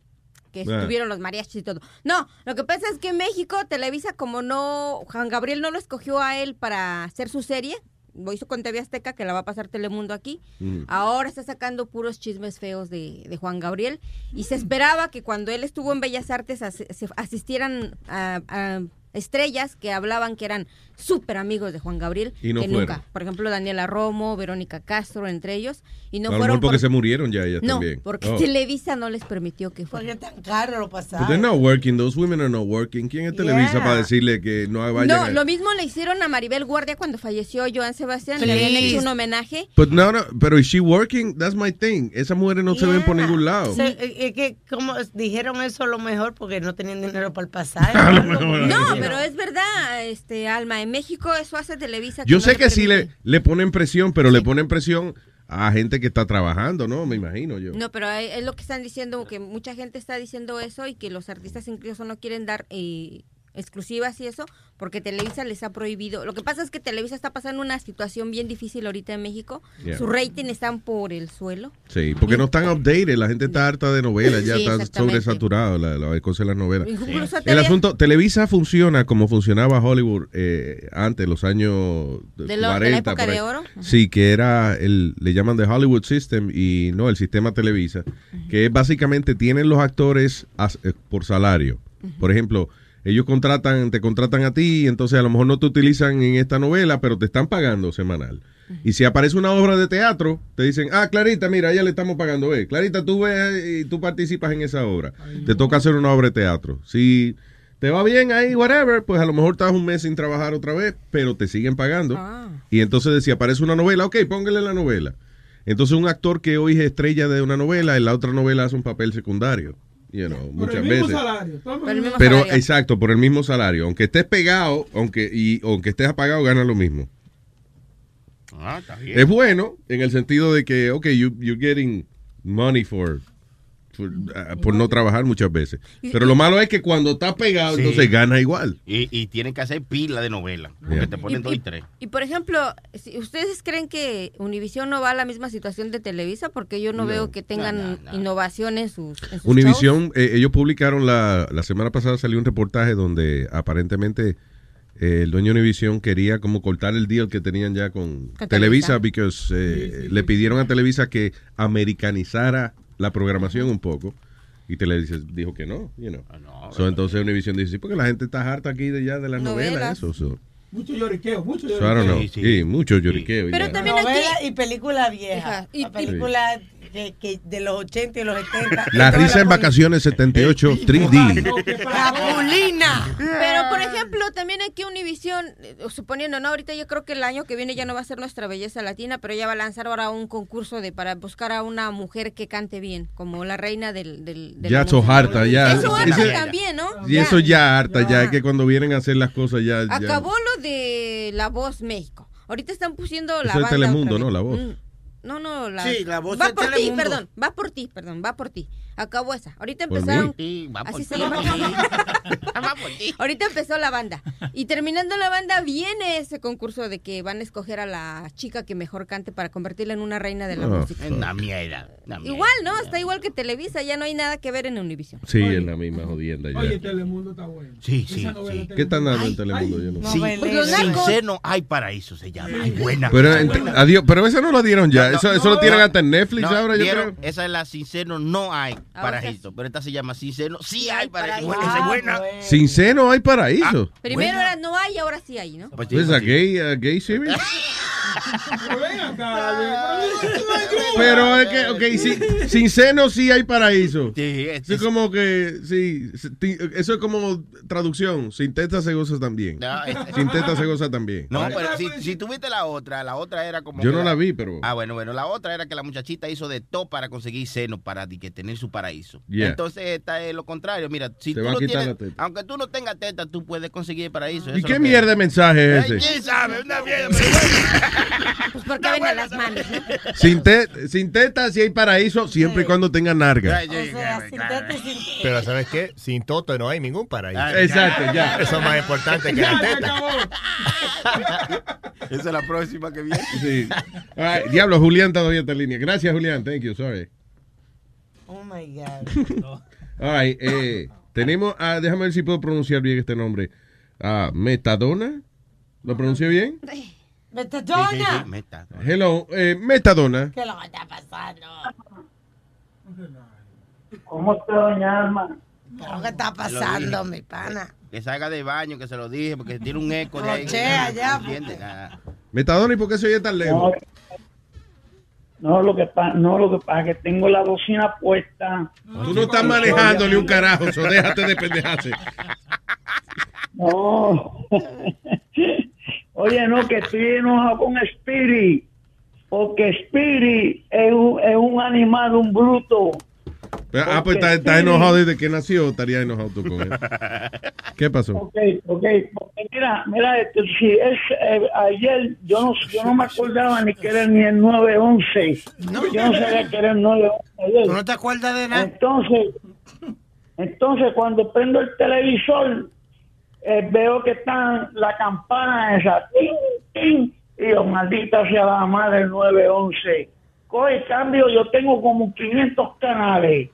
Que Ah. estuvieron los mariachis y todo. No, lo que pasa es que en México, Televisa, como no, Juan Gabriel no lo escogió a él para hacer su serie, lo hizo con TV Azteca, que la va a pasar Telemundo aquí. Ahora está sacando puros chismes feos de, de Juan Gabriel. Y se esperaba que cuando él estuvo en Bellas Artes as- se asistieran a, a estrellas que hablaban que eran súper amigos de Juan Gabriel. Y no que fueron. nunca. Por ejemplo, Daniela Romo, Verónica Castro, entre ellos. Y no a lo fueron mejor porque por- se murieron ya ellas No, también. porque Oh. Televisa no les permitió que fueran. tan caro lo pasaron. they're not working. Those women are not working. ¿Quién es Televisa Yeah. para decirle que no vayan No, a- lo mismo le hicieron a Maribel Guardia cuando falleció Joan Sebastián. Sí. Le habían hecho un homenaje. But no, no, pero is she working? That's my thing. Esas mujeres no se ven por ningún lado. Se- eh, es que como dijeron eso a lo mejor porque no tenían dinero para el pasaje. No, pero es verdad, este Alma, en México eso hace Televisa. Yo sé que sí le, le ponen presión, pero le ponen presión a gente que está trabajando, ¿no? Me imagino yo. No, pero es es lo que están diciendo, que mucha gente está diciendo eso y que los artistas incluso no quieren dar eh, exclusivas y eso, porque Televisa les ha prohibido. Lo que pasa es que Televisa está pasando una situación bien difícil ahorita en México. Yeah. Su rating están por el suelo. Sí, porque no están updated. La gente está harta de novelas, ya Sí, está sobresaturado la, la cosa de las novelas. El asunto, Televisa funciona como funcionaba Hollywood eh, antes, los años De lo- de la 40. época de oro. Sí, que era, el, le llaman The Hollywood System y no, el sistema Televisa, que básicamente tienen los actores as- eh, por salario. Por ejemplo, ellos contratan, te contratan a ti, y entonces a lo mejor no te utilizan en esta novela, pero te están pagando semanal. Y si aparece una obra de teatro, te dicen, ah, Clarita, mira, a ella le estamos pagando. Eh. Clarita, tú ves y tú participas en esa obra. Te toca hacer una obra de teatro. Si te va bien ahí, whatever, pues a lo mejor estás un mes sin trabajar otra vez, pero te siguen pagando. Y entonces si aparece una novela, ok, póngale la novela. Entonces un actor que hoy es estrella de una novela, en la otra novela hace un papel secundario. You know, Por muchas el mismo veces. salario. todo Por el mismo Pero salario. exacto, por el mismo salario. Aunque estés pegado, aunque y aunque estés apagado, gana lo mismo. Ah, está bien. Es bueno en el sentido de que, ok, you, you're getting money for, for, uh, por no trabajar muchas veces. Pero lo malo es que cuando estás pegado, Sí. entonces gana igual. Y, y tienen que hacer pila de novela. Porque Yeah. te ponen Y- dos y y- tres. Y por ejemplo, si ¿ustedes creen que Univision no va a la misma situación de Televisa? Porque yo no, No. veo que tengan innovación en sus, en sus eh, ellos publicaron la, la semana pasada salió un reportaje donde aparentemente eh, el dueño de Univision quería como cortar el deal que tenían ya con Con Televisa, porque eh, le pidieron a Televisa que americanizara la programación un poco. Y Televisa dijo que no, you know. So, entonces Univision dice, sí, porque la gente está harta aquí de ya de las novelas, Novelas. eso. So, Mucho lloriqueo, mucho lloriqueo. Sí, mucho lloriqueo. Pero ya. también Novela aquí- y película vieja. Y- La película que, que de los 80 y los 70. La risa en vacaciones 78 3D. Capulina. Pero, por ejemplo, también aquí Univision, eh, suponiendo, ¿no? Ahorita yo creo que el año que viene ya no va a ser nuestra belleza latina, pero ella va a lanzar ahora un concurso de para buscar a una mujer que cante bien, como la reina del... del, del Ya mundo. sos harta, ya. Eso harta Ese- también, ¿no? Y eso ya harta, ya es que cuando vienen a hacer las cosas ya... ya- Acabó lo de La Voz México. Ahorita están pusiendo la Eso es banda Telemundo, otra vez. ¿no? La Voz. Mm, No, no, la, Sí, La Voz va de por ti, perdón, va por ti, perdón, va por ti. Acabó esa. Ahorita Por empezaron. mí. Va por Así se ti. llama. Ahorita empezó la banda. Y terminando la banda, viene ese concurso de que van a escoger a la chica que mejor cante para convertirla en una reina de la Oh, música. Una mierda. una mierda. Igual, ¿no? Está igual que Televisa, ya no hay nada que ver en Univision. Sí, en la misma jodienda ya. Oye, Telemundo está bueno. Sí, sí, sí. ¿Qué están dando en Telemundo? Yo no sé. Los narcos. seno hay paraíso, se llama. Ay, buena. Pero, Ay, adiós, pero esa no la dieron ya. No, eso no, eso lo tienen no. hasta en Netflix No, ahora, yo creo. Esa es la sin seno, no hay Ah, paraíso. Pero esta se llama sin seno, sí hay paraíso. Bueno, esa es buena. Sin seno hay paraíso. Primero era no hay, ahora sí hay, ¿no? Pues ¿Es pues a sí. gay, a gay series? Pero es que, ok, sí, sin seno sí hay paraíso. Sí, es- Eso es como que, sí, eso es como traducción. Sin teta se goza también. No, es- Sin teta se goza también. No, pero si, si tuviste la otra, la otra era como. Yo no la vi, pero... Ah, bueno, bueno, la otra era que la muchachita hizo de todo para conseguir seno, para di que tener su paraíso. Yeah. Entonces esta es lo contrario. Mira, si Te tú va a no quitar tienes, la teta. aunque tú no tengas teta, tú puedes conseguir paraíso. ¿Y Eso es qué mierda de mensaje es ese? ¿Quién sabe? Una mierda. Pues porque ven a las manos, ¿no? Sin, te- sin teta sí hay paraíso siempre y cuando tenga narga. O sea, sin teta sin Pero ¿sabes qué? Sin Toto no hay ningún paraíso. Ay, Exacto, ya. Eso es más importante que la teta. Esa es la próxima que viene. Sí. Right, Diablo, Julián todavía está en línea. Gracias, Julián. Thank you. Sorry. Oh my God. All right, eh, tenemos, ah, déjame ver si puedo pronunciar bien este nombre. Ah, Metadona. ¿Lo pronuncié bien? Metadona. Meta. Hello, eh, Metadona. ¿Qué es lo que está pasando? ¿Cómo está, doña Alma? ¿Qué está pasando, mi pana? Que salga de baño, que se lo dije, porque tiene un eco de ahí. Rochea ya. Metadona, ¿y por qué se oye tan lejos? No, lo que pasa, no, lo que pasa es que tengo la bocina puesta. Tú no estás manejando ni un carajo, so déjate de pendejarse. No. Oye, no, que estoy enojado con Spirit. Porque Spirit es un, es un animal, un bruto. Pero- ah, pues está, está enojado desde que nació, estaría enojado tú con él. ¿Qué pasó? Ok, ok. porque Mira, mira, esto, si es eh, ayer, yo no, yo no me acordaba ni que era ni el 911. Yo no sabía que era el 911 ayer. ¿Tú no te acuerdas de nada? Entonces, entonces cuando prendo el televisor, eh, veo que está la campana esa. ¡ting, ting! Y yo, maldita sea la madre el 911. Coge cambio, yo tengo como 500 canales.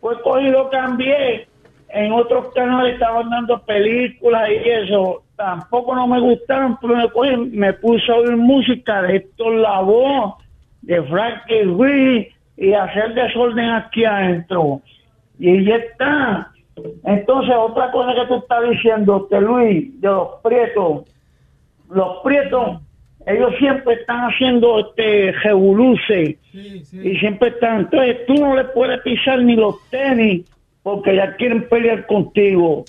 Pues cogí lo cambié. En otros canales estaban dando películas y eso. Tampoco no me gustaron, pero me, cogí, me puse a oír música de Héctor Lavoe, de Frankie Ruiz y hacer desorden aquí adentro. Y ya está. Entonces, otra cosa que tú estás diciendo, este Luis, de los prietos. Los prietos, ellos siempre están haciendo este revoluce y siempre están. Entonces, tú no le puedes pisar ni los tenis porque ya quieren pelear contigo.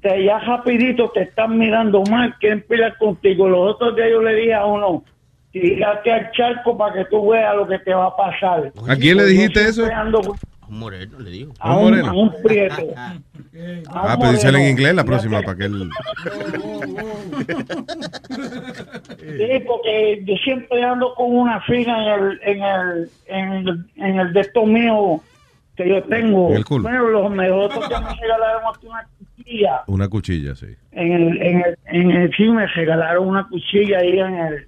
Que ya rapidito te están mirando mal, quieren pelear contigo. Los otros días yo le dije a uno, tírate al charco para que tú veas lo que te va a pasar. ¿A quién le dijiste eso? ando con- Un moreno le dijo. a un, a un prieto. Ah, pues díselo en inglés la próxima para que él... Sí, porque yo siempre ando con una fila en el, en el, en el, en el de esto mío que yo tengo. En el culo. Bueno, los nosotros ya me regalaron aquí una cuchilla. Una cuchilla, sí. En el, en el, en el sí me regalaron una cuchilla ahí en el.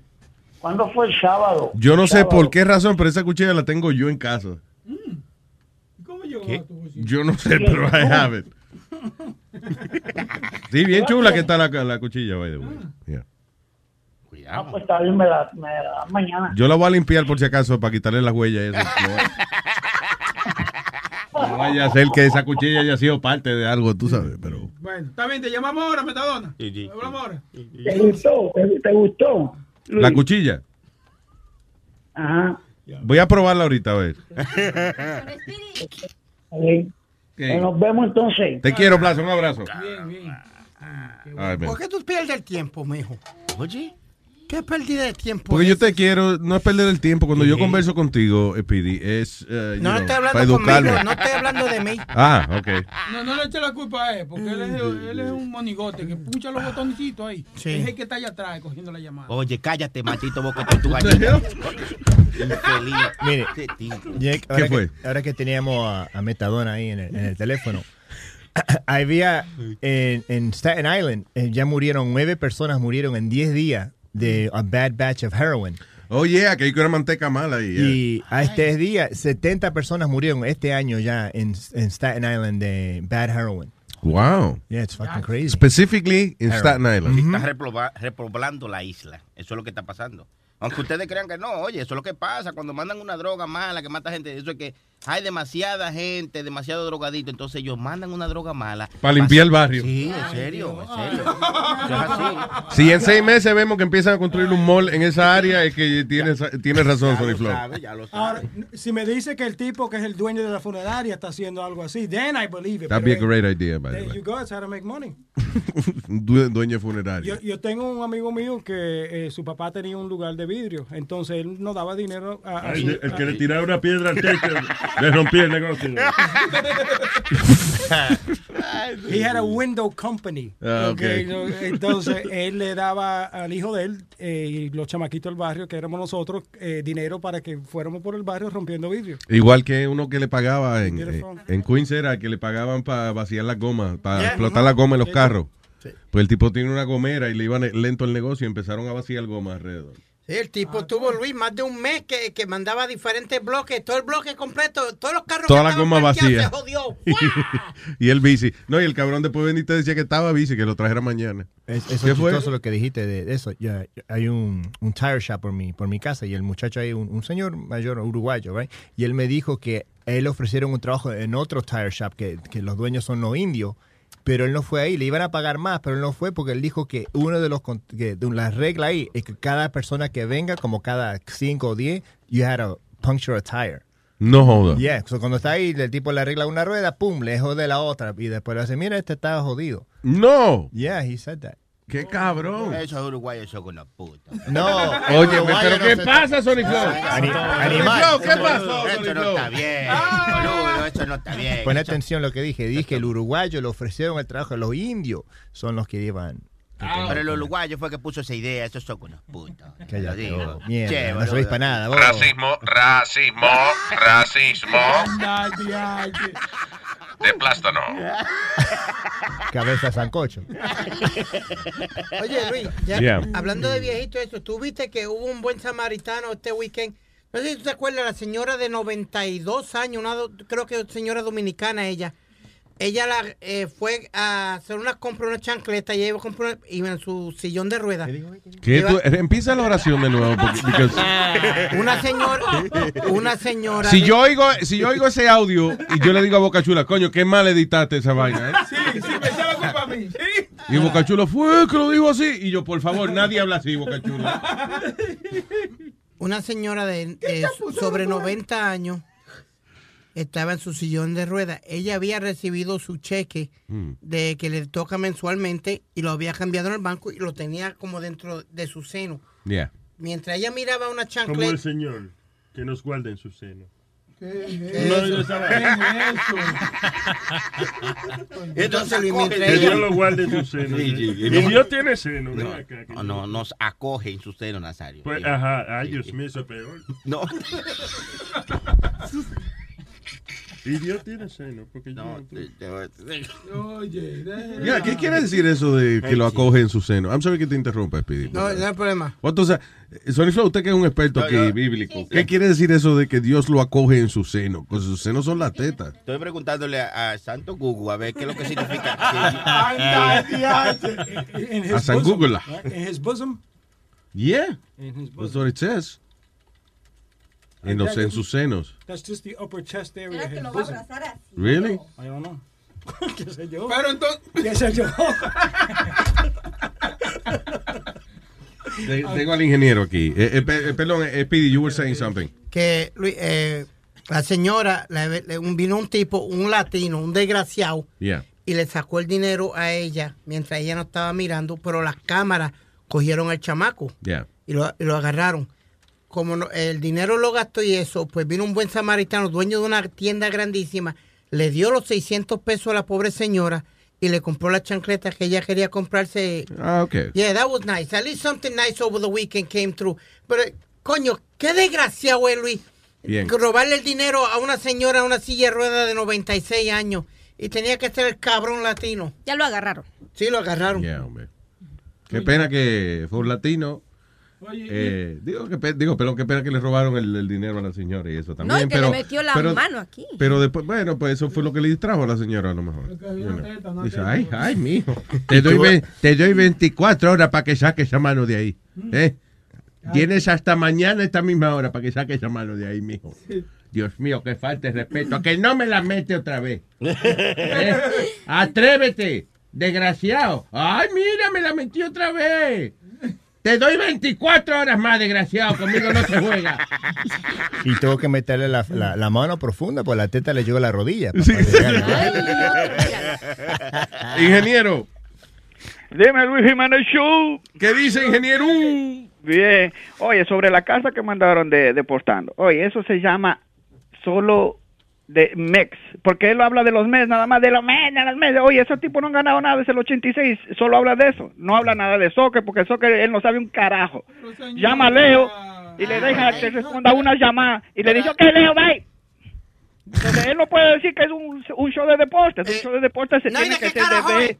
¿Cuándo fue el sábado? Yo no sé Sábado. por qué razón, pero esa cuchilla la tengo yo en casa. Yo no sé, pero I have it. Sí, bien chula que está la, la cuchilla, by the way. Yeah. Ah, pues está bien, me la, me la dan mañana. Yo la voy a limpiar por si acaso para quitarle la huella. y Eso. No, no vaya a ser que esa cuchilla haya sido parte de algo, tú sabes, pero... Bueno, está bien, te llamamos ahora, Metadona. Hablamos ahora. ¿Te gustó? ¿Te, te gustó? Luis? La cuchilla. Ajá. Voy a probarla ahorita, a ver. Ok. Pues nos vemos entonces. Te quiero, Plaza, un abrazo. Bien, bien. Ay. ¿Por qué tú pierdes el tiempo, mijo? Oye. ¿Qué pérdida de tiempo? Porque es yo te quiero, no es perder el tiempo. Cuando yo converso contigo, Speedy, es eh, you No, no know, estoy para hablando conmigo, no estoy hablando de mí. Ah, ok. No, no le eche la culpa a él, porque él es, él es un monigote que pucha los botoncitos ahí. Sí. Es el que está allá atrás cogiendo la llamada. Oye, cállate, maldito boca con tu gallina. Infeliz. Mire. Jake, ahora, fue? Que, ahora que teníamos a, a Metadona ahí en el, en el teléfono, había en, en Staten Island, eh, ya murieron, nueve personas murieron en 10 días de a bad batch of heroin. Oye, aquí hay una manteca mala ahí. yeah. Y a este día, 70 personas murieron este año ya en, en Staten Island de bad heroin. Wow. Yeah, it's fucking crazy. Specifically in Staten Island. Sí, Está reploba- repoblando la isla. Eso es lo que está pasando. Aunque ustedes crean que no, oye, eso es lo que pasa cuando mandan una droga mala que mata gente. Eso es que hay demasiada gente, demasiado drogadito. Entonces ellos mandan una droga mala. Para limpiar el barrio. Sí, en serio, en serio. Si en seis meses vemos que empiezan a construir un mall en esa área, es que tienes, tienes razón, Sony Flow. Ahora, si me dice que el tipo que es el dueño de la funeraria está haciendo algo así, then I believe it. That'd be a pero, great idea, by the There way. you go, it's how to make money. Dueño funerario. Yo, yo tengo un amigo mío que eh, su papá tenía un lugar de vidrio, entonces él no daba dinero a, a Ay, su- el que a- le tiraba una piedra al techo, le rompía el negocio. He had a window company. Ah, Okay, Entonces, él le daba al hijo de él eh, y los chamaquitos del barrio, que éramos nosotros, eh, dinero para que fuéramos por el barrio rompiendo vidrio. Igual que uno que le pagaba en, eh, en Queens era que le pagaban para vaciar las gomas, para Yeah. explotar las gomas en los carros. Sí. Pues el tipo tiene una gomera y le iba ne- lento el negocio y empezaron a vaciar gomas alrededor. El tipo tuvo, Luis, más de un mes que, que mandaba diferentes bloques, todo el bloque completo, todos los carros Toda que la goma vacía. se jodió. y el bici. No, y el cabrón después venía y te decía que estaba bici, que lo trajera mañana. Es, eso ¿Qué es fue? lo que dijiste de eso. Ya, hay un, un tire shop por mi, por mi casa y el muchacho ahí, un, un señor mayor uruguayo, right? y él me dijo que a él ofrecieron un trabajo en otro tire shop que, que los dueños son los indios, pero él no fue ahí. Le iban a pagar más, pero él no fue porque él dijo que uno de los que las reglas ahí es que cada persona que venga, como cada 5 o 10, you had to puncture a tire. No joda. Yeah, so cuando está ahí, el tipo le arregla una rueda, pum, le jode la otra. Y después le dice, mira, este está jodido. No. Yeah, he said that. Qué cabrón. Esos uruguayos son una puta. No. Oye, pero no ¿qué se- pasa, Sony Flow? Animal. Flow, ¿qué pasó, Eso Sony no está bien, boludo, eso no está bien. Pon atención a lo que dije. Dije que el uruguayo le ofrecieron el trabajo. Los indios son los que llevan. Pero el uruguayo fue que puso esa idea, esos son unos putos. Cállate, Lo digo. vos. Mierda, Che, no servís para nada. vos. Racismo, racismo, racismo de plástano. Cabeza sancocho. Oye, Luis, ya, Yeah. hablando de viejito eso, tú viste que hubo un buen samaritano este weekend. No sé si tú te acuerdas, la señora de 92 años, una do- creo que señora dominicana ella. Ella la, eh, fue a hacer una compra, una chancleta, y ella iba a comprar iba en su sillón de ruedas. ¿Qué Iba- tú- empieza la oración de nuevo. porque- because- Una señora, una señora. si de- yo oigo, si yo oigo ese audio y yo le digo a Boca Chula, coño, qué mal editaste esa vaina, ¿eh? Sí, sí, me la culpa a mí. Sí. Y Boca Chula fue que lo dijo así. Y yo, por favor, nadie habla así, Boca Chula. una señora de eh, sobre 90 años estaba en su sillón de ruedas. Ella había recibido su cheque Mm. de que le toca mensualmente y lo había cambiado en el banco y lo tenía como dentro de su seno. Yeah. Mientras ella miraba una Como el. Señor, que nos guarde en su seno. ¿Qué es yo eso? estaba- Entonces, Luis, mientras Que Dios lo guarde en su seno. Sí, sí, Y no. Dios tiene seno. No, acá, no, no, nos acoge en su seno, Nazario. Pues, ajá, ay, Dios mío, eso es peor. No. Y Dios tiene seno, porque No, yo... Oye, Ya, ¿Qué quiere decir eso de que lo acoge en su seno? I'm sorry que te interrumpa, Speedy. No, no hay problema. Entonces, Sony Flow, usted que es un experto No, aquí yo- bíblico, ¿qué quiere decir eso de que Dios lo acoge en su seno? Pues sus senos son las tetas. Estoy preguntándole a, a Santo Google a ver qué es lo que significa. A San Google. In his bosom. Yeah, In his that's bosom. what it says. En, los, en sus senos. That's just the upper chest area. of que lo va a abrazar así. Really? I don't know. ¿Qué sé yo? Pero entonces. ¿Qué sé yo? Te- Tengo al ingeniero aquí. Eh, eh, eh, perdón, eh, Speedy, you were saying something. que Luis, eh, la señora, le- le- un- vino un tipo, un latino, un desgraciado, Yeah. y le sacó el dinero a ella mientras ella no estaba mirando, pero las cámaras cogieron al chamaco Yeah. y lo, y lo agarraron. Como no- el dinero lo gastó y eso, pues vino un buen samaritano, dueño de una tienda grandísima, le dio los 600 pesos a la pobre señora y le compró la chancleta que ella quería comprarse. Ah, ok. Yeah, that was nice. At least something nice over the weekend came through. Pero, coño, qué desgraciado es, Luis. Bien. Robarle el dinero a una señora en una silla de ruedas de 96 años. Y tenía que ser el cabrón latino. Ya lo agarraron. Sí, lo agarraron. Yeah, hombre. Qué pena que fue un latino. Eh, digo, que, digo, pero qué pena que le robaron el, el dinero a la señora y eso también. No, y que pero, le metió la pero- mano aquí. Pero después, bueno, pues eso fue lo que le distrajo a la señora a lo mejor. Dice, ay, ay, mijo. Te doy, ve- te doy 24 horas para que saques esa mano de ahí. ¿eh? Tienes hasta mañana esta misma hora para que saques esa mano de ahí, mijo. Dios mío, que falta de respeto. A que no me la mete otra vez. ¿Eh? Atrévete, desgraciado. Ay, mira, me la metí otra vez. Te doy 24 horas más, desgraciado. Conmigo no se juega. Y tuvo que meterle la, la- la mano profunda, pues la teta le llegó a la rodilla. Ingeniero. Dime, Luis Jiménez Show. ¿Qué dice, ingeniero? Bien. Oye, sobre la casa que mandaron de, deportando. Oye, eso se llama solo de MEX. Porque él habla de los MES, nada más de los MES, de los MES. Oye, ese tipo no han ganado nada desde el 86. Solo habla de eso. No habla nada de soccer, porque soccer él no sabe un carajo. Llama a Leo y le deja que responda una llamada. Y le dice, ok, Leo, bye. Entonces él no puede decir que es un, un show de deportes. Un show de deportes se no, ¿y tiene que qué ser de...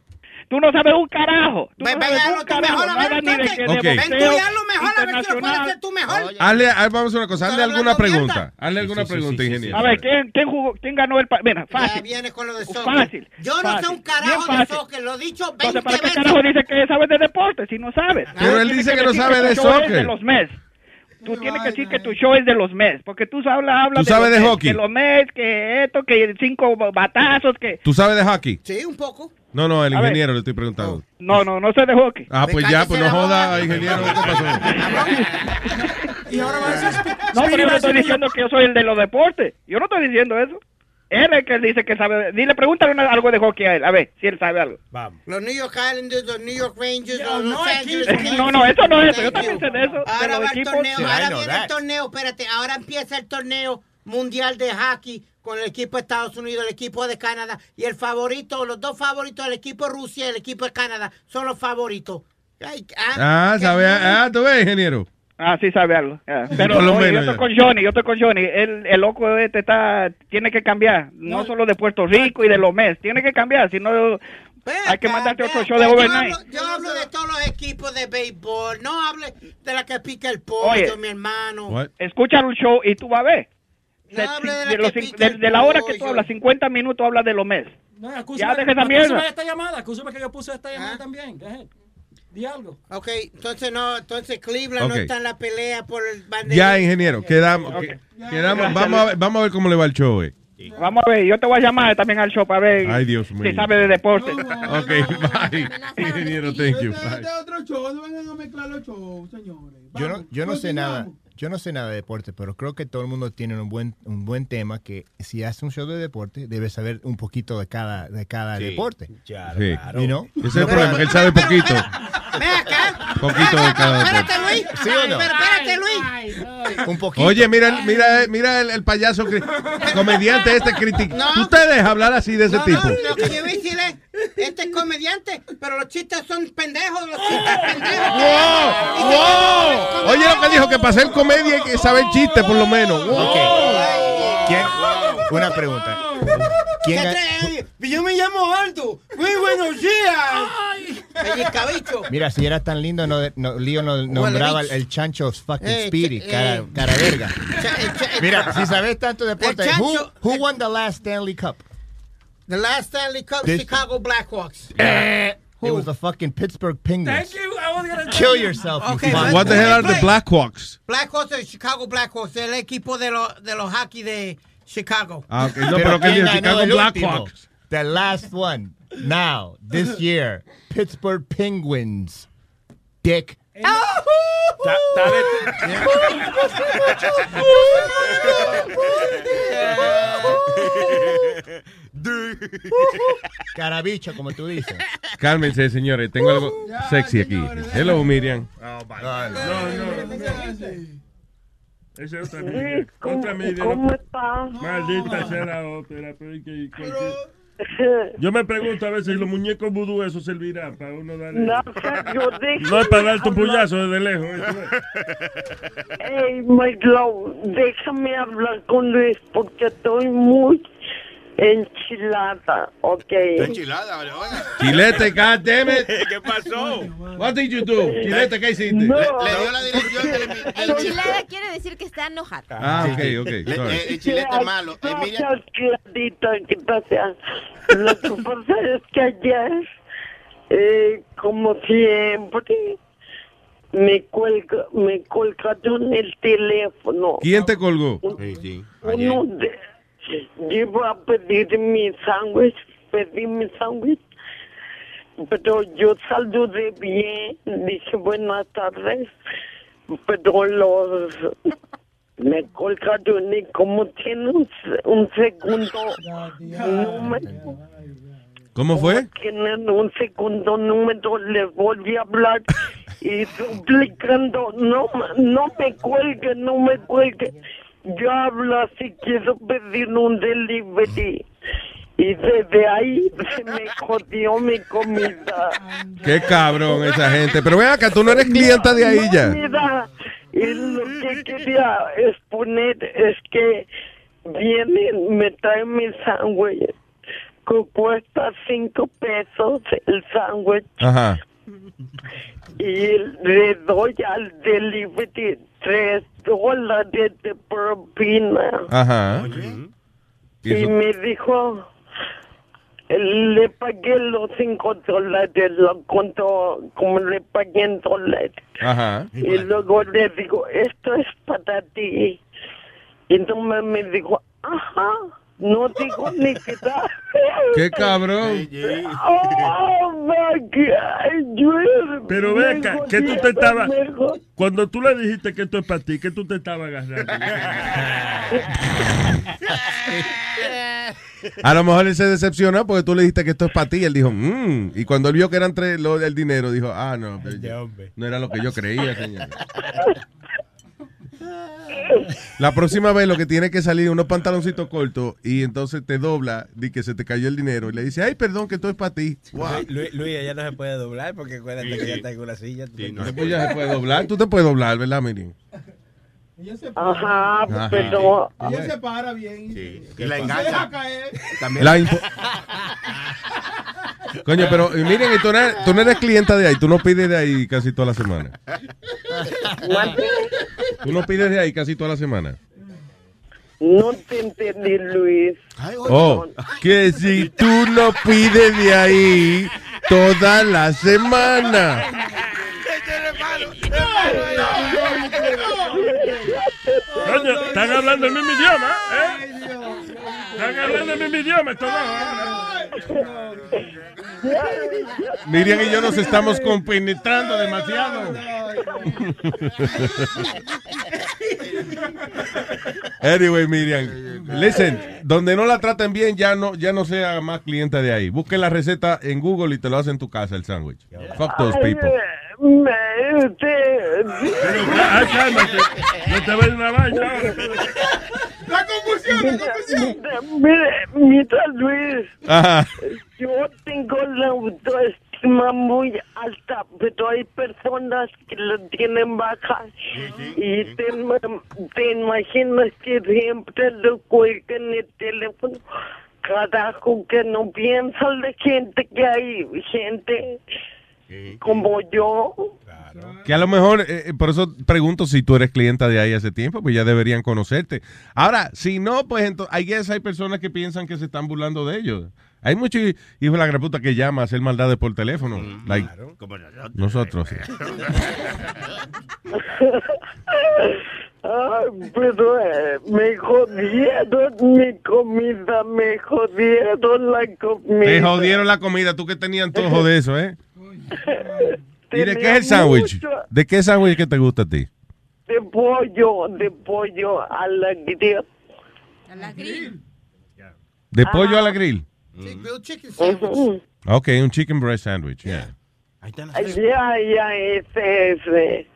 Tú no sabes un carajo. Tú Ven, no sabes un carajo. Nada ni de entonces. que Ok. de Ven tú y boxeo hazlo mejor, a ver si lo puedes hacer tú mejor. Hazle, ah, vamos a una cosa. Hazle alguna pregunta. Hazle alguna pregunta, ingeniero. A ver, ¿quién, quién, jugó, ¿quién ganó el pa- Mira, Ya fácil. viene con lo de soccer. Fácil. Yo no sé un carajo de soccer, lo he dicho 20 Entonces, ¿para qué carajo dice que sabe de deporte si no sabe? Pero él dice que no sabe de show es soccer. de los MES. tú tienes que decir que tu show es de los Mets, porque tú hablas, hablas ¿Tú sabes los de Mets, hockey? que los Mets, que esto, que cinco batazos, que... ¿Tú sabes de hockey? Sí, un poco. No, no, el ingeniero le estoy preguntando. No, no, no sé de hockey. Ah, pues ya, pues no joda, ingeniero, ¿qué pasó? Y ahora va a decir... No, pero yo no estoy diciendo que yo soy el de los deportes. Yo no estoy diciendo eso. Él es el que dice que sabe. Dile, pregúntale una- algo de hockey a él, a ver si él sabe algo. Vamos. Los New York Islanders, los New York Rangers, los no Los Angeles. No, no, eso no es eso. Yo también sé de eso. de Ahora los va el equipos. torneo, Sí, ahora viene that. el torneo, espérate, ahora empieza el torneo mundial de hockey con el equipo de Estados Unidos, el equipo de Canadá y el favorito, los dos favoritos, el equipo de Rusia y el equipo de Canadá son los favoritos. Ay, Ah, ¿sabe? Ah, ¿tú ves, ingeniero? Ah, sí sabe algo. ya. Pero menos, yo estoy con Johnny, yo estoy con Johnny. El, el loco este está, tiene que cambiar. No solo de Puerto Rico y de los Mets. Tiene que cambiar, si no hay que mandarte otro show de Yo overnight. hablo, yo hablo de todos los equipos de béisbol, no hable de la que pica el pollo, Oye. mi hermano. What? Escucha un show y tú vas a ver. No De, hable de la de los de- de la hora que tú hablas, 50 minutos hablas de los Mets. No, Ya deja esa acúsame mierda. esta llamada, acúsame que yo puse esta llamada también. Go ahead. Di algo. Ok, entonces no, entonces Cleveland no Ok. está en la pelea por el banderín. Ya, ingeniero, quedamos. que- quedamos vamos, a ver, vamos a ver cómo le va el show, eh. Vamos a ver, yo te voy a llamar también al show para ver Ay, Dios mío. si sabe de deporte. Ok, bye. Ingeniero, thank you. Este Bye. es otro show, no vengan a mezclar los shows, señores. Yo no, yo no sé nada. Yo no sé nada de deporte, pero creo que todo el mundo tiene un buen, un buen tema que si hace un show de deporte, debe saber un poquito de cada, de cada Sí, deporte. claro, Sí. claro. You know? Ese es el problema, que él sabe poquito. Ven acá. Poquito de cada Espérate. Luis. ¿Sí o no? Pero espérate, Luis. Un poquito. Oye, mira, el- mira, mira el, el payaso comediante este crítico. No. ¿Tú te dejas hablar así de ese No, tipo? no, lo que yo iba a decir es, este es comediante, pero los chistes son pendejos, los chistes pendejos. ¡Wow! ¡Wow! Oye lo que dijo, que para hacer comedia hay que saber chiste por lo menos. ¡Wow! Ok. ¿Quién? Una pregunta. ¿Quién. Yo me llamo Aldo. Muy buenos días. Mira, si era tan lindo, no, no, Leo no nombraba el, el chancho fucking Eh, Speedy, cara, eh. cara verga. Cha- el cha- el Mira, si sabes tanto de deporte, who, who won the last Stanley Cup? The last Stanley Cup, This- Chicago Blackhawks. It was the fucking Pittsburgh Penguins. Thank you. I was gonna Kill yourself, you Okay, fuck. What the hell are the Blackhawks? Blackhawks, el Chicago Blackhawks, el equipo de los de los hockey de Chicago. Ah, ok. No, pero que él ¿quién dijo Chicago el último? Blackhawks. The last one. Now, this year, Pittsburgh Penguins. Dick. Ta- ta Carabicho, como tú dices. Cálmense, señores. Tengo algo sexy aquí. Hello, Miriam. No, no. Esa es otra media. Otra media. ¿Cómo estás? Maldita sea la ópera. Pero que Yo me pregunto a veces si los muñecos vudú eso servirá para uno darle. No, yo dejo No es para darte un puyazo desde lejos. ¿eh? Hey, my love, déjame hablar con Luis porque estoy muy enchilada, ¿ok? Enchilada, vale, oiga. Chilete, God damn it. ¿Qué pasó? What did you do? Chilete, ¿qué hiciste? No. Le, le dio la dirección Enchilada quiere decir que está enojada. Ah, ok, ok. Le- eh, el chilete es malo. Gracias, Clarita, gracias. Lo que pasa es que ayer, eh, como siempre, me cuelga, me colgaron el teléfono. ¿Quién te colgó? Sí, sí. Uno de, yo iba a pedir mi sándwich, pedí mi sándwich, pero yo saludé bien, dije buenas tardes, pero los me colgaron y como tiene un, se- un segundo número, ¿Cómo fue? tienen un segundo número, les volví a hablar y duplicando, no, no me cuelgue, no me cuelgue. Yo hablo así, quiero pedir un delivery. Y desde ahí se me jodió mi comida. Qué cabrón esa gente. Pero ven acá, tú no eres clienta de ahí ya. Mira, y lo que quería exponer es que vienen, me traen mi sándwich, que cuesta cinco pesos el sándwich, Ajá. y le doy al delivery tres dólares de propina. Ajá. ¿Y me dijo, le pagué los cinco dólares, lo contó como le pagué en dólares. Ajá. Y luego le digo, esto es para ti. Y entonces me dijo, ajá, no digo ni qué tal. Qué cabrón. Oh, my God. Yo- Pero ve acá, que tú te estabas. Cuando tú le dijiste que esto es para ti, que tú te estabas agarrando. A lo mejor él se decepcionó porque tú le dijiste que esto es para ti. Él dijo, mmm. Y cuando él vio que eran tres lo del dinero, dijo, ah, no, pero yo- no era lo que yo creía, señor. La próxima vez lo que tiene que salir unos pantaloncitos cortos y entonces te dobla di que se te cayó el dinero y le dice, ay, perdón, que esto es para ti. Wow. Luis, Luis, ella no se puede doblar porque acuérdate que ya está en una silla. Ya se puede doblar. Tú te puedes doblar, ¿verdad, Ajá, Ajá. pero... Ella se para bien. Y la Se deja engancha. La impo- Coño, pero miren, tú, no eres, tú no eres clienta de ahí, tú no pides de ahí casi toda la semana. Tú no pides de ahí casi toda la semana. No te entendí, Luis. Oh, que si tú no pides de ahí toda la semana. Coño, están hablando el mismo idioma, ¿eh? Están hablando el mismo idioma, estos ¿eh? Miriam y yo nos estamos compenetrando demasiado. Anyway, Miriam, listen, donde no la traten bien, ya no, ya no sea más cliente de ahí. Busque la receta en Google y te lo hacen en tu casa el sándwich. Fuck those people. Me, te- Ah, cálmate. No te vayas una vaina. La confusión, la confusión. Mire, mira, Luis, Ajá. yo tengo la autoestima muy alta, pero hay personas que la tienen baja. Y te, ima- te imaginas que siempre lo cuelgan el teléfono. Carajo, que no piensan la gente que hay gente como yo. Que a lo mejor, eh, eh, por eso pregunto si tú eres clienta de ahí hace tiempo, pues ya deberían conocerte. Ahora, si no, pues entonces, hay hay personas que piensan que se están burlando de ellos. Hay muchos hi- hijos de la gran puta que llaman a hacer maldades por teléfono. like, Como nosotros. nosotros, sí. Ay, pero eh, me jodieron mi comida, me jodieron la comida. Te jodieron la comida, tú que tenías antojo de eso, ¿eh? ¿Y de qué es el sándwich? ¿De qué sándwich que te gusta a ti? De pollo, de pollo a la grill. A la grill. ¿De pollo a la grill? Grilled chicken sandwich. Ok, un chicken breast sandwich, yeah. Ya, ya, ese, ese.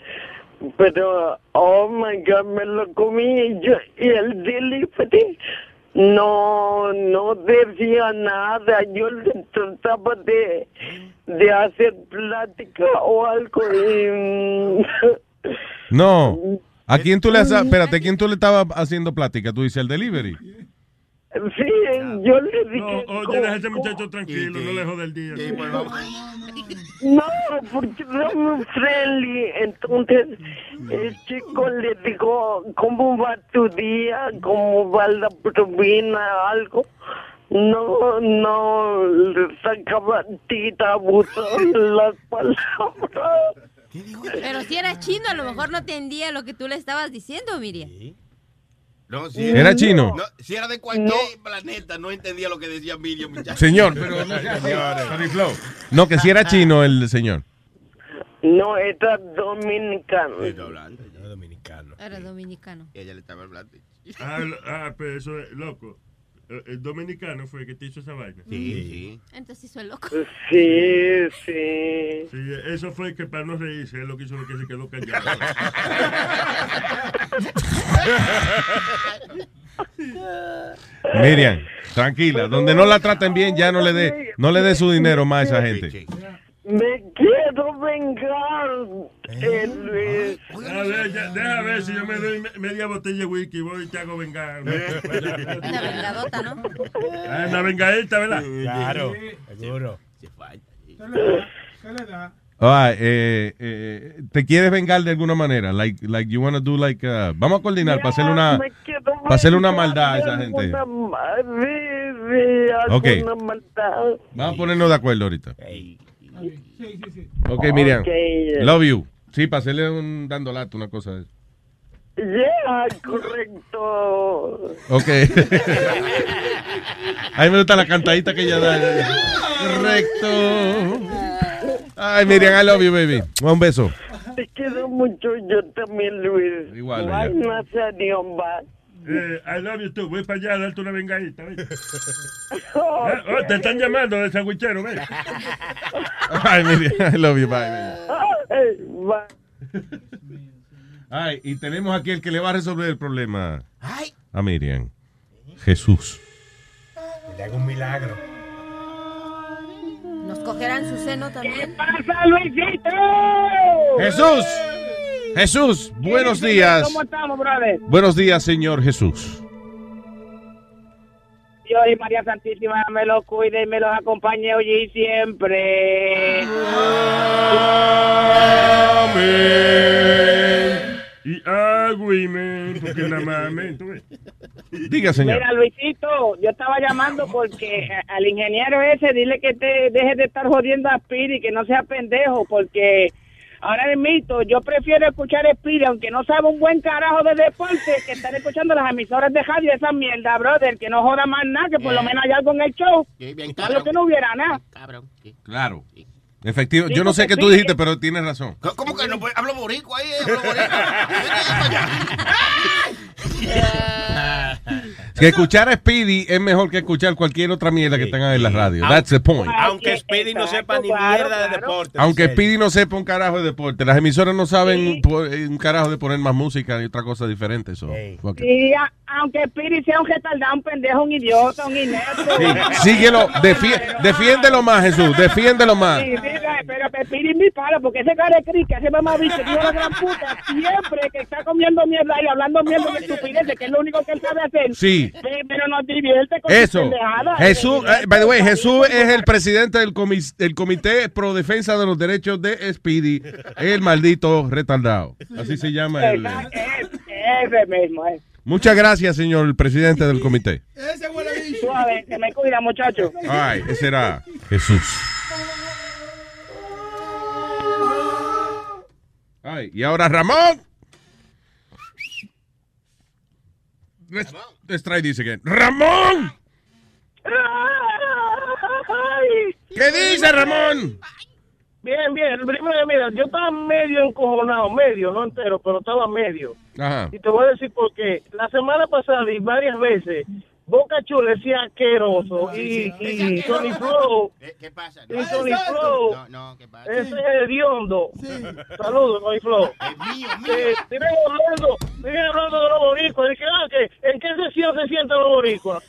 Pero, oh my God, me lo comí y, yo, y el delivery no, no decía nada. Yo le trataba de, de hacer plática o algo y... mm, No. ¿A quién tú le has, espérate, ¿a quién tú le estabas haciendo plática? Tú dices el delivery. Sí, yo le dije... No, oye, deja a ese muchacho tranquilo, no le jode el día. No, porque era muy friendly. Entonces, el chico le dijo, ¿cómo va tu día? ¿Cómo va la propina? Algo. No, no, le sacaba tita, abusó las palabras. Pero si era chino, a lo mejor no entendía lo que tú le estabas diciendo, Miriam. No, si ¿Era chino? No, si era de cualquier planeta, no entendía lo que decía Miriam, muchacho. Señor, pero no. No, que si era chino el señor. No, era dominicano. Era dominicano. Ella le estaba hablando. Ah, ah, pero eso es loco. El, el dominicano fue el que te hizo esa vaina. Sí, sí. Entonces soy loco. Sí, sí. Sí, eso fue que para no reírse, es lo que hizo lo que se quedó callado. Miriam, tranquila. Donde no la traten bien, ya no le dé no le dé su dinero más a esa gente. Me quiero vengar, eh, Luis. A ver, ya, deja ver si yo me doy me- media botella de whisky y voy y te hago vengar. Una vengadota, ¿no? Ah, una vengadita, ¿verdad? Claro, seguro. ¿Qué le da? Ah, eh, eh, ¿Te quieres vengar de alguna manera? Like, like you wanna do like, uh, vamos a coordinar para hacerle una, para hacerle una maldad a esa gente. Ok. Vamos a ponernos de acuerdo ahorita. Ok, Miriam. Love you. Sí, para hacerle un dando lata, una cosa de eso. Yeah, correcto. Ok. A mí me gusta la cantadita que ella da. Correcto. Ay, Miriam, I love you, baby. Un beso. Te quiero mucho, yo también, Luis. Igual, ella. Nazario, bye. Eh, I love you too. Voy para allá a darte una vengadita. ven. Oh, te están llamando de sandwichero, ven. Ay, Miriam, I love you, bye. baby. Ay, bye. Ay, y tenemos aquí el que le va a resolver el problema a Miriam. Jesús. Le hago un milagro. ¿Nos cogerán su seno también? pasa, Luisito? Jesús. Jesús, buenos días. ¿Cómo estamos, brother? Buenos días, Señor Jesús. Dios y María Santísima me los cuide y me los acompañe hoy y siempre. Amén. Y agüime, porque nada más amén. tú ves. Diga, señor. Mira, Luisito, yo estaba llamando porque eh, al ingeniero ese dile que te deje de estar jodiendo a Spiri, que no sea pendejo, porque ahora mismo yo prefiero escuchar a Spiri, aunque no sabe un buen carajo de deporte, que estar escuchando las emisoras de radio, esa mierda, brother, que no joda más nada, que por lo menos hay algo en el show. Algo que no hubiera nada. Claro. Efectivo. Yo no sé qué tú dijiste, pero tienes razón. ¿Cómo que no? puede? Hablo boricua ahí, hablo Que escuchar a Speedy es mejor que escuchar cualquier otra mierda que tengan en la radio. That's the point. Aunque Speedy no sepa ni mierda de deporte. Aunque Speedy no sepa un carajo de deporte, las emisoras no saben eh, un carajo de poner más música y otra cosa diferente. So, fuck it. Y a- aunque Spiri sea un retardado, un pendejo, un idiota, un inepto. Síguelo, defi- defiéndelo más, Jesús, defiéndelo más. Sí, pero es mi palo, porque ese cara de cri, que ese mamá bicho, tío la gran puta, siempre que está comiendo mierda y hablando mierda de estupideces, que es lo único que él sabe hacer. Sí. Pe- Pero nos divierte con Eso. Jesús, eh, by the way, Jesús es el presidente del, comis- del Comité Pro Defensa de los Derechos de Speedy, el maldito retardado. Así se llama el. Es- Ese mismo, eh. Muchas gracias, señor presidente del comité. Suave, que me cuida, muchacho. Ay, ese era Jesús. Ay, y ahora Ramón. Let's, let's try this again. ¡Ramón! ¿Qué dice Ramón? Bien, bien. Primero, mira, yo estaba medio encojonado, medio, no entero, pero estaba medio. Ajá. Y te voy a decir por qué. La semana pasada y varias veces, Boca Chula decía asqueroso y, y Sony Flow. ¿Qué pasa? Y Sony Flow. No, no, ¿qué pasa? Ese es hediondo. Saludos, Sony Flow. Eh, Dime hablando, dime hablando de los boricuas. Ah, que, ¿en qué sesión se sienten los boricuas?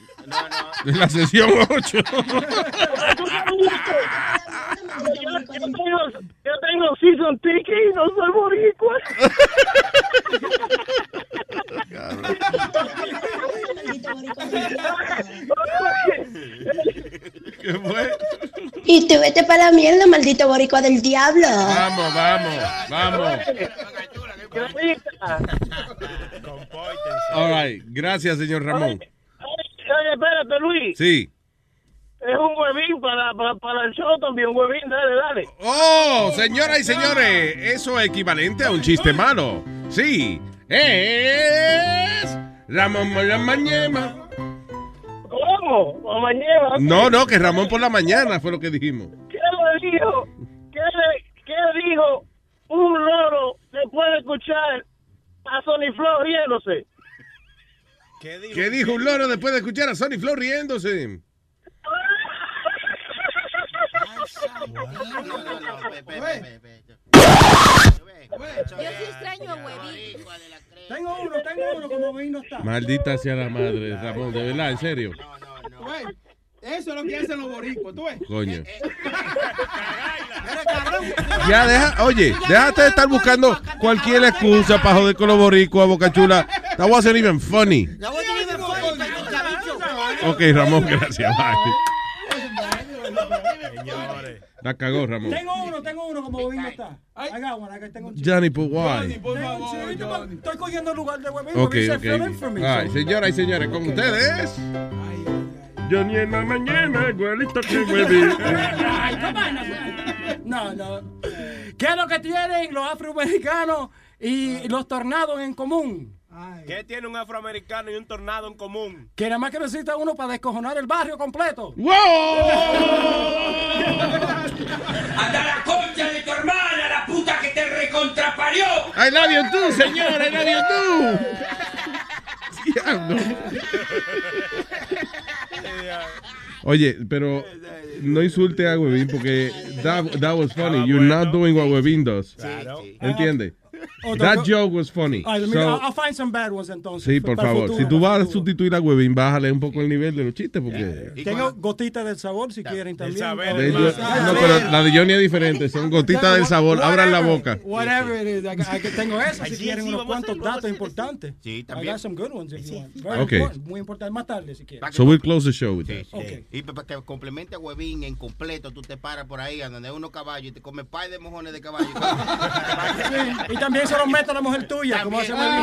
En la sesión 8. Yo, yo tengo, yo tengo season ticket y no soy boricua. ¿Qué fue? Y te vete para la mierda, maldito boricua del diablo. Vamos, vamos, vamos. All right. Gracias, señor Ramón. Oye, espérate, Luis. Sí. Es un huevín para, para, para el show también, un huevín, dale, dale. Oh, señoras y señores, eso es equivalente a un chiste malo. Sí, es Ramón por la mañana. ¿Cómo? ¿O mañana? No, no, que Ramón por la mañana fue lo que dijimos. ¿Qué le dijo? ¿Qué, le, qué dijo un loro después de escuchar a Sony Flow riéndose? ¿Qué dijo un loro después de escuchar a Sonny Flow riéndose? Yo sí extraño a Huevín. Tengo uno, tengo uno, como ven no está. Maldita sea la madre, Ramón, de verdad, en serio. Tú ves, Eso es lo que hacen los boricuas, tú ves. Coño. Eres cabrón. Ya deja, oye, déjate de estar buscando cualquier excusa para joder con los boricuas, boca chula. That wasn't even funny. Ok, Ramón, gracias. Bye. La cagó, Ramón. Tengo uno, tengo uno, como no está. One, acá tengo un chico. Johnny, pues, why? por favor, Estoy cogiendo el lugar de Huevín. Ok, ok. señoras y señores, con ustedes. Johnny en la mañana, igualito que Huevín. Ay. No, no. ¿Qué es lo que tienen los afroamericanos y los tornados en común? ¿Qué tiene un afroamericano y un tornado en común? Que nada más que necesita uno para descojonar el barrio completo. ¡Anda la concha de tu hermana, la puta que te recontraparió! I love you too, señor. I love you too. Oye, pero no insulte a Webin porque that, that was funny. You're not doing what Webin does. ¿Entiendes? Oh, That joke was funny. So- I'll, I'll find some bad ones entonces. Sí, por favor. futuro, Si tú vas a sustituir a Webin, bájale un poco el nivel de los chistes porque... Tengo gotitas del sabor si quieren también. De ellos- no, pero la de Johnny es diferente. Son gotitas del sabor. Abran la boca. Whatever it is. I, I- tengo eso si quieren sí, unos cuantos datos importantes. Sí, I también. got some good ones if you want. Very Okay. important, muy importante. Más tarde si quieren. So we'll close the show with that. Sí. Y para que complemente a Huevín en completo, tú te paras por ahí, a donde hay unos caballos, y te comes pay de mojones de caballo. Y también se los meto a la mujer tuya, como hace muy bien.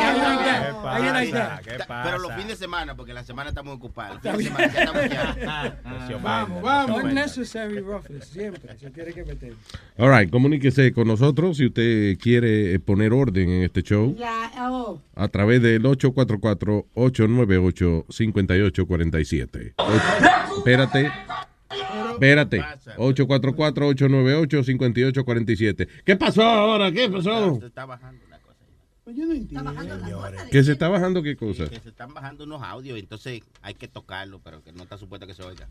Ahí like that. Pero los fines de semana, porque la semana estamos ocupados. Ya estamos ya. Vamos, vamos. Unnecessary roughness, siempre. Se tiene que meter. All right, comuníquese con nosotros si usted quiere eh, poner orden en este show Ya, oh. a través del 844-898-5847. Och- Espérate. Espérate. 844-898-5847. ¿Qué pasó ahora? ¿Qué pasó? Está bajando cosa. Yo no entiendo. ¿Que se está bajando qué cosa? Que se están bajando unos audios, entonces hay que tocarlo, pero que no está supuesto que se oiga.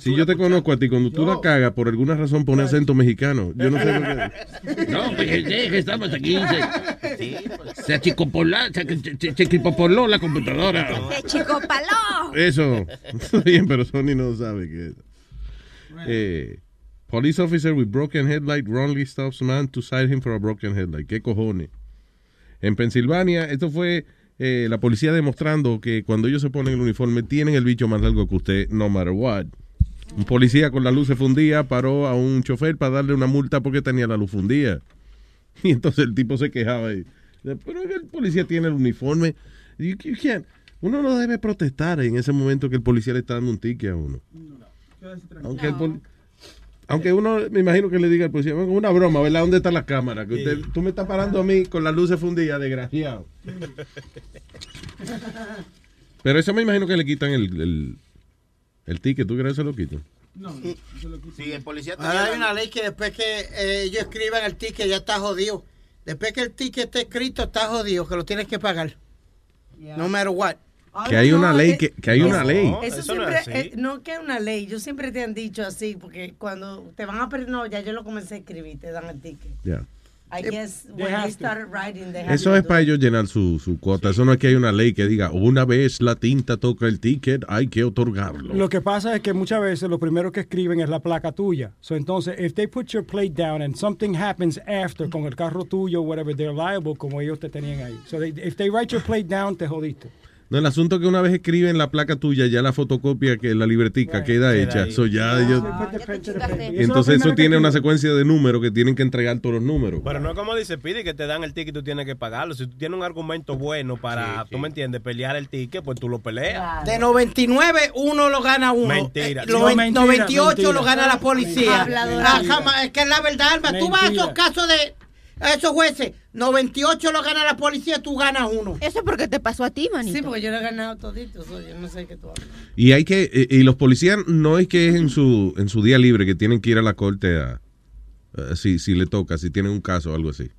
Si yo te conozco a ti, cuando tú la cagas, por alguna razón pone acento mexicano. Yo no sé por qué. No, fíjese que estamos aquí. Se, Sí, pues. se achicopoló, se, se, se achicopoló la computadora. ¡De chico paló! Eso. Está bien, pero Sony no sabe que eh, Police officer with broken headlight wrongly stops man to cite him for a broken headlight. ¿Qué cojones? En Pensilvania, esto fue eh, la policía demostrando que cuando ellos se ponen el uniforme tienen el bicho más largo que usted, no matter what. Un policía con la luz fundida paró a un chofer para darle una multa porque tenía la luz fundida. Y entonces el tipo se quejaba. Y, pero es que el policía tiene el uniforme. You- you can't- uno no debe protestar en ese momento que el policía le está dando un ticket a uno. Aunque, el poli- aunque uno, me imagino que le diga al policía, "Bueno, una broma, ¿verdad? ¿Dónde está la cámara? Que usted, tú me estás parando a mí con las luces fundidas, desgraciado. Pero eso me imagino que le quitan el, el, el ticket. ¿Tú crees que se lo quitan? No, Sí, el policía te Ahora hay una ley que después que eh, ellos escriban el ticket ya está jodido. Después que el ticket esté escrito está jodido, que lo tienes que pagar. No matter what. Que hay una ley, que, que hay una ley. Eso, siempre, eh, no que es una ley, yo siempre te han dicho así, porque cuando te van a perder, no, ya yo lo comencé a escribir, te dan el ticket. Ya. I guess when to. started writing, they have Eso es para ellos llenar su, su cuota. Eso no es que hay una ley que diga, una vez la tinta toca el ticket, hay que otorgarlo. Lo que pasa es que muchas veces lo primero que escriben es la placa tuya. So, entonces, if they put your plate down and something happens after con el carro tuyo, whatever, they're liable como ellos te tenían ahí. So, they- if they write your plate down, te jodiste. No, el asunto es que una vez escriben la placa tuya, ya la fotocopia, que la libretica queda, Queda hecha. ahí. So, ya ellos- Y y entonces eso tiene una secuencia de números que tienen que entregar todos los números. Pero no es como dice Pidi, que te dan el ticket y tú tienes que pagarlo. Si tú tienes un argumento bueno para, tú me entiendes, pelear el ticket, pues tú lo peleas. De 99, uno lo gana uno. Mentira. Eh, No, mentira, 98 mentira. lo gana la policía. Ah, es que es la verdad, Alma. Tú vas a esos casos de esos jueces, 98 lo gana la policía, tú ganas uno. Eso porque te pasó a ti, manito. Sí, porque yo lo he ganado todito, so yo no sé qué tú hablas. Y hay que, eh, y los policías no es que es en su, en su día libre que tienen que ir a la corte a, a- si, si le toca, si tienen un caso o algo así.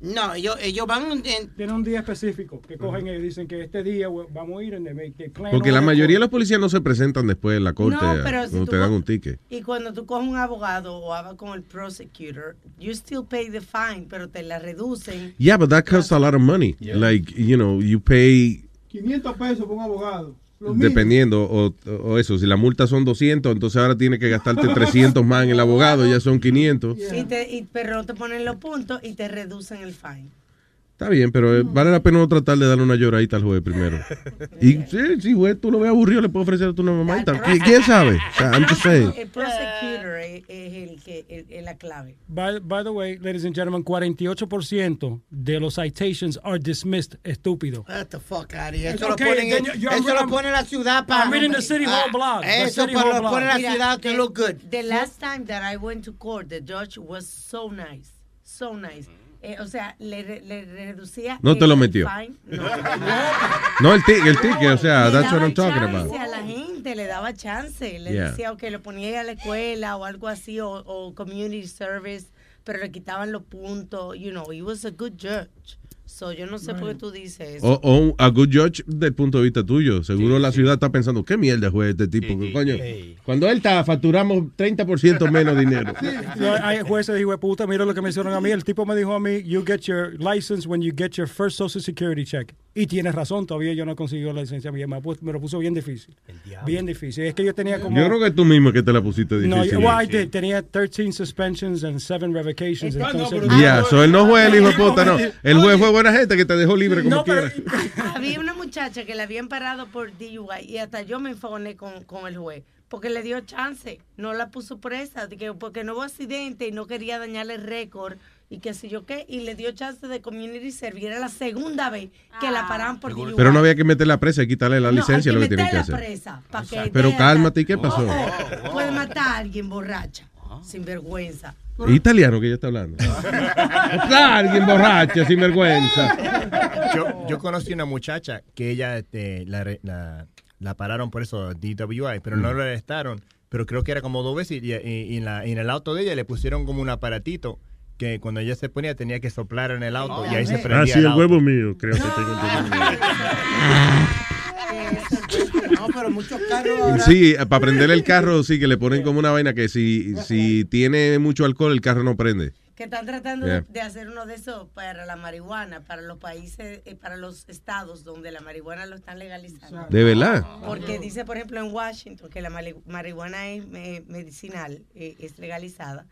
No, ellos, ellos van en... Tienen un día específico que cogen y dicen que este día vamos a ir en plan Porque la mayoría de los policías no se presentan después en la corte No, pero si te dan un ticket. Y cuando tú coges un abogado o hablas con el prosecutor, you still pay the fine, pero te la reducen. Yeah, but that costs a lot of money. Like, you know, you pay 500 pesos por un abogado. Dependiendo, o, o eso, si la multa son 200, entonces ahora tienes que gastarte 300 más en el abogado, ya son 500. Y te, y, pero te ponen los puntos y te reducen el fine. Está bien, pero eh, vale la pena no tratar de darle una lloradita al juez primero. Y sí, si juez tú lo ves aburrido, le puedo ofrecer a tu mamá. ¿Quién, quién sabe? O sea, I'm just saying. El prosecutor es, el que el- es la clave. By, by the way, ladies and gentlemen, 48% de los citations are dismissed, estúpido. Get the fuck out of here. It's Eso, okay, lo, ponen, then you- eso I'm- lo pone la ciudad para... I'm reading the City Hall blog. The Eso City para Hall lo blog. pone la Mira, ciudad to the- look good. The last time that I went to court, the judge was so nice, so nice. Eh, o sea, le, re- le reducía. No te el lo metió. fine. No, No, el ticket, el ticket, o sea, le that's what I'm talking chance about. a la gente, le daba chance. Le Yeah. decía, ok, lo ponía a la escuela o algo así, o, o community service, pero le quitaban los puntos. You know, he was a good judge. So, yo no sé por qué tú dices eso. O, o un- a good judge del punto de vista tuyo. Seguro la ciudad está pensando, ¿qué mierda juez este tipo? Coño, cuando él está, facturamos 30% menos dinero. Hay jueces de puta, mira lo que me hicieron a mí. El tipo me dijo a mí, you get your license when you get your first social security check. Y tienes razón, todavía yo no consiguió la licencia mía. Me, me lo puso bien difícil. Bien difícil. Es que yo tenía como... Yo creo que tú mismo que te la pusiste No, difícil. well, I did. Tenía 13 suspensions and 7 revocations. Entonces, Ya, so él no fue el hijo de puta, no. El juez fue buena gente que te dejó libre como No, pero- quiera. Había una muchacha que la habían parado por DUI y hasta yo me enfogoné con, con el juez porque le dio chance, no la puso presa, porque no hubo accidente y no quería dañarle el récord y qué sé yo qué, y le dio chance de community service. Era la segunda vez que la paraban por DUI. Pero no había que meterle la presa y quitarle la No, licencia, hay lo que tienen que meterla hacer. presa, que Pero cálmate, ¿y qué pasó? Puede matar a alguien borracha, sin vergüenza. ¿Es italiano que ella está hablando? Está alguien borracho, sin vergüenza. Yo, yo conocí una muchacha que ella este, la, la, la pararon por eso, DWI, pero no Mm. la arrestaron. Pero creo que era como dos veces y, y- y en, la- y en el auto de ella le pusieron como un aparatito que cuando ella se ponía tenía que soplar en el auto y ahí se prendía Ah, sí, el auto. huevo mío, creo que tengo. No, pero muchos carros ahora... Sí, para prender el carro, sí, que le ponen como una vaina que si, si tiene mucho alcohol, el carro no prende. que están tratando Yeah. de, hacer uno de esos para la marihuana, para los países, eh, para los estados donde la marihuana lo están legalizando. ¿De verdad? Porque dice, por ejemplo, en Washington que la mari- marihuana es eh, medicinal, eh, es legalizada,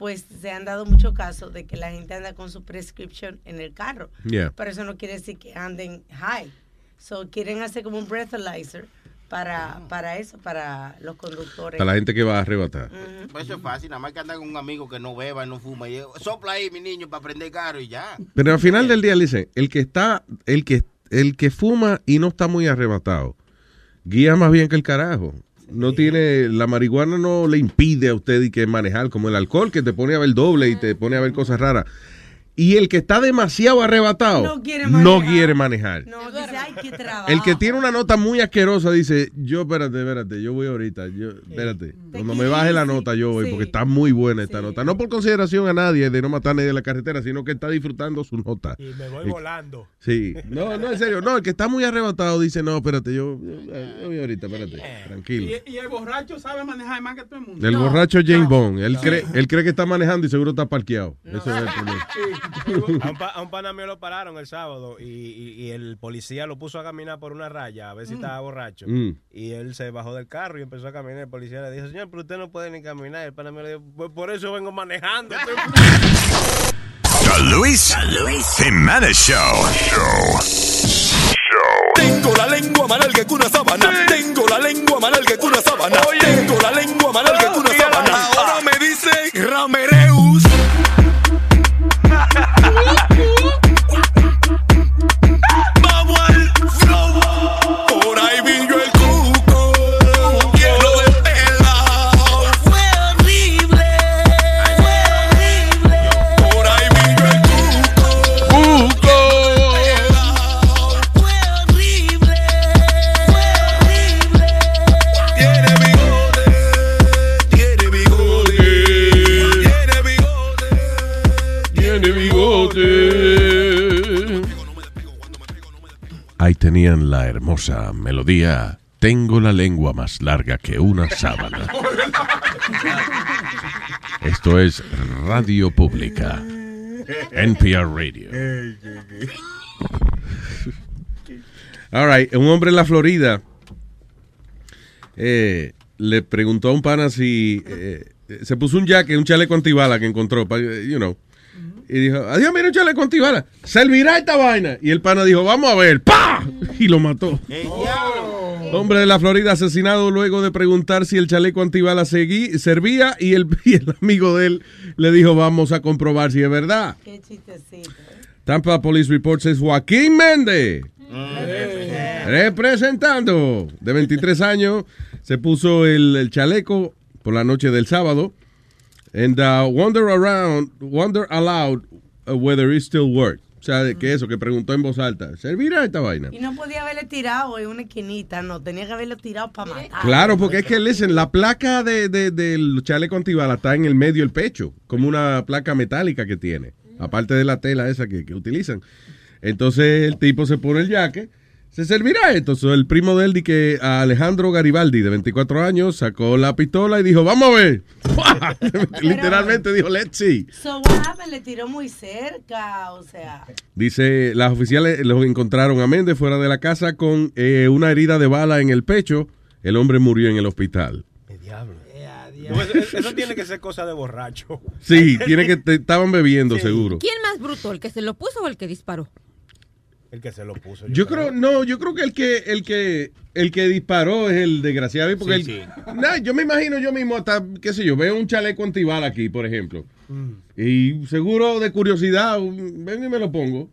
pues se han dado muchos casos de que la gente anda con su prescription en el carro. Yeah. Pero eso no quiere decir que anden high. So quieren hacer como un breathalyzer para, para eso, para los conductores. Para la gente que va a arrebatar. Pues eso es fácil, nada más que andar con un amigo que no beba y no fuma. Y sopla ahí, mi niño, para prender carro y ya. Pero al final del día, le dicen, el que está, el que, el que fuma y no está muy arrebatado, guía más bien que el carajo. No tiene, la marihuana no le impide a usted y que manejar como el alcohol que te pone a ver doble y te pone a ver cosas raras. Y el que está demasiado arrebatado No quiere no manejar. quiere manejar. No, dice, ay, qué trabajo. El que tiene una nota muy asquerosa dice, yo espérate, espérate, yo voy ahorita, yo, espérate, cuando me baje la nota yo voy, porque está muy buena esta nota. No por consideración a nadie de no matar a nadie en la carretera, sino que está disfrutando su nota. Y me voy Eh, volando. Sí, no, no, en serio, no, el que está muy arrebatado dice, no, espérate, yo, yo, yo voy ahorita, espérate, tranquilo. Y, y el borracho sabe manejar más que todo el mundo. El borracho James Bond, él, cree, él cree que está manejando y seguro está parqueado. Eso es el problema. A un, pa- a un pana mío lo pararon el sábado y, y- y el policía lo puso a caminar por una raya a ver si estaba borracho. Mm. Y él se bajó del carro y empezó a caminar. El policía le dijo, señor, pero usted no puede ni caminar. El pana mío le dijo, pues por eso vengo manejando. The Luis, Jiménez Show. Tengo la lengua más larga que una sábana. Tengo la lengua más larga que una sábana. Tengo la lengua más larga que una sábana. Ahora me dicen Ramereus. Peep. Ahí tenían la hermosa melodía. Tengo la lengua más larga que una sábana. Esto es Radio Pública. NPR Radio. All right, un hombre en la Florida eh, le preguntó a un pana si eh, se puso un jacket, un chaleco antibala que encontró, pa- you know, Y dijo, adiós, mira un chaleco antibala. Servirá esta vaina. Y el pana dijo, vamos a ver. ¡Pah! Y lo mató. Hombre de la Florida asesinado luego de preguntar si el chaleco antibala seguí- servía y el, y el amigo de él le dijo, vamos a comprobar si es verdad. Qué chistecito. Tampa Police Report says Joaquín Méndez. Representando de 23 años, se puso el, el chaleco por la noche del sábado. And uh, wonder around, wonder aloud uh, whether it still worked. O sea, de que eso, que preguntó en voz alta. ¿Servirá esta vaina? Y no podía haberle tirado en una esquinita, no, tenía que haberlo tirado para matar. Claro, porque es que, listen, la placa de, de- del chaleco antibala está en el medio del pecho, como una placa metálica que tiene, aparte de la tela esa que, que utilizan. Entonces el tipo se pone el jaque, se servirá esto. So, el primo de él, que Alejandro Garibaldi, de 24 años, sacó la pistola y dijo, vamos a ver. Literalmente dijo, let's see. So what happened? Le tiró muy cerca, o sea. Dice, las oficiales lo encontraron a Méndez fuera de la casa con eh, una herida de bala en el pecho. El hombre murió en el hospital. No, eso, eso tiene que ser cosa de borracho. Sí, tiene que te- estaban bebiendo seguro. ¿Quién más bruto, el que se lo puso o el que disparó? El que se lo puso. Yo creo, no, yo creo que el que el que el que disparó es el desgraciado, porque Sí, el- sí. Nah, yo me imagino yo mismo hasta qué sé yo, veo un chaleco antibala aquí, por ejemplo. Y seguro de curiosidad, ven y me lo pongo.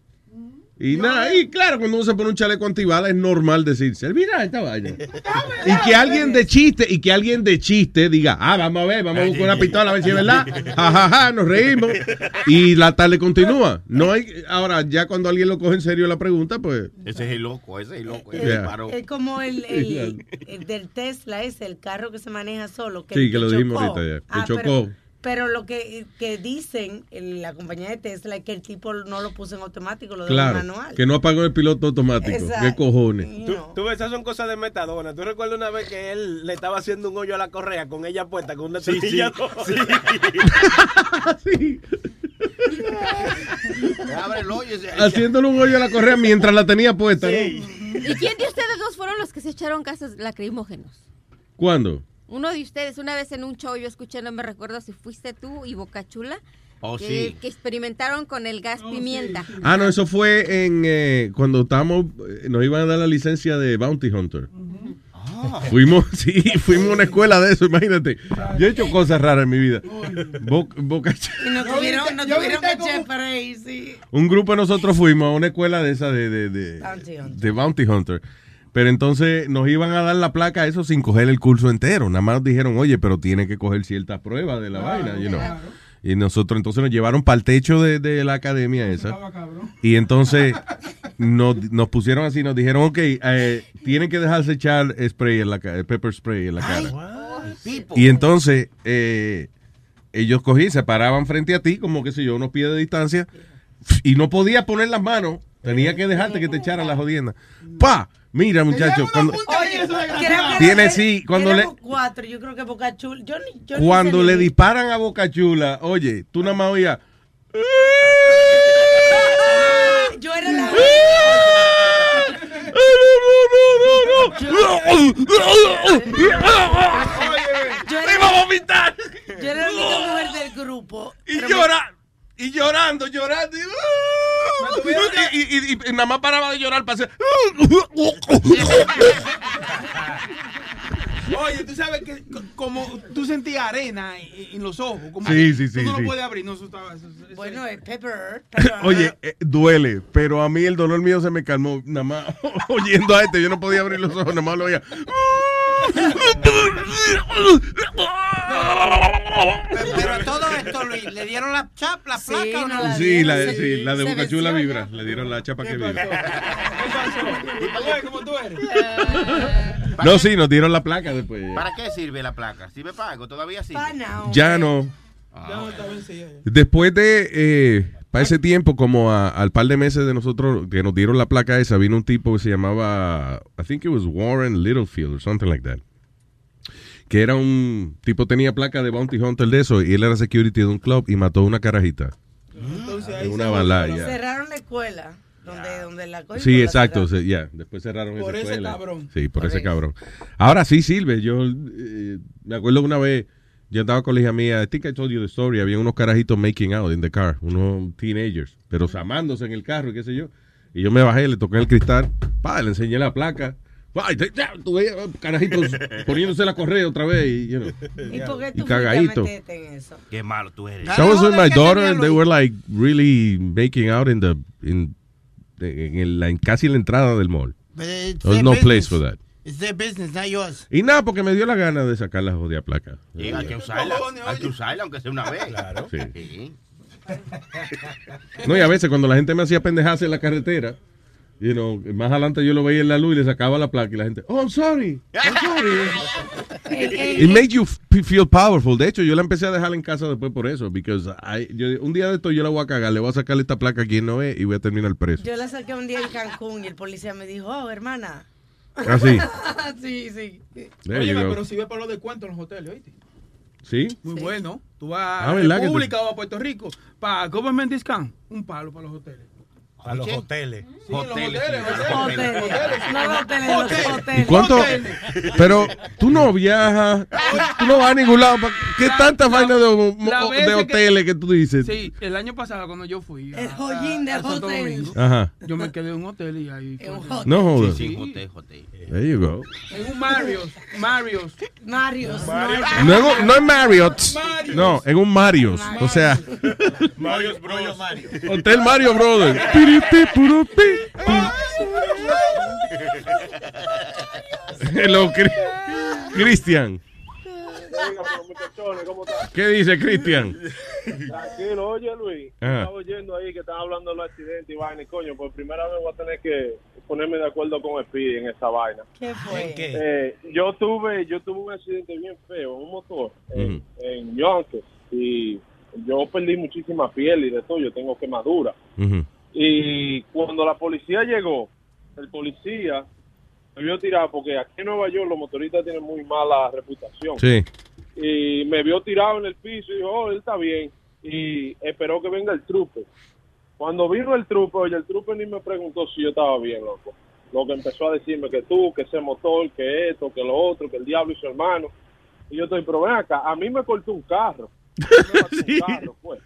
Y nada, y claro, cuando uno se pone un chaleco antibala es normal decir, servirá esta vaina. Y que alguien de chiste, y que alguien de chiste diga, ah, vamos a ver, vamos a buscar una pistola a ver si es verdad. Ja, ja, ja, nos reímos. Y la tarde continúa. No hay, ahora, ya cuando alguien lo coge en serio la pregunta, pues. Ese es el loco, ese es el loco. Es, ese disparó. es como el, el- el del Tesla, es el carro que se maneja solo. Que, Sí, que lo dijimos ahorita ya, que Ah, chocó. Pero, pero lo que, que dicen en la compañía de Tesla es que el tipo no lo puso en automático, lo dejó Claro, manual. que no apagó el piloto automático. Exacto. ¿Qué cojones? Tú, tú ves, esas son cosas de metadona. ¿Tú recuerdas una vez que él le estaba haciendo un hoyo a la correa con ella puesta con una Sí, sí, sí. Abre el hoyo. ese- Haciéndole un hoyo a la correa mientras la tenía puesta, ¿no? ¿Y quién de ustedes dos fueron los que se echaron gases lacrimógenos? ¿Cuándo? Uno de ustedes, una vez en un show, yo escuché, no me recuerdo si fuiste tú y Bocachula, Oh, que, sí. que experimentaron con el gas pimienta. Ah, no, eso fue en eh, cuando estábamos, eh, nos iban a dar la licencia de Bounty Hunter. Fuimos, sí, fuimos a una escuela de eso, imagínate. Yo he hecho cosas raras en mi vida. Bo- Boca Y no tuvieron, no yo tuvieron para ahí, sí. un grupo de nosotros fuimos a una escuela de esa de, de, de, Bounty Hunter. de Bounty Hunter. Pero entonces nos iban a dar la placa a eso sin coger el curso entero. Nada más nos dijeron, oye, pero tiene que coger ciertas pruebas de la vaina, you know. Y nosotros entonces nos llevaron para el techo de, de la academia esa. Y entonces nos, nos pusieron así, nos dijeron, ok, eh, tienen que dejarse echar spray en la cara, pepper spray en la cara. Y entonces eh, ellos cogían, se paraban frente a ti, como que sé yo, unos pies de distancia, y no podía poner las manos, tenía que dejarte que te echaran la jodienda. ¡Pa! Mira, muchachos, cuando, Oye, Tiene, era- sí, cuando le- cuatro, yo creo que Boca Chula. Yo ni, yo cuando le disparan a Boca Chula, oye, tú nada más oías, Yo era la. Yo era, ¡Iba a vomitar! yo era la única mujer del grupo. Y llora, y llorando, llorando. Y, y- y- y- y nada más paraba de llorar para hacer. Oye, tú sabes que co- como tú sentías arena en, los ojos. Como Sí, sí, sí, Tú no sí. lo puedes abrir. No, eso estaba, eso- eso- Bueno, es pepper. Oye, eh, duele, pero a mí el dolor mío se me calmó nada más oyendo a este. Yo no podía abrir los ojos, nada más lo oía. Pero todo esto, Luis, ¿le dieron la chap, la placa o no? Sí, la, sí, la de Boca Chula vibra. Le dieron la chapa que vibra. Oye, ¿cómo tú eres? No, sí, nos dieron la placa después. ¿Para qué sirve la placa? ¿Sirve para algo? ¿Todavía sirve? Ya no. Ya no está vencida. Después de, eh, para ese tiempo, como a- al par de meses de nosotros que nos dieron la placa esa, vino un tipo que se llamaba, I think it was Warren Littlefield or something like that. Que era un tipo, tenía placa de Bounty Hunter de eso, y él era security de un club y mató una carajita. Entonces En una balaya. Cerraron la escuela. Donde, donde la Sí, exacto, ya, después cerraron Por esa ese escuela. cabrón. Sí, por, Por ese cabrón. Ahora sí sirve, yo eh, me acuerdo una vez Yo andaba con la hija mía, I think I told you the story, había unos carajitos making out in the car, unos teenagers, pero amándose en el carro, y qué sé yo. Y yo me bajé, le toqué el cristal, pa, le enseñé la placa. Tú veías, carajitos poniéndose la correa otra vez y, you know, ¿Y por qué y cagadito. en eso? Qué malo tú eres. That was with my daughter and they were like really making out in the, in, en el- la- en casi la entrada del mall. It's There was no place for that. It's their business, not yours. Y nada, porque me dio la gana de sacar la jodida placa. Sí, hay que usarla. Hay que usarla, aunque sea una vez. Claro. Sí. No, y a veces cuando la gente me hacía pendejarse en la carretera, you know, más adelante yo lo veía en la luz y le sacaba la placa y la gente, oh, I'm sorry, I'm sorry. It made you feel powerful. De hecho, yo la empecé a dejar en casa después por eso, because I- yo- un día de esto yo la voy a cagar, le voy a sacarle esta placa a quien no es y voy a terminar preso. Yo la saqué un día en Cancún y el policía me dijo, oh, hermana. ¿Ah, sí? sí, sí. There Oye, pero si ves para los descuentos en los hoteles, ¿oíste? ¿Sí? Muy bueno. Tú vas Ah, a ¿verdad que tú- República o a Puerto Rico. Para Government Discount, un palo para los hoteles. A los hoteles. Sí, hoteles. Hoteles. Hoteles, los ¿Y hoteles. cuánto? Pero tú no viajas, tú no vas a ningún lado. ¿pa- ¿Qué tanta vaina de, de veces que- hoteles que tú dices? Sí, el año pasado cuando yo fui a, El joyín de a Santo hotel. Domingo, Ajá. yo me quedé en un hotel y ahí... No jodas. Sí, Hotel, hotel. There you go. En un Marriott. Marriott. Marios. No, no en Marriott. No, en un Marios. O sea, Mario Bros. Hotel Mario Brothers. Hello, Cri- Cristian. ¿Qué dice Cristian? Tranquilo, oye Luis, Ajá. estaba oyendo ahí que están hablando de los accidentes y vaina y coño, por primera vez voy a tener que ponerme de acuerdo con Speedy en esa vaina. ¿Qué fue? Eh, yo tuve yo tuve un accidente bien feo en un motor en, Ujú. en Yonkers y yo perdí muchísima piel y de todo, yo tengo quemadura. Y cuando la policía llegó, el policía me vio tirado porque aquí en Nueva York los motoristas tienen muy mala reputación Sí. y me vio tirado en el piso y dijo, oh, él está bien. Y esperó que venga el trupe. Cuando vino el trupe, oye, el trupe ni me preguntó si yo estaba bien, loco. Lo que empezó a decirme que tú, que ese motor, que esto, que lo otro, que el diablo y su hermano. Y yo estoy, pero ven acá, a mí me cortó un carro. Carro, pues.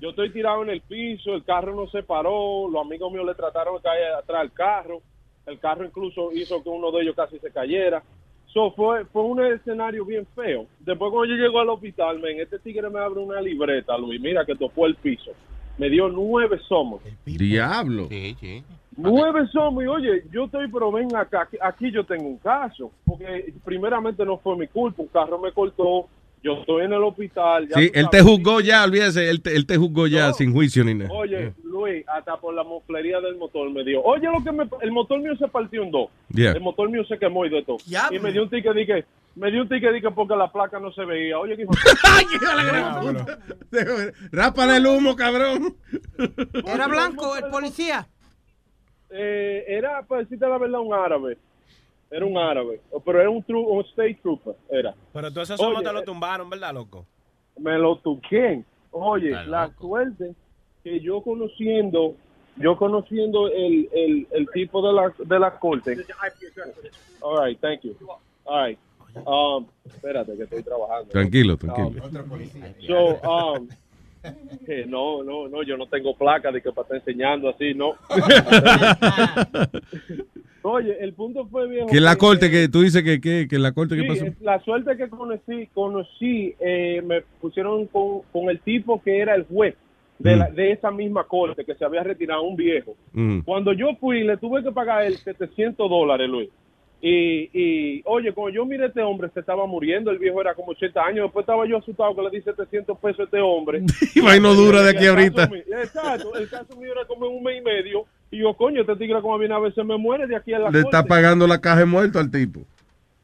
Yo estoy tirado en el piso, el carro no se paró, los amigos míos le trataron de caer atrás del carro, el carro incluso hizo que uno de ellos casi se cayera. So, fue, fue un escenario bien feo. Después cuando yo llego al hospital, men, este tigre me abre una libreta, Luis, mira que tocó el piso. Me dio nueve somos. Diablo. Sí, sí. Nueve somos y oye, yo estoy, pero ven acá, aquí, aquí yo tengo un caso, porque primeramente no fue mi culpa, un carro me cortó, yo estoy en el hospital. ya Sí, él te juzgó ya, olvídese, él te, él te juzgó ya sin juicio ni nada. Oye, Luis, hasta por la moflería del motor me dio. Oye, lo que me, el motor mío se partió en dos. Yeah. El motor mío se quemó y de todo. Y me dio un ticket, dije, me dio un ticket, dije, porque la placa no se veía. Oye, que hijo Rápale el humo, cabrón. ¿Era blanco el policía? eh, era, para decirte la verdad, un árabe. Era un árabe. Pero era un, tru- un state trooper, era. Pero tú ese solo Oye, te lo eh, tumbaron, ¿verdad, loco? me lo tuqué. Oye, Está la suerte que yo conociendo, yo conociendo el, el, el tipo de la, de la corte. All right, thank you. All right. Um, espérate que estoy trabajando. Tranquilo, tranquilo. So, um, que no, no, no, yo no tengo placa de que para estar enseñando así, no. Oye, el punto fue viejo. Que la corte, que tú dices que, que, que la corte, ¿qué Sí, pasó? la suerte que conocí, conocí eh, me pusieron con, con el tipo que era el juez de, Mm. la- de esa misma corte, que se había retirado un viejo. Mm. Cuando yo fui, le tuve que pagar el 700 dólares, Luis. Y, y, oye, cuando yo miré a este hombre, se estaba muriendo, el viejo era como 80 años, después estaba yo asustado que le di 700 pesos a este hombre. Y vaina dura de aquí El ahorita. mío- Exacto, el caso mío era como un mes y medio. Y yo, coño, este tigre como viene a veces me muere de aquí a la Le corte. está pagando la caja de muerto al tipo.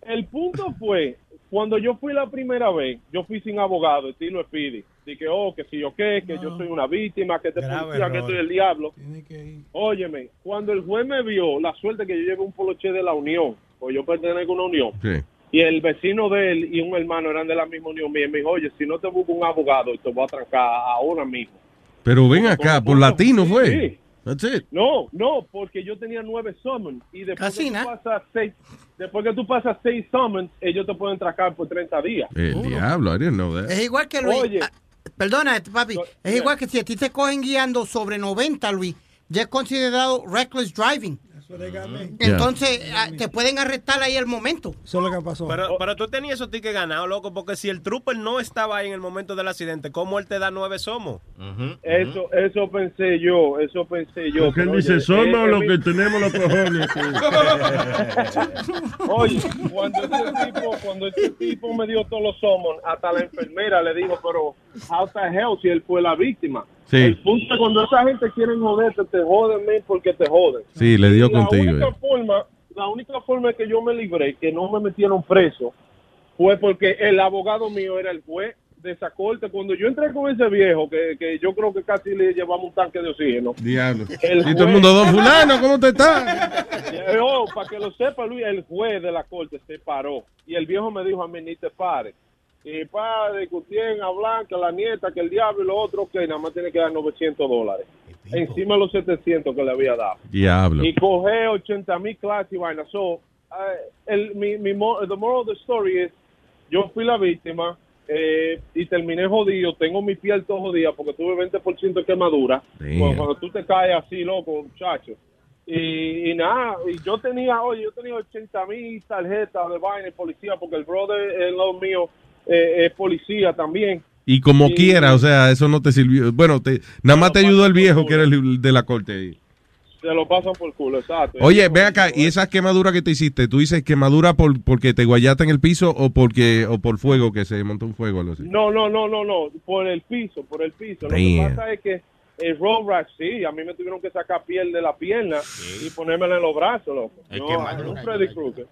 El punto fue, cuando yo fui la primera vez, yo fui sin abogado, estilo Speedy. Dije, oh, que si yo qué, que yo soy una víctima, que te policía, que soy el diablo. Óyeme, cuando el juez me vio, la suerte que yo llevé un poloche de la Unión, o yo pertenezco a una Unión, Sí. y el vecino de él y un hermano eran de la misma Unión mía, y me dijo, oye, si no te busco un abogado, te voy a trancar ahora mismo. Pero ven acá, por latino fue. Sí, That's it. No, no, porque yo tenía nueve summons y después Casi que tú pasas seis, después que tú pasas seis summons, ellos te pueden tracar por 30 días. El diablo, I didn't know that. Es igual que Luis. Oye. ah, perdona, papi. Es igual que si a ti te cogen guiando sobre 90, Luis, ya es considerado reckless driving. Entonces, ah, te pueden arrestar ahí al momento. Eso es lo que pasó. Pero, pero tú tenías esos tickets ganados, loco, porque si el trooper no estaba ahí en el momento del accidente, ¿cómo él te da nueve somos? Eso, eso pensé yo, eso pensé yo. Porque él dice, somos eh, los eh, que tenemos los cojones. Oye, cuando ese tipo, cuando ese tipo me dio todos los summons, hasta la enfermera le dijo, pero how the hell si él fue la víctima. Sí. El punto es cuando esa gente quiere joderte, te joden porque te joden. Sí, le dio la contigo. Única eh. forma, la única forma que yo me libré, que no me metieron preso, fue porque el abogado mío era el juez de esa corte. Cuando yo entré con ese viejo, que, que yo creo que casi le llevamos un tanque de oxígeno. Diablo. El y todo el mundo, don fulano, ¿cómo te está? Oh, para que lo sepa, Luis, el juez de la corte se paró. Y el viejo me dijo a mí, ni te pares. Y para discutir, hablar, que la nieta, que el diablo y lo otro, que nada más tiene que dar 900 dólares. Encima de los 700 que le había dado. Diablo. Y coge 80 mil clases y vaina. So, eh, el, mi, mi, mo- the moral of the story es, yo fui la víctima eh, y terminé jodido. Tengo mi piel todo jodida porque tuve 20% de quemadura. Cuando, cuando tú te caes así, loco, muchacho. Y, y nada, y yo tenía, oye, yo tenía 80 mil tarjetas de vaina y policía porque el brother, el lado mío, eh, es policía también. Y como Y- quiera, o sea, eso no te sirvió. Bueno, te, nada más te ayudó el viejo que era el de la corte. ahí. Se lo pasan por culo, exacto. Oye, ve acá, y esas quemaduras que te hiciste, ¿tú dices quemadura por, porque te guayaste en el piso o porque o por fuego, que se montó un fuego? algo así? No, no, no, no, no, por el piso, por el piso. Lo que pasa es que el road rash, sí, a mí me tuvieron que sacar piel de la pierna y ponérmela en los brazos, loco. No, un Freddy Krueger.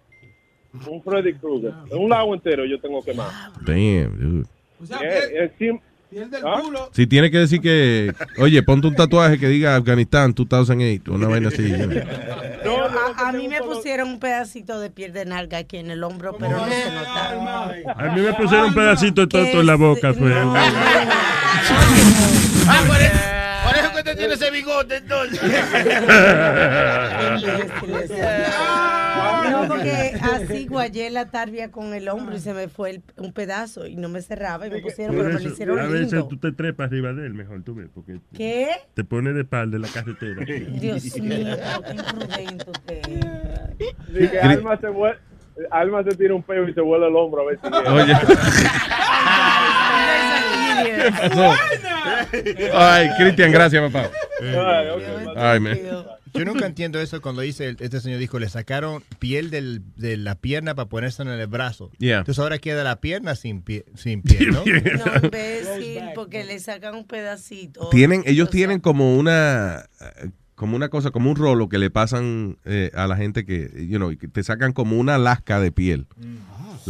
Un Freddy Krueger. Un lado entero yo tengo que más. Damn, dude. Yeah, encima- ¿Ah? Si tiene que decir que, oye, ponte un tatuaje que diga Afganistán 2008, una vaina así. Pero a, a mí me pusieron un pedacito de piel de nalga aquí en el hombro, pero no se notaba. A mí me pusieron un pedacito de toto en la boca. Fue. Ah, te tiene ese bigote, entonces. No, porque así guayé la tarbia con el hombro y se me fue el- un pedazo y no me cerraba y me pusieron, pero me lo eso, a hicieron veces lindo. tú te trepas arriba de él, mejor tú ves, porque ¿Qué? te pone de espalda en la carretera. Dios mío, qué imprudente usted. Que Alma se, vuel- Alma se tira un peo y se vuela el hombro a ver si... Oye. pasó? Ay, Cristian, gracias, papá. Ay, man. Yo nunca entiendo eso cuando dice, este señor dijo, le sacaron piel del- de la pierna para ponerse en el brazo. Yeah. Entonces ahora queda la pierna sin pie, sin piel, ¿no? No, imbécil, porque le sacan un pedacito. Tienen, ellos tienen como una como una cosa, como un rolo que le pasan eh, a la gente que, you know, que te sacan como una lasca de piel.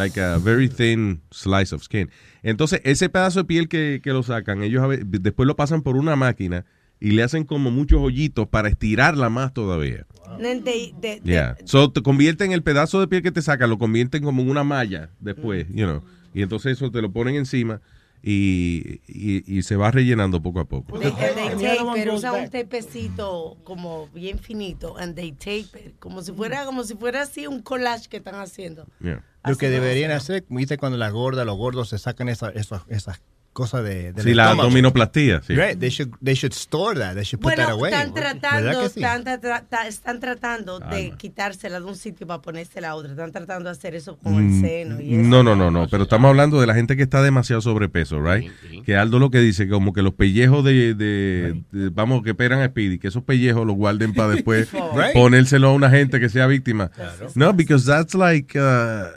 Like a very thin slice of skin. Entonces, ese pedazo de piel que, que lo sacan, ellos a ve- después lo pasan por una máquina y le hacen como muchos hoyitos para estirarla más todavía. De- de- Yeah. So, te convierten el pedazo de piel que te sacan, lo convierten como en una malla después, you know. Y entonces eso te lo ponen encima y, y, y se va rellenando poco a poco. They, they tape it, usan un tapecito como bien finito, and they tape it, como si fuera, como si fuera así un collage que están haciendo. Yeah. Lo que deberían hacer, viste cuando las gordas, los gordos se sacan esa- esa- esas cosas de, del Sí, la abdominoplastía, sí. Right, they should, they should store that, they should put that Bueno, away. están ¿Verdad tratando, sí? están, tra- tra- están tratando de quitársela de un sitio para ponérsela a otro. Están tratando de hacer eso con el seno y eso. Mm, No, no, no, no, pero estamos hablando de la gente que está demasiado sobrepeso, right? Que Aldo lo que dice, como que los pellejos de, de- de- vamos, que esperan a Speedy, que esos pellejos los guarden para después Right. ponérselo a una gente que sea víctima. No, because that's like uh,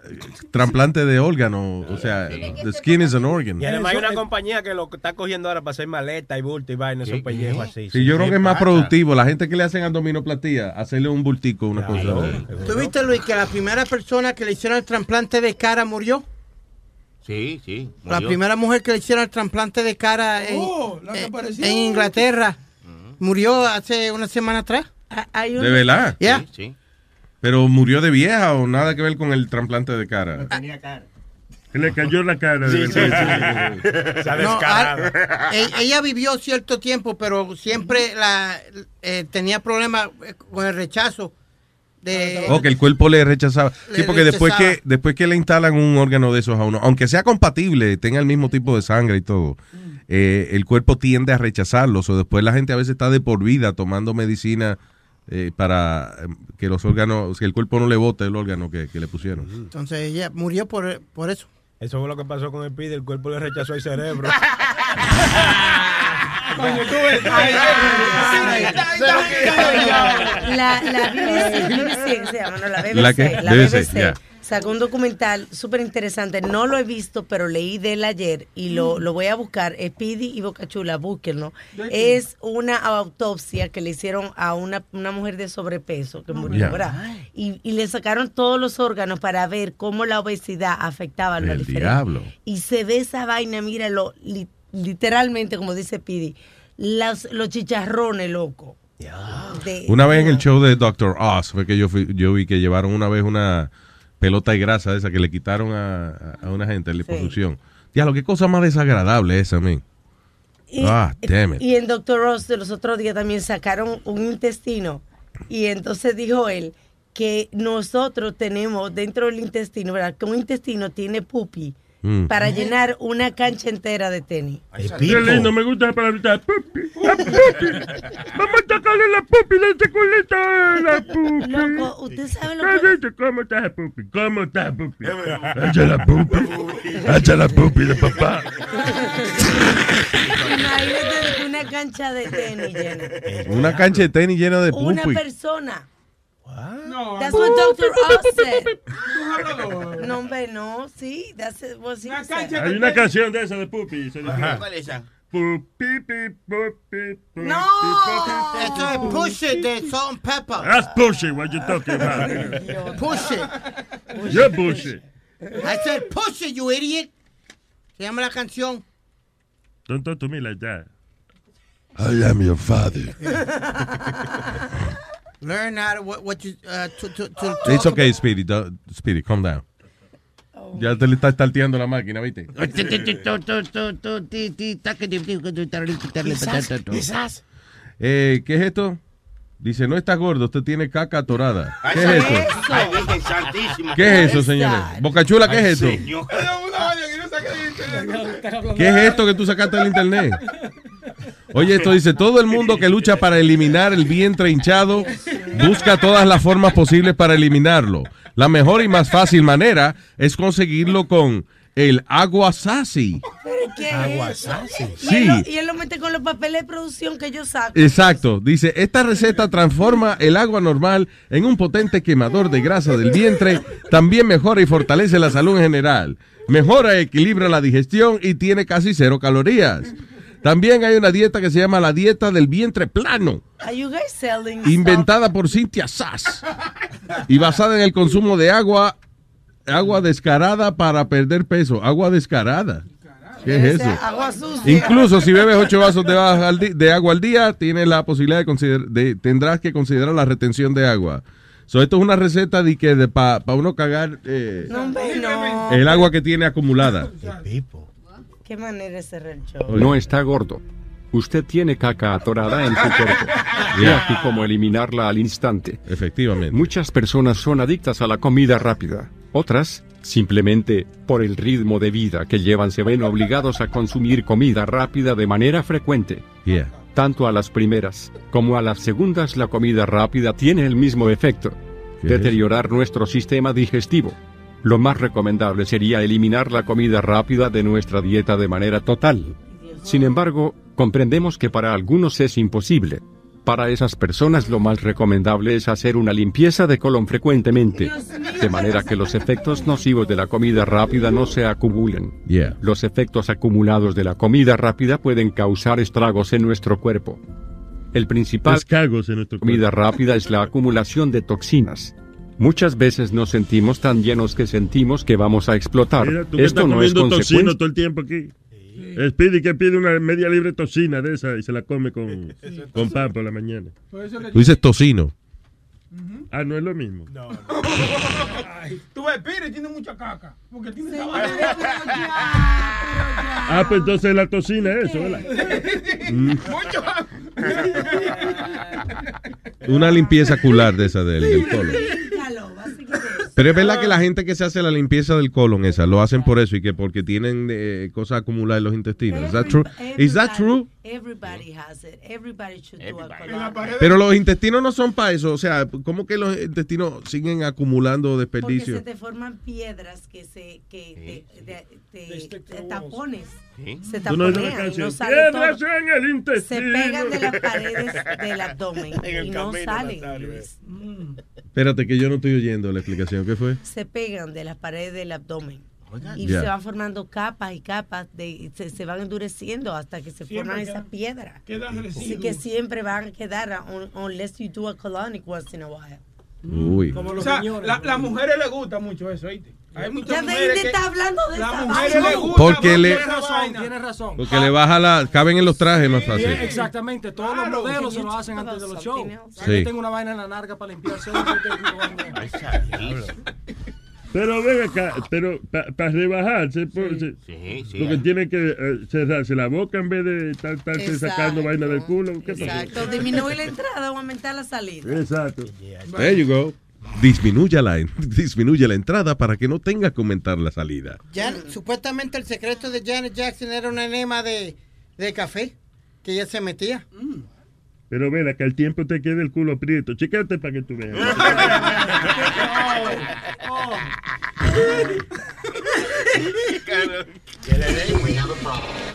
trasplante de órgano, o sea, the skin is an organ. Y además hay una compañía que lo está cogiendo ahora para hacer maleta y bulto y vaina, esos pellejos así. Sí, yo creo que es más productivo, la gente que le hacen abdominoplastía, hacerle un bultico, una cosa. ¿Tú viste, Luis, que la primera persona que le hicieron el trasplante de cara murió? Sí, sí. La primera mujer que le hicieron el trasplante de cara en, Oh, la que en- apareció. en Inglaterra murió hace una semana atrás. Hay ¿De verdad? Ya. Sí, sí. Pero murió de vieja o nada que ver con el trasplante de cara. Tenía cara. Le cayó la cara. Sí, de sí, sí. Se ha No, ah, e- ella vivió cierto tiempo, pero siempre la, eh, tenía problemas eh, con el rechazo. De, O que el cuerpo le rechazaba. Sí, Le porque después que, después que le instalan un órgano de esos a uno, aunque sea compatible, tenga el mismo tipo de sangre y todo, eh, el cuerpo tiende a rechazarlos. O después la gente a veces está de por vida tomando medicina eh, para que los órganos, que el cuerpo no le bote el órgano que, que le pusieron. Entonces ella murió por, por eso. Eso fue lo que pasó con el PID, el cuerpo le rechazó el cerebro. La, la BBC, BBC se llama, no, la BBC. ¿La BBC, BBC ya. Sacó un documental súper interesante. No lo he visto, pero leí de él ayer y lo, lo voy a buscar. Speedy y Bocachula, búsquenlo. Es una autopsia que le hicieron a una, una mujer de sobrepeso que murió, Ya. ¿verdad? Y, y le sacaron todos los órganos para ver cómo la obesidad afectaba al El diablo. Y se ve esa vaina, míralo, li- literalmente, como dice Pidi, los, los chicharrones, loco. De- Una vez en el show de Dr. Oz fue que yo, fui- yo vi que llevaron una vez una pelota de grasa esa que le quitaron a, a una gente en la liposucción. Diablo, qué cosa más desagradable esa, man. Y, ah, damn it. y en Doctor Ross de los otros días también sacaron un intestino. Y entonces dijo él que nosotros tenemos dentro del intestino, ¿verdad? Que un intestino tiene pupi Mm. para llenar una cancha entera de tenis. Qué lindo, me gusta la palabrita. Pupi, la pupi. Vamos a tocarle la pupi de este culito. eh, La pupi. Loco, usted sabe lo ¿Qué que... ¿Cómo estás, pupi? ¿Cómo estás, pupi? Echa la pupi. Echa la pupi de papá. Imagínate una cancha de tenis llena. Una cancha de tenis llena de Una pupi. Persona. No, That's what Dr. Oz said. No, hombre, no, sí, that's it, what he said. Hay una canción de esa de pupi. se dice. ¿Cuál es esa? Pupi, pi, pupi, pupi, No, pupi. esto es push it de salt and pepper. That's pussy, what you talking about. Push it. You're pussy. I said push it, you idiot. Se llama la canción. Don't talk to me like that. I am your father. Learn how to what, what you uh, to, to, to It's okay, Speedy. don't- Speedy, calm down. Ya te le está starteando la máquina, ¿viste? Eh, ¿Qué es esto? Dice, no está gordo, usted tiene caca atorada. ¿Qué es eso? ¿Qué es eso, señores? Bocachula, ¿qué es esto? ¿Qué es esto que tú sacaste del internet? Oye, esto dice, todo el mundo que lucha para eliminar el vientre hinchado busca todas las formas posibles para eliminarlo. La mejor y más fácil manera es conseguirlo con el agua sassy. ¿Pero qué es eso? Y, Sí. él lo, y él lo mete con los papeles de producción que yo saco. Exacto, dice, esta receta transforma el agua normal en un potente quemador de grasa del vientre, también mejora y fortalece la salud en general, mejora y equilibra la digestión y tiene casi cero calorías. También hay una dieta que se llama la dieta del vientre plano, Are you guys selling inventada por Cynthia Sass y basada en el consumo de agua, agua descarada para perder peso, agua descarada. ¿Qué es eso? agua sucia. Incluso si bebes ocho vasos de, agua al día, tienes la posibilidad de considerar, de, tendrás que considerar la retención de agua. So, esto es una receta de que de para uno cagar eh, No, hombre, no. el agua que tiene acumulada. ¿Qué manera de cerrar el show? No está gordo. Usted tiene caca atorada en su cuerpo. Y aquí cómo eliminarla al instante. Efectivamente. Muchas personas son adictas a la comida rápida. Otras, simplemente por el ritmo de vida que llevan, se ven obligados a consumir comida rápida de manera frecuente. Yeah. Tanto a las primeras como a las segundas, la comida rápida tiene el mismo efecto. ¿Qué Deteriorar nuestro sistema digestivo. Lo más recomendable sería eliminar la comida rápida de nuestra dieta de manera total. Sin embargo, comprendemos que para algunos es imposible. Para esas personas lo más recomendable es hacer una limpieza de colon frecuentemente, de manera que los efectos nocivos de la comida rápida no se acumulen. Yeah. Los efectos acumulados de la comida rápida pueden causar estragos en nuestro cuerpo. El principal en nuestro comida rápida es la acumulación de toxinas. Muchas veces nos sentimos tan llenos que sentimos que vamos a explotar. Mira, tú que Esto estás no es consecuencia. todo el tiempo aquí. Speedy que pide una media libre tocina de esa y se la come con, con pan por la mañana. Tú dices tocino. Ah, no es lo mismo. No, Tú ves, Pire tiene mucha caca. Porque tiene esa Ah, pues entonces la tocina es eso, ¿verdad? Mucho. Una limpieza cular de esa del, del colon. Pero es verdad que la gente que se hace la limpieza del colon esa lo hacen por eso y que porque tienen eh, cosas acumuladas en los intestinos. Is that true? Is that true? Everybody has it. Everybody should do a colon. Pero los intestinos no son para eso. O sea, ¿cómo que los intestinos siguen acumulando Porque desperdicio? se te forman piedras que se que te, te- te- te tapones. Se Tú no taponean y no sale Piedras todo. en el Se pegan de las paredes del abdomen En el y no salen. Mm. Espérate que yo no estoy oyendo la explicación. ¿Qué fue? Se pegan de las paredes del abdomen. Y se van formando capas y capas, de, se, se van endureciendo hasta que se Siempre forman esas piedras. quedan Así que siempre van a quedar un- unless you do a colonic once in a while. Uy. o sea, la- las mujeres les gusta mucho eso, ¿oíste? Hay muchas Ya de ahí mujeres te que- está hablando de esa vaina. gusta. Porque le- Tienes razón, tienes razón. Porque le baja la... Caben en los trajes más fácil. exactamente, todos los modelos se lo hacen antes de los shows. Sí. Yo tengo una vaina en la narga para limpiarse. Pero ven acá, pero para rebajarse, por- se- sí, lo que tiene que eh, cerrarse la boca en vez de estar estarse Exacto. sacando vaina del culo. Exacto, disminuir la entrada o aumentar la salida. Exacto. There you go. Disminuya la, disminuye la entrada para que no tenga que aumentar la salida. Jan- supuestamente el secreto de Janet Jackson era un enema de, de café que ella se metía. Pero ven acá, el tiempo te queda el culo prieto. Chécate para que tú veas.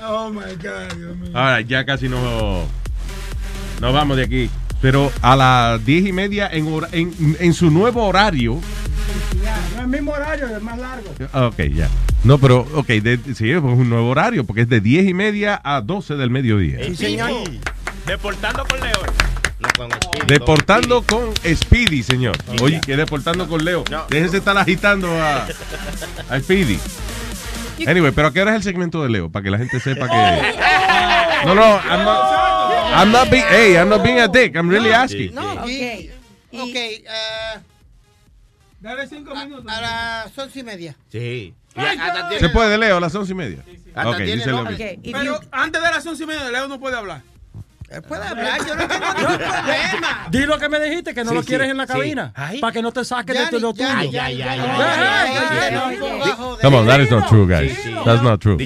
Oh my God, Dios mío. Ahora, ya casi no nos vamos de aquí. Pero a las diez y media en, hora- en, en su nuevo horario. Ya, no es el mismo horario, es más largo. Ok, ya. No, pero, ok, de- sí, es un nuevo horario porque es de diez y media a 12 del mediodía. Sí, señor. Deportando con Leo. No, con Speedy, Deportando con Speedy, señor. Oye, que deportando con Leo. No. Déjense estar agitando a, a Speedy. Anyway, pero ¿a qué hora es el segmento de Leo? Para que la gente sepa que... No, no, I'm not, I'm not being, hey, I'm not being a dick. I'm really asking. No, ok. Ok, eh, Dale cinco minutos. a las once y media. Sí. ¿Se puede, Leo, a las once y media? Hasta Ok, tiene dice Leo. nombre. Pero antes de las once y media, Leo no puede hablar. Puede hablar, yo no tengo ningún problema. Di lo que me dijiste, que no Sí, lo sí, quieres en la sí. cabina. Para que no te saques de Yanni, lo tuyo. Eh, eh, Come on, that is not true, guys. Sí, sí. That's not true.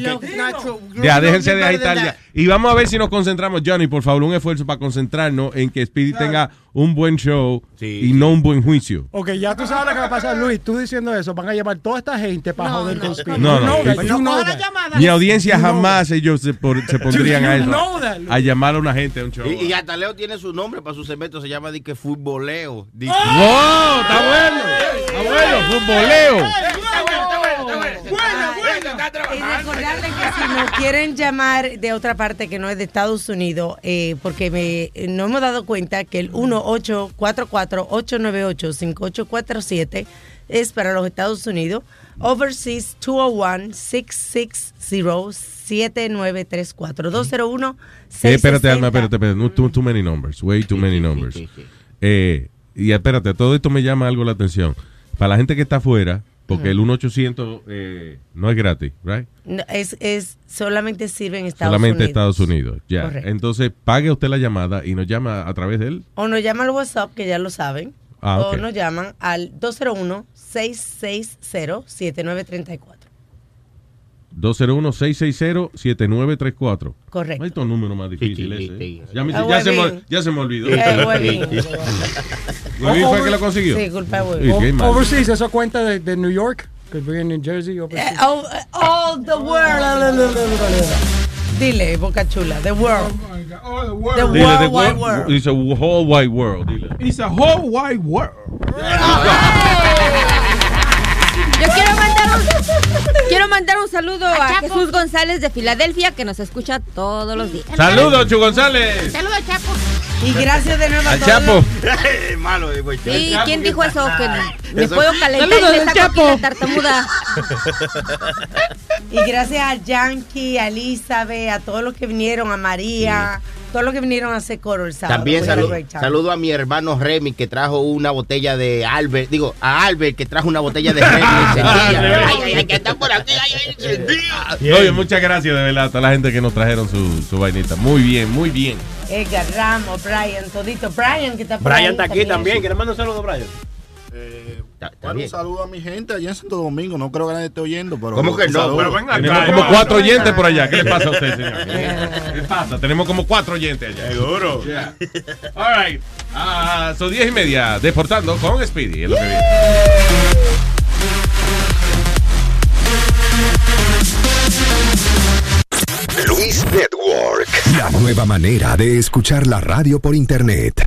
Ya, déjense de agitar ya. Y vamos a ver si nos concentramos, Johnny, por favor, un esfuerzo para concentrarnos en que Speedy tenga un buen show y no un buen juicio. Ok, ya tú sabes lo que va a pasar, Luis. Tú diciendo eso, van a llevar toda esta gente para joder con Speedy. No, no. no that. llamada. Mi audiencia jamás ellos se, por- se pondrían a eso. that. A llamar a una gente a un show. Y, y hasta Leo tiene su nombre para su segmento, se llama Dique Futboleo. Dique- ¡Wow! ¡Está bueno! ¡Está bueno! ¡Futboleo! Y recordarles que si nos quieren llamar de otra parte que no es de Estados Unidos, eh, porque me, no hemos dado cuenta que el 1844-898-5847 es para los Estados Unidos. Overseas 201-660-7934. 201 Eh, espérate, Alma, espérate, espérate. No, too, too many numbers. Way too many numbers. Eh, y espérate, todo esto me llama algo la atención. Para la gente que está afuera, porque el 1-800 eh, no es gratis, right? No, es, es solamente sirve en Estados Solamente Unidos. Estados Unidos. Ya. Correcto. Entonces, pague usted la llamada y nos llama a través de él. O nos llaman al WhatsApp, que ya lo saben. Ah, o nos llaman al 201-660-7934. 201-660-7934. Correcto. Hay estos números más difíciles. sí, eh. sí. Ya, me- Ah, ya se me, ya se me olvidó. Eh, Webin. ¿Webin fue el que lo consiguió? Sí, culpa de Sí. Overseas, eso cuenta de, de New York. Que vive en New Jersey. overseas. Eh, oh, eh, all the world. Dile, Boca Chula, the world. Oh, the The world. Dile, the world wide world- world. It's a whole wide world. Dile. It's a whole wide world. Yo quiero mandar un, quiero mandar un saludo a Jesús González de Filadelfia que nos escucha todos los días. Saludos, Chu González. Saludos, Chapo. Y gracias de nuevo a Al todos. Chapo. Malo, eh, güey. ¿Y quién dijo eso? Que me Eso- puedo calentar Saludos, y me saco la tartamuda. Y gracias a Yankee, a Elizabeth, a todos los que vinieron, a María, todos los que vinieron a hacer coro el sábado. También saludo, saludo a mi hermano Remy que trajo una botella de Albert. Digo, a Albert que trajo una botella de Remy encendida. Ay, ay, ay, que está por aquí, ay, ay, encendida. Oye, muchas gracias de verdad a toda la gente que nos trajeron su, su vainita. Muy bien, muy bien. Edgar Ramos, Brian, todito. Brian, que está por Brian ahí está aquí también. ¿Quieres mandar un saludo, Brian? Bueno, un saludo a mi gente allá en Santo Domingo. No creo que nadie esté oyendo, pero. ¿Cómo que no? saludo. Pero venga acá, Tenemos como cuatro oyentes por allá. ¿Qué le pasa a usted, señor? ¿Qué pasa? Tenemos como cuatro oyentes allá. Seguro. Yeah. All right. Ah, son diez y media. Deportando con Speedy. Es lo que viene. Luis Network. La nueva manera de escuchar la radio por internet.